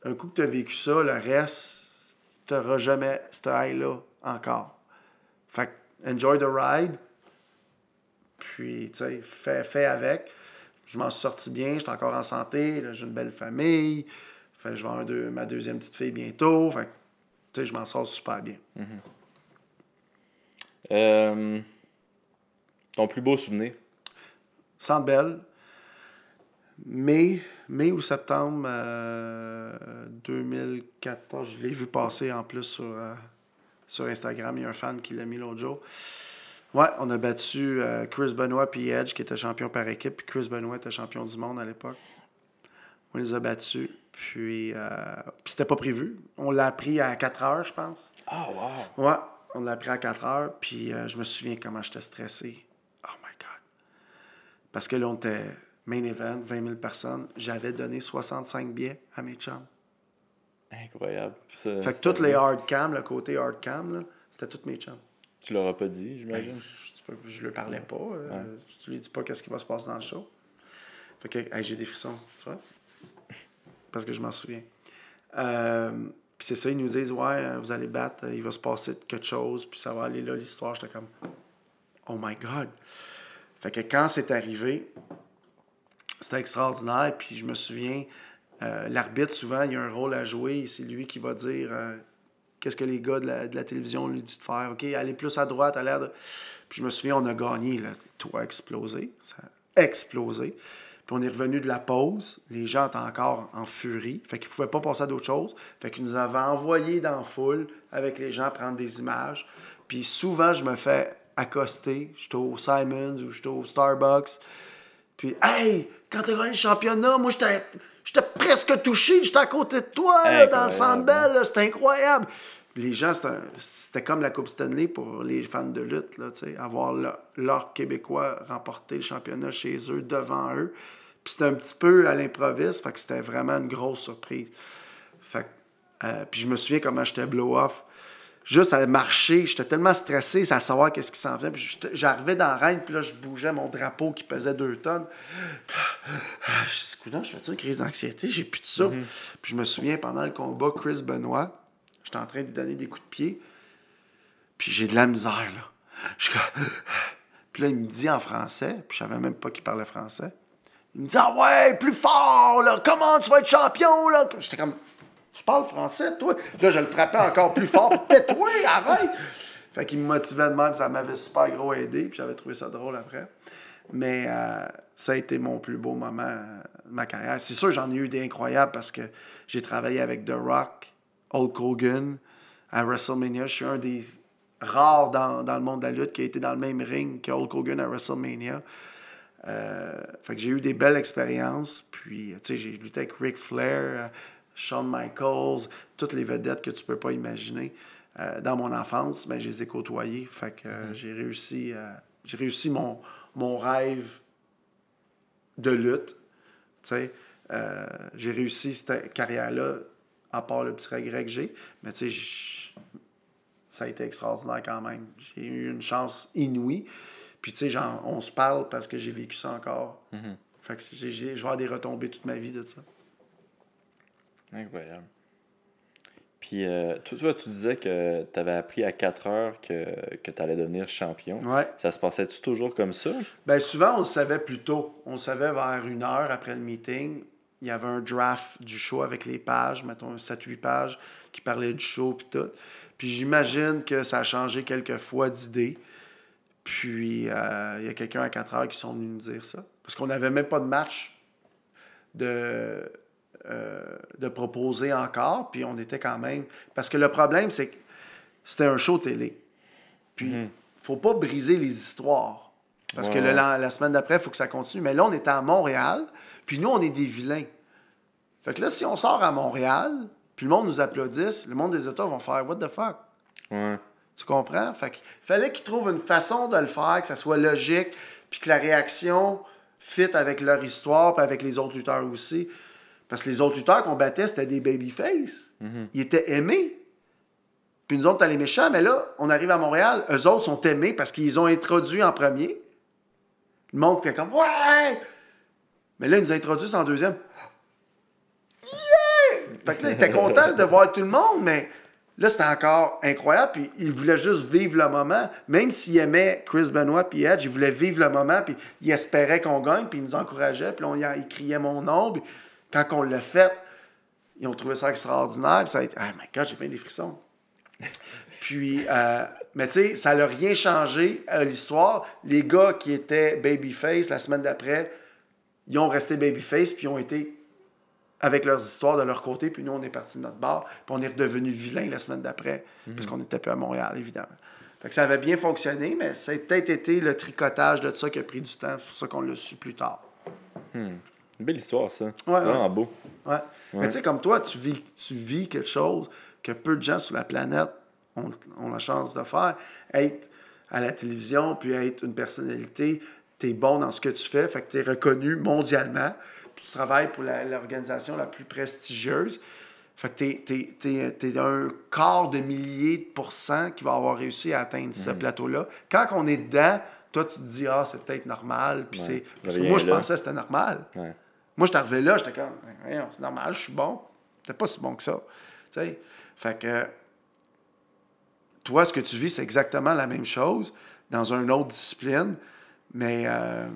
un coup que tu as vécu ça, le reste, tu n'auras jamais ce high-là encore. Fait enjoy the ride, puis, tu sais, fais, fais avec. Je m'en suis sorti bien, j'étais encore en santé, j'ai une belle famille. Fait que je vais avoir deux- ma deuxième petite fille bientôt. Fait que, tu sais, je m'en sors super bien. Euh, ton plus beau souvenir? Centre Bell, mai, mai ou septembre euh, 2014. Je l'ai vu passer en plus sur, euh, sur Instagram. Il y a un fan qui l'a mis l'autre jour. Ouais, on a battu euh, Chris Benoit puis Edge, qui était champion par équipe. Puis Chris Benoit était champion du monde à l'époque. On les a battus. Puis, euh, puis c'était pas prévu. On l'a appris à 4 heures, je pense. Ah, wow! Ouais, on l'a pris à 4 heures, puis euh, je me souviens comment j'étais stressé. Oh my God. Parce que là, on était main event, 20 000 personnes. J'avais donné 65 billets à mes chums. Incroyable. Ça, Fait que toutes les hard cam, le côté hard cam, là, c'était tous mes chums. Tu l'auras pas dit, j'imagine? Je, peux- je lui parlais pas. euh, Ouais. Tu lui dis pas qu'est-ce qui va se passer dans le show. Fait que hey, j'ai des frissons, tu vois? Parce que je m'en souviens. Euh, puis c'est ça, ils nous disent Ouais, vous allez battre, il va se passer quelque chose, puis ça va aller là, l'histoire. J'étais comme Oh my God! Fait que quand c'est arrivé, c'était extraordinaire. Puis je me souviens, euh, l'arbitre, souvent, il a un rôle à jouer. C'est lui qui va dire euh, qu'est-ce que les gars de la, de la télévision lui disent de faire. OK, allez plus à droite, à l'air de. Puis je me souviens, on a gagné. Le toit a explosé. Ça a explosé. Puis on est revenu de la pause. Les gens étaient encore en furie. Fait qu'ils ne pouvaient pas passer à d'autres choses. Fait qu'ils nous avaient envoyés dans la foule avec les gens prendre des images. Puis souvent, je me fais accoster. J'étais au Simons ou j'étais au Starbucks. Puis, hey, quand t'as gagné le championnat, moi, j'étais j'étais presque touché. J'étais à côté de toi, là, dans le Centre Bell. là. C'était incroyable. Les gens, c'était comme la Coupe Stanley pour les fans de lutte, là, avoir le- leur Québécois remporter le championnat chez eux, devant eux. Puis c'était un petit peu à l'improviste, fait que c'était vraiment une grosse surprise. Fait que, euh, puis je me souviens comment j'étais blow-off. Juste à marcher, j'étais tellement stressé à savoir qu'est-ce qui s'en venait. Puis j'arrivais dans la reine, puis là, je bougeais mon drapeau qui pesait deux tonnes. Je dis, Coudonc, je fais une crise d'anxiété, j'ai plus de souffle. Puis je me souviens, pendant le combat, Chris Benoit, j'étais en train de lui donner des coups de pied, puis j'ai de la misère, là. Puis là, il me dit en français, puis je savais même pas qu'il parlait français. Il me dit, ah ouais, plus fort, là, comment tu vas être champion, là? J'étais comme, tu parles français, toi? Là, je le frappais encore plus fort, tais-toi, arrête! Fait qu'il me motivait de même, ça m'avait super gros aidé, puis j'avais trouvé ça drôle après. Mais euh, ça a été mon plus beau moment euh, de ma carrière. C'est sûr, j'en ai eu des incroyables parce que j'ai travaillé avec The Rock, Hulk Hogan, à WrestleMania. Je suis un des rares dans, dans le monde de la lutte qui a été dans le même ring que Hulk Hogan à WrestleMania. Euh, fait que j'ai eu des belles expériences. Puis, tu sais, j'ai lutté avec Ric Flair, euh, Shawn Michaels, toutes les vedettes que tu peux pas imaginer. Euh, dans mon enfance, ben, je les ai côtoyées. Fait que euh, j'ai réussi, euh, j'ai réussi mon, mon rêve de lutte. Tu sais, euh, j'ai réussi cette carrière-là, à part le petit regret que j'ai. Mais tu sais, ça a été extraordinaire quand même. J'ai eu une chance inouïe. Puis tu sais, genre, on se parle parce que j'ai vécu ça encore. Fait que je vais avoir des retombées toute ma vie de ça. Incroyable. Puis, euh, tu disais que tu avais appris à 4 heures que, que tu allais devenir champion. Ouais. Ça se passait-tu toujours comme ça? Ben souvent, on le savait plus tôt. On le savait vers une heure après le meeting. Il y avait un draft du show avec les pages, mettons 7-8 pages, qui parlaient du show puis tout. Puis j'imagine que ça a changé quelques fois d'idée. Puis euh, il y a quelqu'un à 4 heures qui sont venus nous dire ça. Parce qu'on n'avait même pas de match de, euh, de proposer encore. Puis on était quand même. Parce que le problème, c'est que c'était un show télé. Puis Mhm. faut pas briser les histoires. Parce Ouais, que le- la, la semaine d'après, il faut que ça continue. Mais là, on était à Montréal. Puis nous, on est des vilains. Fait que là, si on sort à Montréal, puis le monde nous applaudisse, le monde des États vont faire What the fuck? Ouais. Tu comprends? Fait qu'il fallait qu'ils trouvent une façon de le faire, que ça soit logique, puis que la réaction fit avec leur histoire, puis avec les autres lutteurs aussi. Parce que les autres lutteurs qu'on battait, c'était des babyface. Ils étaient aimés. Puis nous autres, t'as les méchants, mais là, on arrive à Montréal, eux autres sont aimés parce qu'ils ont introduit en premier. Le monde était comme Ouais! Mais là, ils nous introduisent en deuxième. Yeah! Fait que là, ils étaient contents de voir tout le monde, mais là, c'était encore incroyable. Puis ils voulaient juste vivre le moment. Même s'ils aimaient Chris Benoit puis Edge, ils voulaient vivre le moment, puis ils espéraient qu'on gagne, puis ils nous encourageaient. Puis on, ils criaient mon nom. Puis quand on l'a fait, ils ont trouvé ça extraordinaire. Puis ça a été, ah my God, j'ai bien des frissons. Puis, euh, mais tu sais, ça n'a rien changé à l'histoire. Les gars qui étaient babyface la semaine d'après, ils ont resté babyface, puis ils ont été avec leurs histoires de leur côté, puis nous, on est parti de notre bar, puis on est redevenu vilain la semaine d'après, parce qu'on était plus à Montréal, évidemment. Fait que ça avait bien fonctionné, mais ça a peut-être été le tricotage de ça qui a pris du temps, c'est pour ça qu'on l'a su plus tard. Une belle histoire, ça. ouais. Vraiment beau. Ouais. Mais tu sais, comme toi, tu vis, tu vis quelque chose que peu de gens sur la planète ont, ont la chance de faire. Être à la télévision, puis être une personnalité, tu es bon dans ce que tu fais, fait que tu es reconnu mondialement, puis tu travailles pour l'organisation la, plus prestigieuse. Fait que tu es, un quart de millier de pourcents qui va avoir réussi à atteindre ce plateau-là. Quand on est dedans, toi, tu te dis, ah, c'est peut-être normal. Puis Ouais. c'est... Parce que moi, je là. pensais que c'était normal. Ouais. Moi, je arrivé là, j'étais comme, c'est normal, je suis bon. T'es pas si bon que ça. Tu sais? Fait que, toi, ce que tu vis, c'est exactement la même chose dans une autre discipline, mais. euh,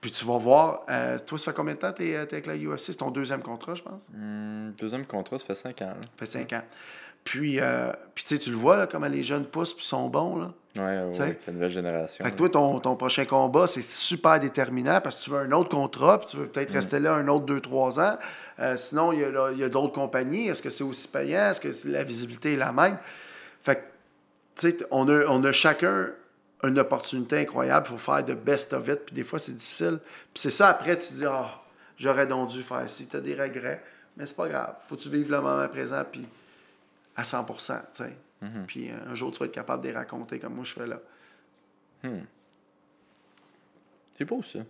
puis tu vas voir, euh, toi, ça fait combien de temps que tu es, avec la UFC? C'est ton deuxième contrat, je pense? Hum, deuxième contrat, ça fait 5 ans. là. Ça fait cinq ans. Puis, euh, puis tu sais, tu le vois, là, comment les jeunes poussent puis sont bons, là. Ouais, ouais, la nouvelle génération. Fait que toi, ton, ton prochain combat, c'est super déterminant parce que tu veux un autre contrat, puis tu veux peut-être rester là un autre 2-3 ans. Euh, sinon, il y a, a d'autres compagnies. Est-ce que c'est aussi payant? Est-ce que la visibilité est la même? Fait que, tu sais, on a, on a chacun une opportunité incroyable. Il faut faire de best of it, puis des fois, c'est difficile. Puis c'est ça, après, tu te dis, ah, j'aurais donc dû faire ci. Tu as des regrets, mais c'est pas grave. faut que tu vives le moment présent, puis à 100 tu sais. Puis euh, un jour, tu vas être capable de les raconter comme moi je fais là. C'est beau, ça.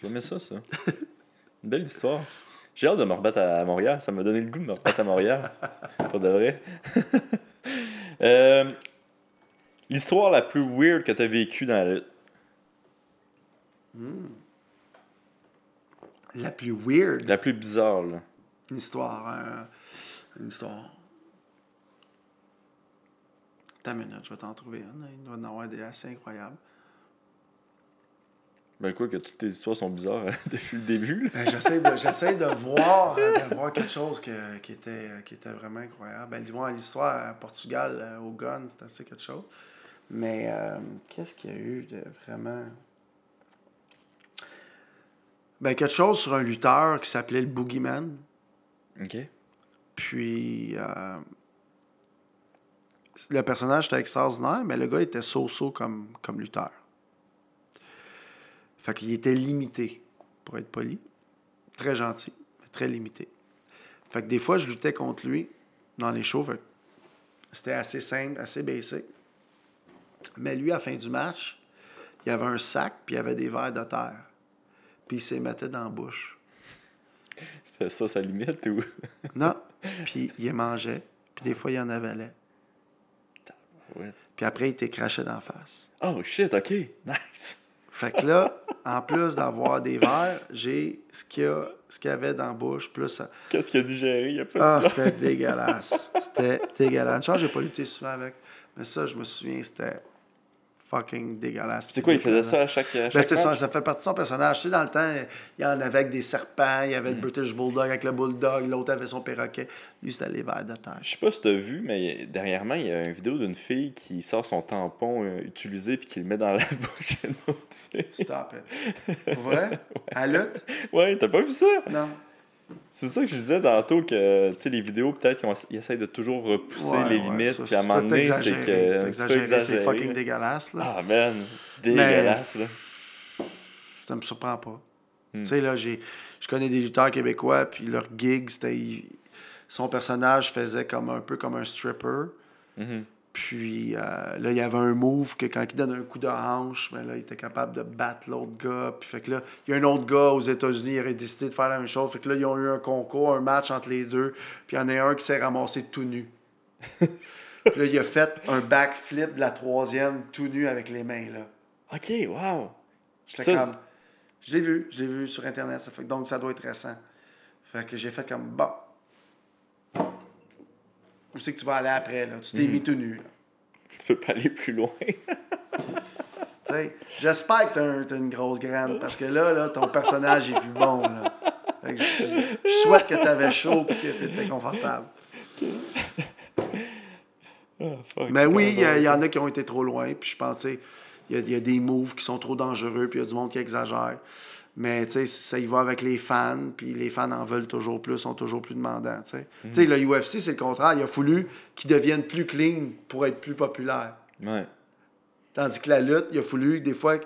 J'aimais ça, ça. Une belle histoire. J'ai hâte de me rebattre à à Montréal. Ça m'a donné le goût de me rebattre à Montréal. Pour de vrai. Euh, L'histoire la plus weird que tu as vécue dans la lutte. La plus weird, La plus bizarre, là. une histoire. euh, une histoire. T'as une minute, je vais t'en trouver une. Il doit y en avoir des assez incroyables. Ben quoi, que toutes tes histoires sont bizarres hein, depuis le début. Ben, j'essaie, de, j'essaie de voir, euh, de voir quelque chose que- qui, était, qui était vraiment incroyable. Ben, l'histoire à Portugal, euh, au gun, c'est assez quelque chose. Mais euh, qu'est-ce qu'il y a eu de vraiment? Ben, quelque chose sur un lutteur qui s'appelait le Boogeyman. OK. Puis, euh, le personnage était extraordinaire, mais le gars était so-so comme, comme lutteur. Fait qu'il était limité, pour être poli. Très gentil, mais très limité. Fait que des fois, je luttais contre lui dans les shows. Fait que c'était assez simple, assez basic. Mais lui, à la fin du match, il y avait un sac, puis il y avait des verres de terre. Puis il s'est mettait dans la bouche. C'était ça sa limite ou? Non. Puis il les mangeait. Puis des fois, il en avalait. Ouais. Puis après, il était craché d'en face. Oh shit, ok. Nice. Fait que là, en plus d'avoir des verres, j'ai ce qu'il y, a- ce qu'il y avait dans la bouche, plus... Qu'est-ce qu'il a digéré? Il y a pas Ah, c'était dégueulasse. C'était dégueulasse. Une chance, j'ai pas lutté souvent avec. Mais ça, je me souviens, c'était fucking dégueulasse. C'est quoi, il faisait ça à chaque, à Ben, chaque c'est ça, ça fait partie de son personnage. Tu sais, dans le temps, il y en avait avec des serpents, il y Mm. avait le British Bulldog avec le Bulldog, l'autre avait son perroquet. Lui, c'était les vers de terre. Je sais pas si t'as vu, mais derrière moi, il y a une vidéo d'une fille qui sort son tampon euh, utilisé puis qui le met dans la bouche d'une autre fille. Stop it. Pour vrai? À lutte? Ouais, t'as pas vu ça? Non. C'est ça que je disais tantôt que les vidéos, peut-être qu'ils essayent de toujours repousser Ouais, les limites, puis à un moment donné, c'est que. C'est fucking dégueulasse, là. Ah, man, dégueulasse, là. Ça me surprend pas. Hmm. Tu sais, là, j'ai, je connais des lutteurs québécois, puis leur gig, c'était. Son personnage faisait comme un peu comme un stripper. Mhm. Puis euh, là, il y avait un move que quand il donne un coup de hanche, ben là, il était capable de battre l'autre gars. Puis fait que là, il y a un autre gars aux États-Unis, il aurait décidé de faire la même chose. Fait que là, ils ont eu un concours, un match entre les deux. Puis il y en a un qui s'est ramassé tout nu. puis là, il a fait un backflip de la troisième tout nu avec les mains, là. Ok, wow. J'étais Ça, comme. Je l'ai vu, je l'ai vu sur Internet. Ça fait, que- donc, ça doit être récent. Fait que j'ai fait comme, bon. Où c'est que tu vas aller après, là? Tu t'es Mhm. mis tout nu, là. Tu peux pas aller plus loin. Tu J'espère que t'as un- t'as une grosse graine, parce que là, là, ton personnage est plus bon, là. Fait que je, je souhaite que t'avais chaud et que t'étais confortable. Ah, fuck, Mais oui, il y, en a qui ont été trop loin, puis je pensais, il y y a des moves qui sont trop dangereux, puis il y a du monde qui exagère. Mais tu sais, ça y va avec les fans, puis les fans en veulent toujours plus, sont toujours plus demandants. Tu sais, Tu sais, le UFC, c'est le contraire. Il a fallu qu'ils deviennent plus clean pour être plus populaires. Ouais. Tandis que la lutte, il a fallu des fois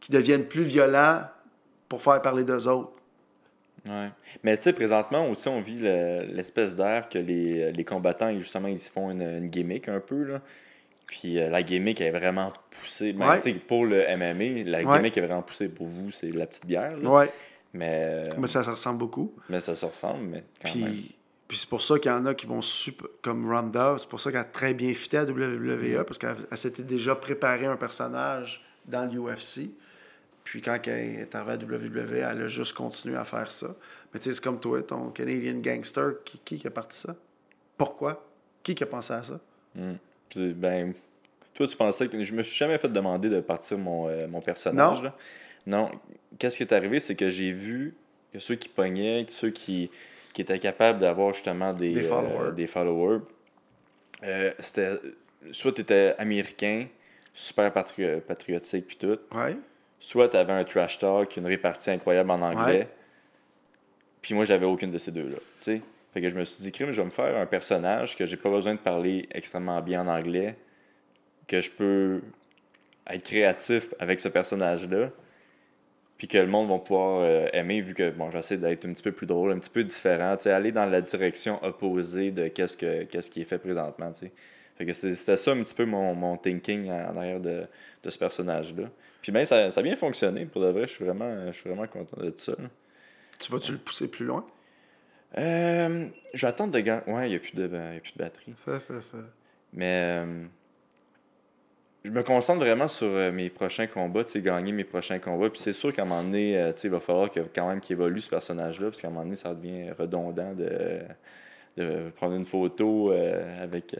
qu'ils deviennent plus violents pour faire parler d'eux autres. Ouais. Mais tu sais, présentement aussi, on vit le- l'espèce d'air que les, les combattants, justement, ils se font une, une gimmick un peu, là. Puis euh, la gimmick est vraiment poussée. Ben, Ouais. tu sais, pour le MMA, la Ouais. gimmick est vraiment poussée pour vous, c'est la petite bière, là. Ouais, Mais, euh, mais ça se ressemble beaucoup. mais ça se ressemble, mais quand même. Puis, puis c'est pour ça qu'il y en a qui vont super, comme Ronda, c'est pour ça qu'elle a très bien fité à WWE, parce qu'elle elle s'était déjà préparé un personnage dans l'UFC. Puis quand elle est arrivée à WWE, elle a juste continué à faire ça. Mais tu sais, c'est comme toi, ton Canadian Gangster, qui, qui a parti ça? Pourquoi? Qui qui a pensé à ça? Hmm. Puis, ben, toi, tu pensais que. Je me suis jamais fait demander de partir mon, euh, mon personnage. Non. Là. Non. Qu'est-ce qui est arrivé, c'est que j'ai vu que ceux qui pognaient, ceux qui, qui étaient capables d'avoir justement des, Des euh, followers. des followers, euh, c'était. Soit tu étais américain, super patri- patriotique, puis tout. Ouais. Soit tu avais un trash talk, une répartie incroyable en anglais. Ouais. Puis moi, j'avais aucune de ces deux-là. tu sais. Fait que je me suis dit, crime, je vais me faire un personnage que j'ai pas besoin de parler extrêmement bien en anglais, que je peux être créatif avec ce personnage-là, puis que le monde va pouvoir euh, aimer, vu que bon, j'essaie d'être un petit peu plus drôle, un petit peu différent, aller dans la direction opposée de qu'est-ce, que, qu'est-ce qui est fait présentement. tu sais. Fait que c'était ça un petit peu mon, mon thinking en arrière de, de ce personnage-là. Puis ben, ça, ça a bien fonctionné, pour de vrai, je suis vraiment, vraiment content de ça. Tu vas-tu le pousser plus loin? Euh, je vais attendre de gagner. Ouais, il n'y a, plus de y a plus de batterie. Fais, fais, fais. Mais euh, je me concentre vraiment sur euh, mes prochains combats, tu sais, gagner mes prochains combats. Puis c'est sûr qu'à un moment donné, euh, tu sais, il va falloir que, quand même qu'il évolue ce personnage-là, parce qu'à un moment donné, ça devient redondant de, de prendre une photo euh, avec,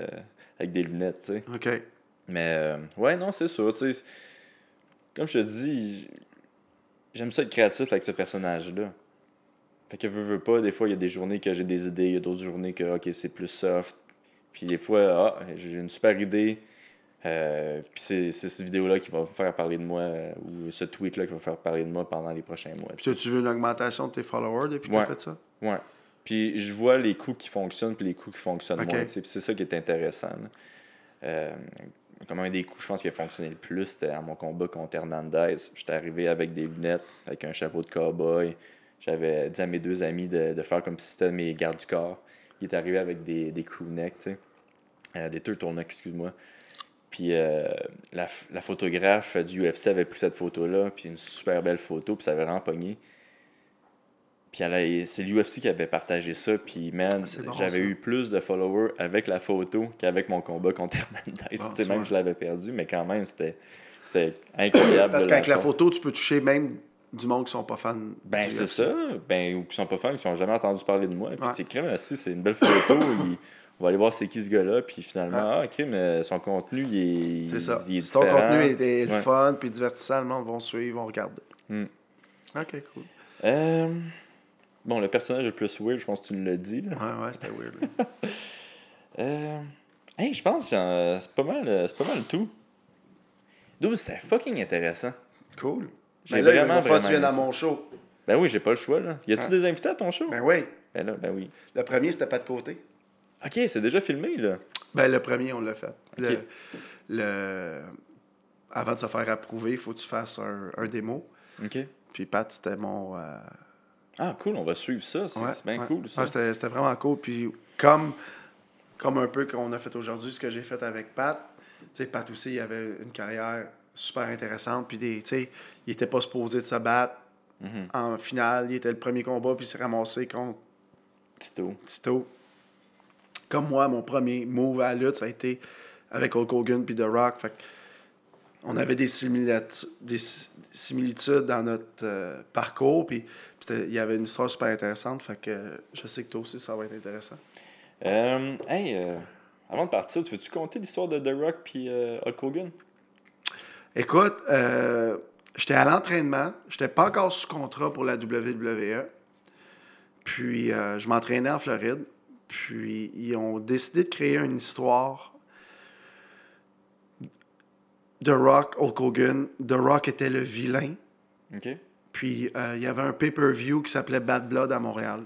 avec des lunettes, tu sais. OK. Mais ouais, non, c'est sûr, tu sais. Comme je te dis, j'aime ça être créatif avec ce personnage-là. Fait que veux, veux pas, des fois, il y a des journées que j'ai des idées, il y a d'autres journées que, ok, c'est plus soft. Puis des fois, ah, j'ai une super idée. euh, puis c'est cette vidéo-là qui va faire parler de moi, euh, ou ce tweet-là qui va faire parler de moi pendant les prochains mois. Puis tu veux une augmentation de tes followers depuis que Ouais. tu as fait ça? Ouais. Puis je vois les coups qui fonctionnent puis les coups qui fonctionnent moins. Puis c'est ça qui est intéressant. Euh, comme un des coups, je pense, qui a fonctionné le plus, c'était à mon combat contre Hernandez. J'étais arrivé avec des lunettes, avec un chapeau de cowboy. J'avais dit à mes deux amis de, de faire comme si c'était mes gardes du corps. Il est arrivé avec des, des crewnecks, tu sais. Euh, des turtlenecks, excuse-moi. Puis euh, la, la photographe du UFC avait pris cette photo-là, puis une super belle photo, puis ça avait vraiment pogné. Puis c'est l'UFC qui avait partagé ça. Puis, man, bon, j'avais eu plus de followers avec la photo qu'avec mon combat contre Hernandez. Bon, Tu sais, même je l'avais perdu, mais quand même, c'était incroyable. Parce qu'avec la photo, tu peux toucher même du monde qui sont pas fans. Ben, c'est ça. Ben, ou qui sont pas fans, qui n'ont jamais entendu parler de moi. Puis, c'est crime aussi, c'est une belle photo. il- on va aller voir c'est qui ce gars-là. Puis finalement, ah, crime, euh, son contenu, il est. C'est ça. Il est différent. contenu est, est le Ouais. fun puis divertissant, le monde va suivre, vont regarder. Hmm. Ok, cool. Euh, Bon, le personnage le plus weird, je pense que tu nous l'as dit. Là. Ouais, ouais, c'était weird. Euh... Hey, je pense que c'est pas mal, c'est pas mal tout. Dude, c'était fucking intéressant. cool. J'ai Ben là, il vraiment, va à mon show. Ben oui, j'ai pas le choix, là. Y a-tu Ah. des invités à ton show? Ben oui. Ben là, ben oui. Le premier, c'était pas de côté. Ok, c'est déjà filmé, là. Ben, le premier, on l'a fait. Le, le- Avant de se faire approuver, il faut que tu fasses un, un démo. Ok. Puis Pat, c'était mon. euh, Ah, cool, on va suivre ça. C'est ouais, bien ouais. cool, ça. C'était c'était vraiment cool. Puis comme, comme un peu qu'on a fait aujourd'hui, ce que j'ai fait avec Pat, tu sais, Pat aussi, il avait une carrière super intéressante. Puis, des, tu sais, il était pas supposé de se battre Mhm. en finale. Il était le premier combat, puis il s'est ramassé contre Tito. Tito. Comme moi, mon premier move à la lutte, ça a été avec Hulk Hogan puis The Rock. Fait on avait des, similatu- des si- similitudes dans notre euh, parcours, puis il y avait une histoire super intéressante. Fait que je sais que toi aussi, ça va être intéressant. Euh, hey, euh, avant de partir, tu veux-tu compter l'histoire de The Rock puis Hulk Hogan? Écoute, j'étais à l'entraînement. J'étais pas encore sous contrat pour la WWE. Puis, euh, je m'entraînais en Floride. Puis, ils ont décidé de créer une histoire. The Rock, Hulk Hogan. The Rock était le vilain. Ok. Puis, euh, il y avait un pay-per-view qui s'appelait Bad Blood à Montréal.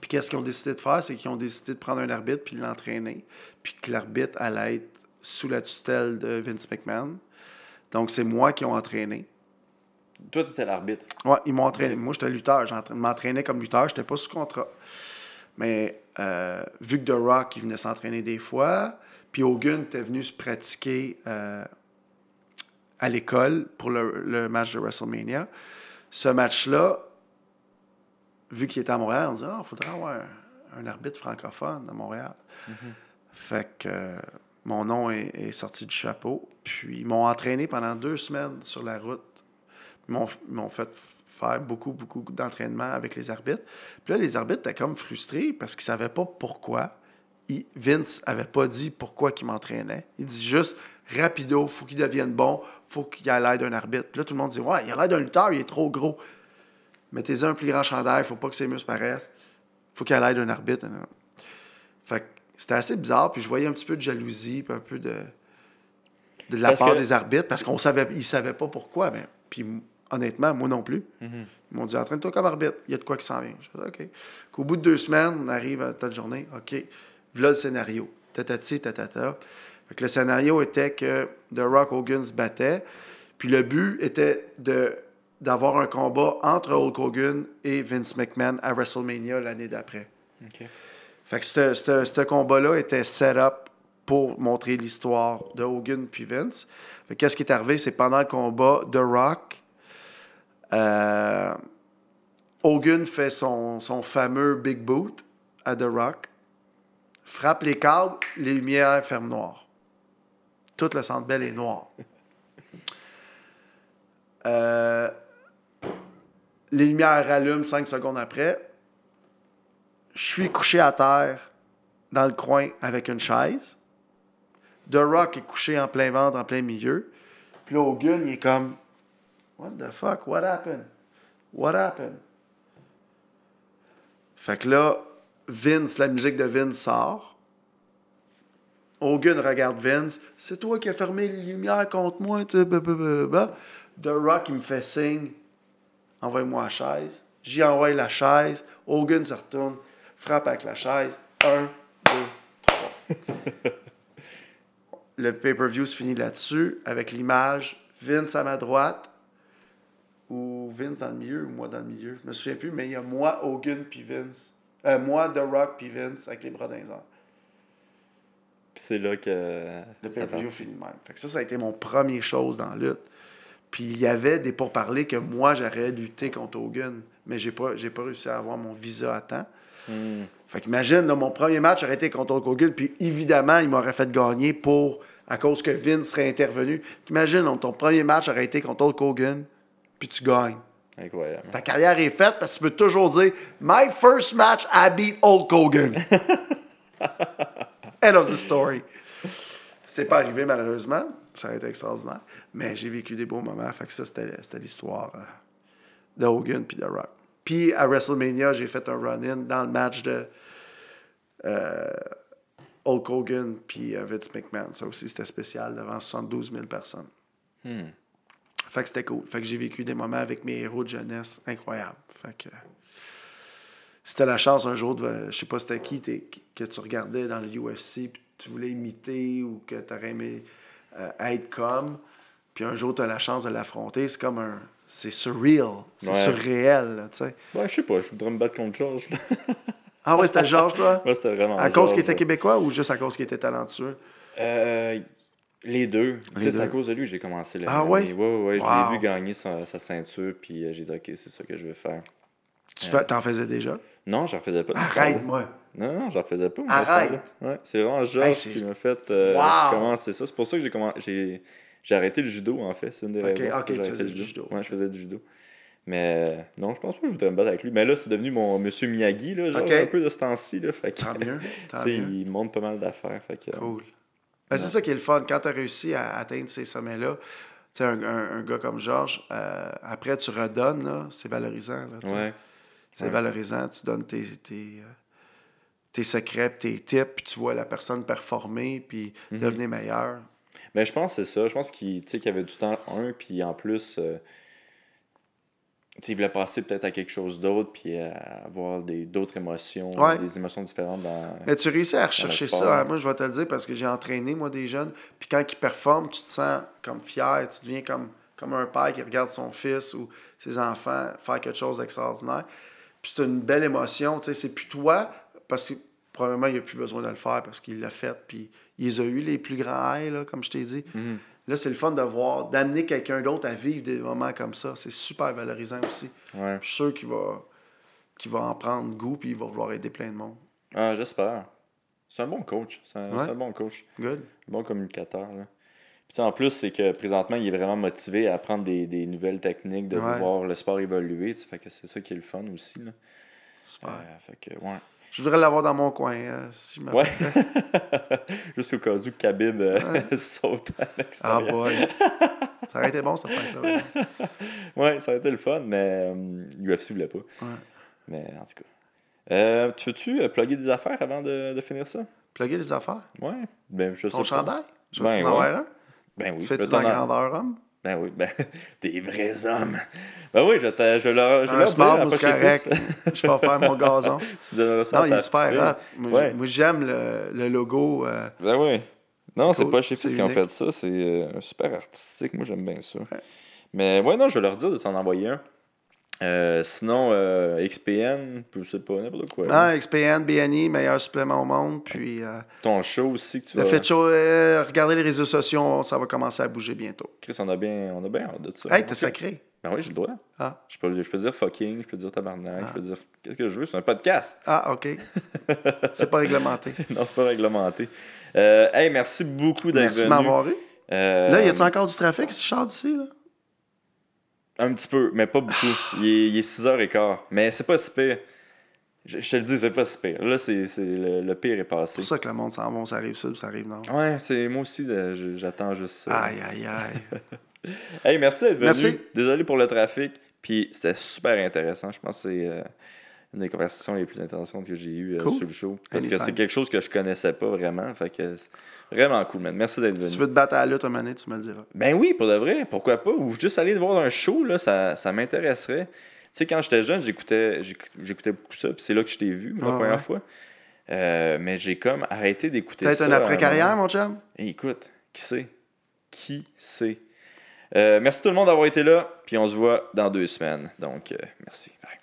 Puis, qu'est-ce qu'ils ont décidé de faire? C'est qu'ils ont décidé de prendre un arbitre puis de l'entraîner. Puis que l'arbitre allait être sous la tutelle de Vince McMahon. Donc, c'est moi qui ont entraîné. Toi, t'étais l'arbitre. Ouais, ils m'ont entraîné. Moi, j'étais lutteur. Je m'entraînais comme lutteur. J'étais pas sous contrat. Mais euh, vu que The Rock, il venait s'entraîner des fois, puis Hogan était venu se pratiquer euh, à l'école pour le, le match de WrestleMania, ce match-là, vu qu'il était à Montréal, on disait Ah, il faudrait avoir un, un arbitre francophone à Montréal. Fait que mon nom est, sorti du chapeau. Puis ils m'ont entraîné pendant deux semaines sur la route. Ils m'ont, ils m'ont fait faire beaucoup, beaucoup d'entraînement avec les arbitres. Puis là, les arbitres étaient comme frustrés parce qu'ils ne savaient pas pourquoi. Vince avait pas dit pourquoi il m'entraînait. Il dit juste rapido, faut qu'il devienne bon, faut qu'il ait l'air d'un arbitre. Puis là, tout le monde dit Ouais, il a l'air d'un lutteur, il est trop gros. Mettez-en un plus grand chandail, faut pas que ses muscles paraissent. faut qu'il ait l'air d'un arbitre. Fait que c'était assez bizarre, puis je voyais un petit peu de jalousie, puis un peu de, de la Parce part que- des arbitres, parce qu'on savait, ils savaient pas pourquoi. Mais, puis honnêtement, moi non plus. Mhm. Ils m'ont dit entraîne-toi comme arbitre, il y a de quoi qui s'en vient. Je dis, OK. Qu'au bout de deux semaines, on arrive à telle journée, OK. Voilà le scénario. Tatati, tatata. Fait que le scénario était que The Rock Hogan se battait, puis le but était de d'avoir un combat entre Hulk Hogan et Vince McMahon à WrestleMania l'année d'après. Ok. Fait que ce- combat-là était set up pour montrer l'histoire de Hogan puis Vince. Qu'est-ce qui est arrivé? C'est pendant le combat, The Rock, euh, Hogan fait son, son fameux Big Boot à The Rock, frappe les câbles, les lumières ferment noir. Tout le centre belle est noir. Euh, les lumières rallument cinq secondes après. Je suis couché à terre dans le coin avec une chaise. The Rock est couché en plein ventre, en plein milieu. Puis là, Hogan, il est comme What the fuck? What happened? What happened? Fait que là, Vince, la musique de Vince sort. Hogan regarde Vince. C'est toi qui as fermé les lumières contre moi. bah, bah, bah. The Rock, il me fait signe. Envoie-moi la chaise. J'y envoie la chaise. Hogan se retourne, frappe avec la chaise. Un, deux, trois. Le pay-per-view se finit là-dessus avec l'image Vince à ma droite ou Vince dans le milieu ou moi dans le milieu. Je me souviens plus, mais il y a moi, Hogan puis Vince. Euh, moi, The Rock puis Vince avec les bras airs. Puis c'est là que. Le pay-per-view finit même. Fait que ça, ça a été mon première chose dans la lutte. Puis il y avait des pourparlers que moi, j'aurais lutté contre Hogan, mais j'ai pas, j'ai pas réussi à avoir mon visa à temps. Hmm. Fait qu'imagine, là, mon premier match aurait été contre Hulk Hogan, puis évidemment, il m'aurait fait gagner pour, à cause que Vince serait intervenu. Imagine, donc, ton premier match aurait été contre Hulk Hogan, puis tu gagnes. Incroyable. Ta carrière est faite parce que tu peux toujours dire My first match, I beat Hulk Hogan. End of the story. C'est pas arrivé malheureusement. Ça aurait été extraordinaire. Mais j'ai vécu des beaux moments. Fait que ça, c'était c'était l'histoire euh, de Hogan puis de Rock. Puis à WrestleMania, j'ai fait un run-in dans le match de euh, Hulk Hogan puis euh, Vince McMahon. Ça aussi, c'était spécial devant 72 000 personnes. Hmm. Fait que c'était cool. Fait que j'ai vécu des moments avec mes héros de jeunesse incroyables. Fait que si t'as la chance un jour de. Je sais pas c'était qui que tu regardais dans le UFC puis tu voulais imiter ou que t'aurais aimé euh, être comme. Puis un jour t'as la chance de l'affronter, c'est comme un. C'est surreal. C'est Ouais. surréel, tu sais. Ouais, je sais pas, je voudrais me battre contre Georges. Ah ouais, c'était Georges, toi? Ouais, c'était vraiment. À cause qu'il était québécois ou juste à cause qu'il était talentueux? Euh, les deux. Tu sais, c'est à cause de lui que j'ai commencé Ah ouais? Ouais, ouais, ouais. Je Wow. l'ai vu gagner sa, sa ceinture, puis euh, j'ai dit, OK, c'est ça que je vais faire. Tu fais- t'en faisais déjà? Non, j'en faisais pas. Arrête-moi! Non, non, j'en faisais pas. Arrête. Ouais, c'est vraiment Georges Hey, qui m'a fait euh, Wow. commencer ça. C'est pour ça que j'ai commencé. J'ai, arrêté le judo, en fait. C'est une des Ok, raisons. ok, tu faisais le du judo. Ouais, je faisais du judo. Mais euh, non, je pense pas que je voudrais me battre avec lui. Mais là, c'est devenu mon monsieur Miyagi, là, genre Ok. un peu de ce temps-ci. Là, fait que, Tant mieux. Tant mieux. il montre pas mal d'affaires. Fait que, Cool. Ben, c'est ça qui est le fun. Quand tu as réussi à atteindre ces sommets-là, tu un, un- un gars comme Georges, euh, après, tu redonnes, là, c'est valorisant. là. Ouais. C'est ouais. valorisant. Tu donnes tes, tes, euh, tes secrets, tes tips, puis tu vois la personne performer, puis Mhm. devenir meilleur. Ben, je pense que c'est ça. Je pense qu'il qu'il y avait du temps, un, puis en plus, euh, il voulait passer peut-être à quelque chose d'autre, puis à avoir d'autres émotions, Ouais. des émotions différentes dans. Mais tu réussis à rechercher ça. hein. Moi, je vais te le dire parce que j'ai entraîné, moi, des jeunes. Puis quand ils performent, tu te sens comme fier. Tu deviens comme, comme un père qui regarde son fils ou ses enfants faire quelque chose d'extraordinaire. Puis c'est une belle émotion. Tu sais, c'est plus toi, parce que probablement, il n'a plus besoin de le faire parce qu'il l'a fait. Puis il a eu, les plus grands ailes, là, comme je t'ai dit. Mhm. Là, c'est le fun de voir, d'amener quelqu'un d'autre à vivre des moments comme ça. C'est super valorisant aussi. Ouais. Je suis sûr qu'il va, qu'il va en prendre goût puis il va vouloir aider plein de monde. Ah, j'espère. C'est un bon coach. C'est un, Ouais. c'est un bon coach. Good. Un bon communicateur. Là. Puis, en plus, c'est que présentement, il est vraiment motivé à apprendre des, des nouvelles techniques, de Ouais. voir le sport évoluer. tu sais, Fait que c'est ça qui est le fun aussi. Là. Super. Euh, fait que, ouais. Je voudrais l'avoir dans mon coin. euh, si je me Ouais. Juste au cas où Khabib euh, saute à Ah l'extérieur. boy. ça aurait été bon, cette fête-là. Ouais, ça aurait été le fun, mais euh, l'UFC voulait pas. Ouais. Mais en tout cas. Euh, tu veux-tu euh, plugger des affaires avant de, de finir ça? Plugger les affaires? Ouais. Ben, je sais Ton chandail? Je Ben ouais. Ben oui. Tu fais-tu dans grandeur homme? Ben oui, ben, des vrais hommes. Ben oui, je, te- je leur, je Un leur dis smart, correct. Je vais faire mon gazon. tu donneras ça Non, il est super hot. Ouais. moi, j'aime le, le logo. euh, Ben oui. Non, C'est cool, pas chez qui ont fait ça, c'est euh, super artistique. Moi, j'aime bien ça. Mais ouais, non, je vais leur dire de t'en envoyer un. Euh, sinon, euh, XPN, je sais pas, n'importe quoi. Non, XPN, BNI, meilleur supplément au monde. Puis euh, Ton show aussi que tu le vas. fait show, regardez les réseaux sociaux, ça va commencer à bouger bientôt. Chris, on a bien, on a bien hâte de ça. Hey, t'es sacré. Ben oui, j'ai le droit. Ah. Je peux, je peux dire fucking, je peux dire tabarnak, Ah. je peux dire qu'est-ce que je veux, c'est un podcast. Ah, OK. C'est pas réglementé. non, c'est pas réglementé. Hey, merci beaucoup d'être Merci de venu. m'avoir eu. Là, y a-tu encore du trafic si je sors d'ici? Là? Un petit peu, mais pas beaucoup. Il est, il est 6h15. Mais c'est pas si pire. Je, je te le dis, c'est pas si pire. Là, c'est, c'est le, le pire est C'est passé. pour ça que le monde s'en va, ça arrive sud, ça arrive nord. Ouais, c'est moi aussi, de- j'attends juste ça. Aïe, aïe, aïe. Hey, merci d'être venu. Merci. Désolé pour le trafic. Puis c'était super intéressant. Je pense que c'est euh, une des conversations les plus intéressantes que j'ai eues euh, Cool. sur le show. Parce que c'est quelque chose que je connaissais pas vraiment. Fait que c'est vraiment cool, man. Merci d'être Si tu venu. veux te battre à la lutte un moment tu me le diras. Ben oui, pour de vrai, pourquoi pas? Ou juste aller voir un show, là, ça, ça m'intéresserait. Tu sais, quand j'étais jeune, j'écoutais, j'éc- j'écoutais beaucoup ça, puis c'est là que je t'ai vu la Ah, première ouais. fois. Euh, mais j'ai comme arrêté d'écouter ça. Peut-être un après-carrière, mon chum? Hey, écoute, qui sait? Qui sait? Euh, merci tout le monde d'avoir été là, puis on se voit dans deux semaines. Donc, euh, merci. Bye.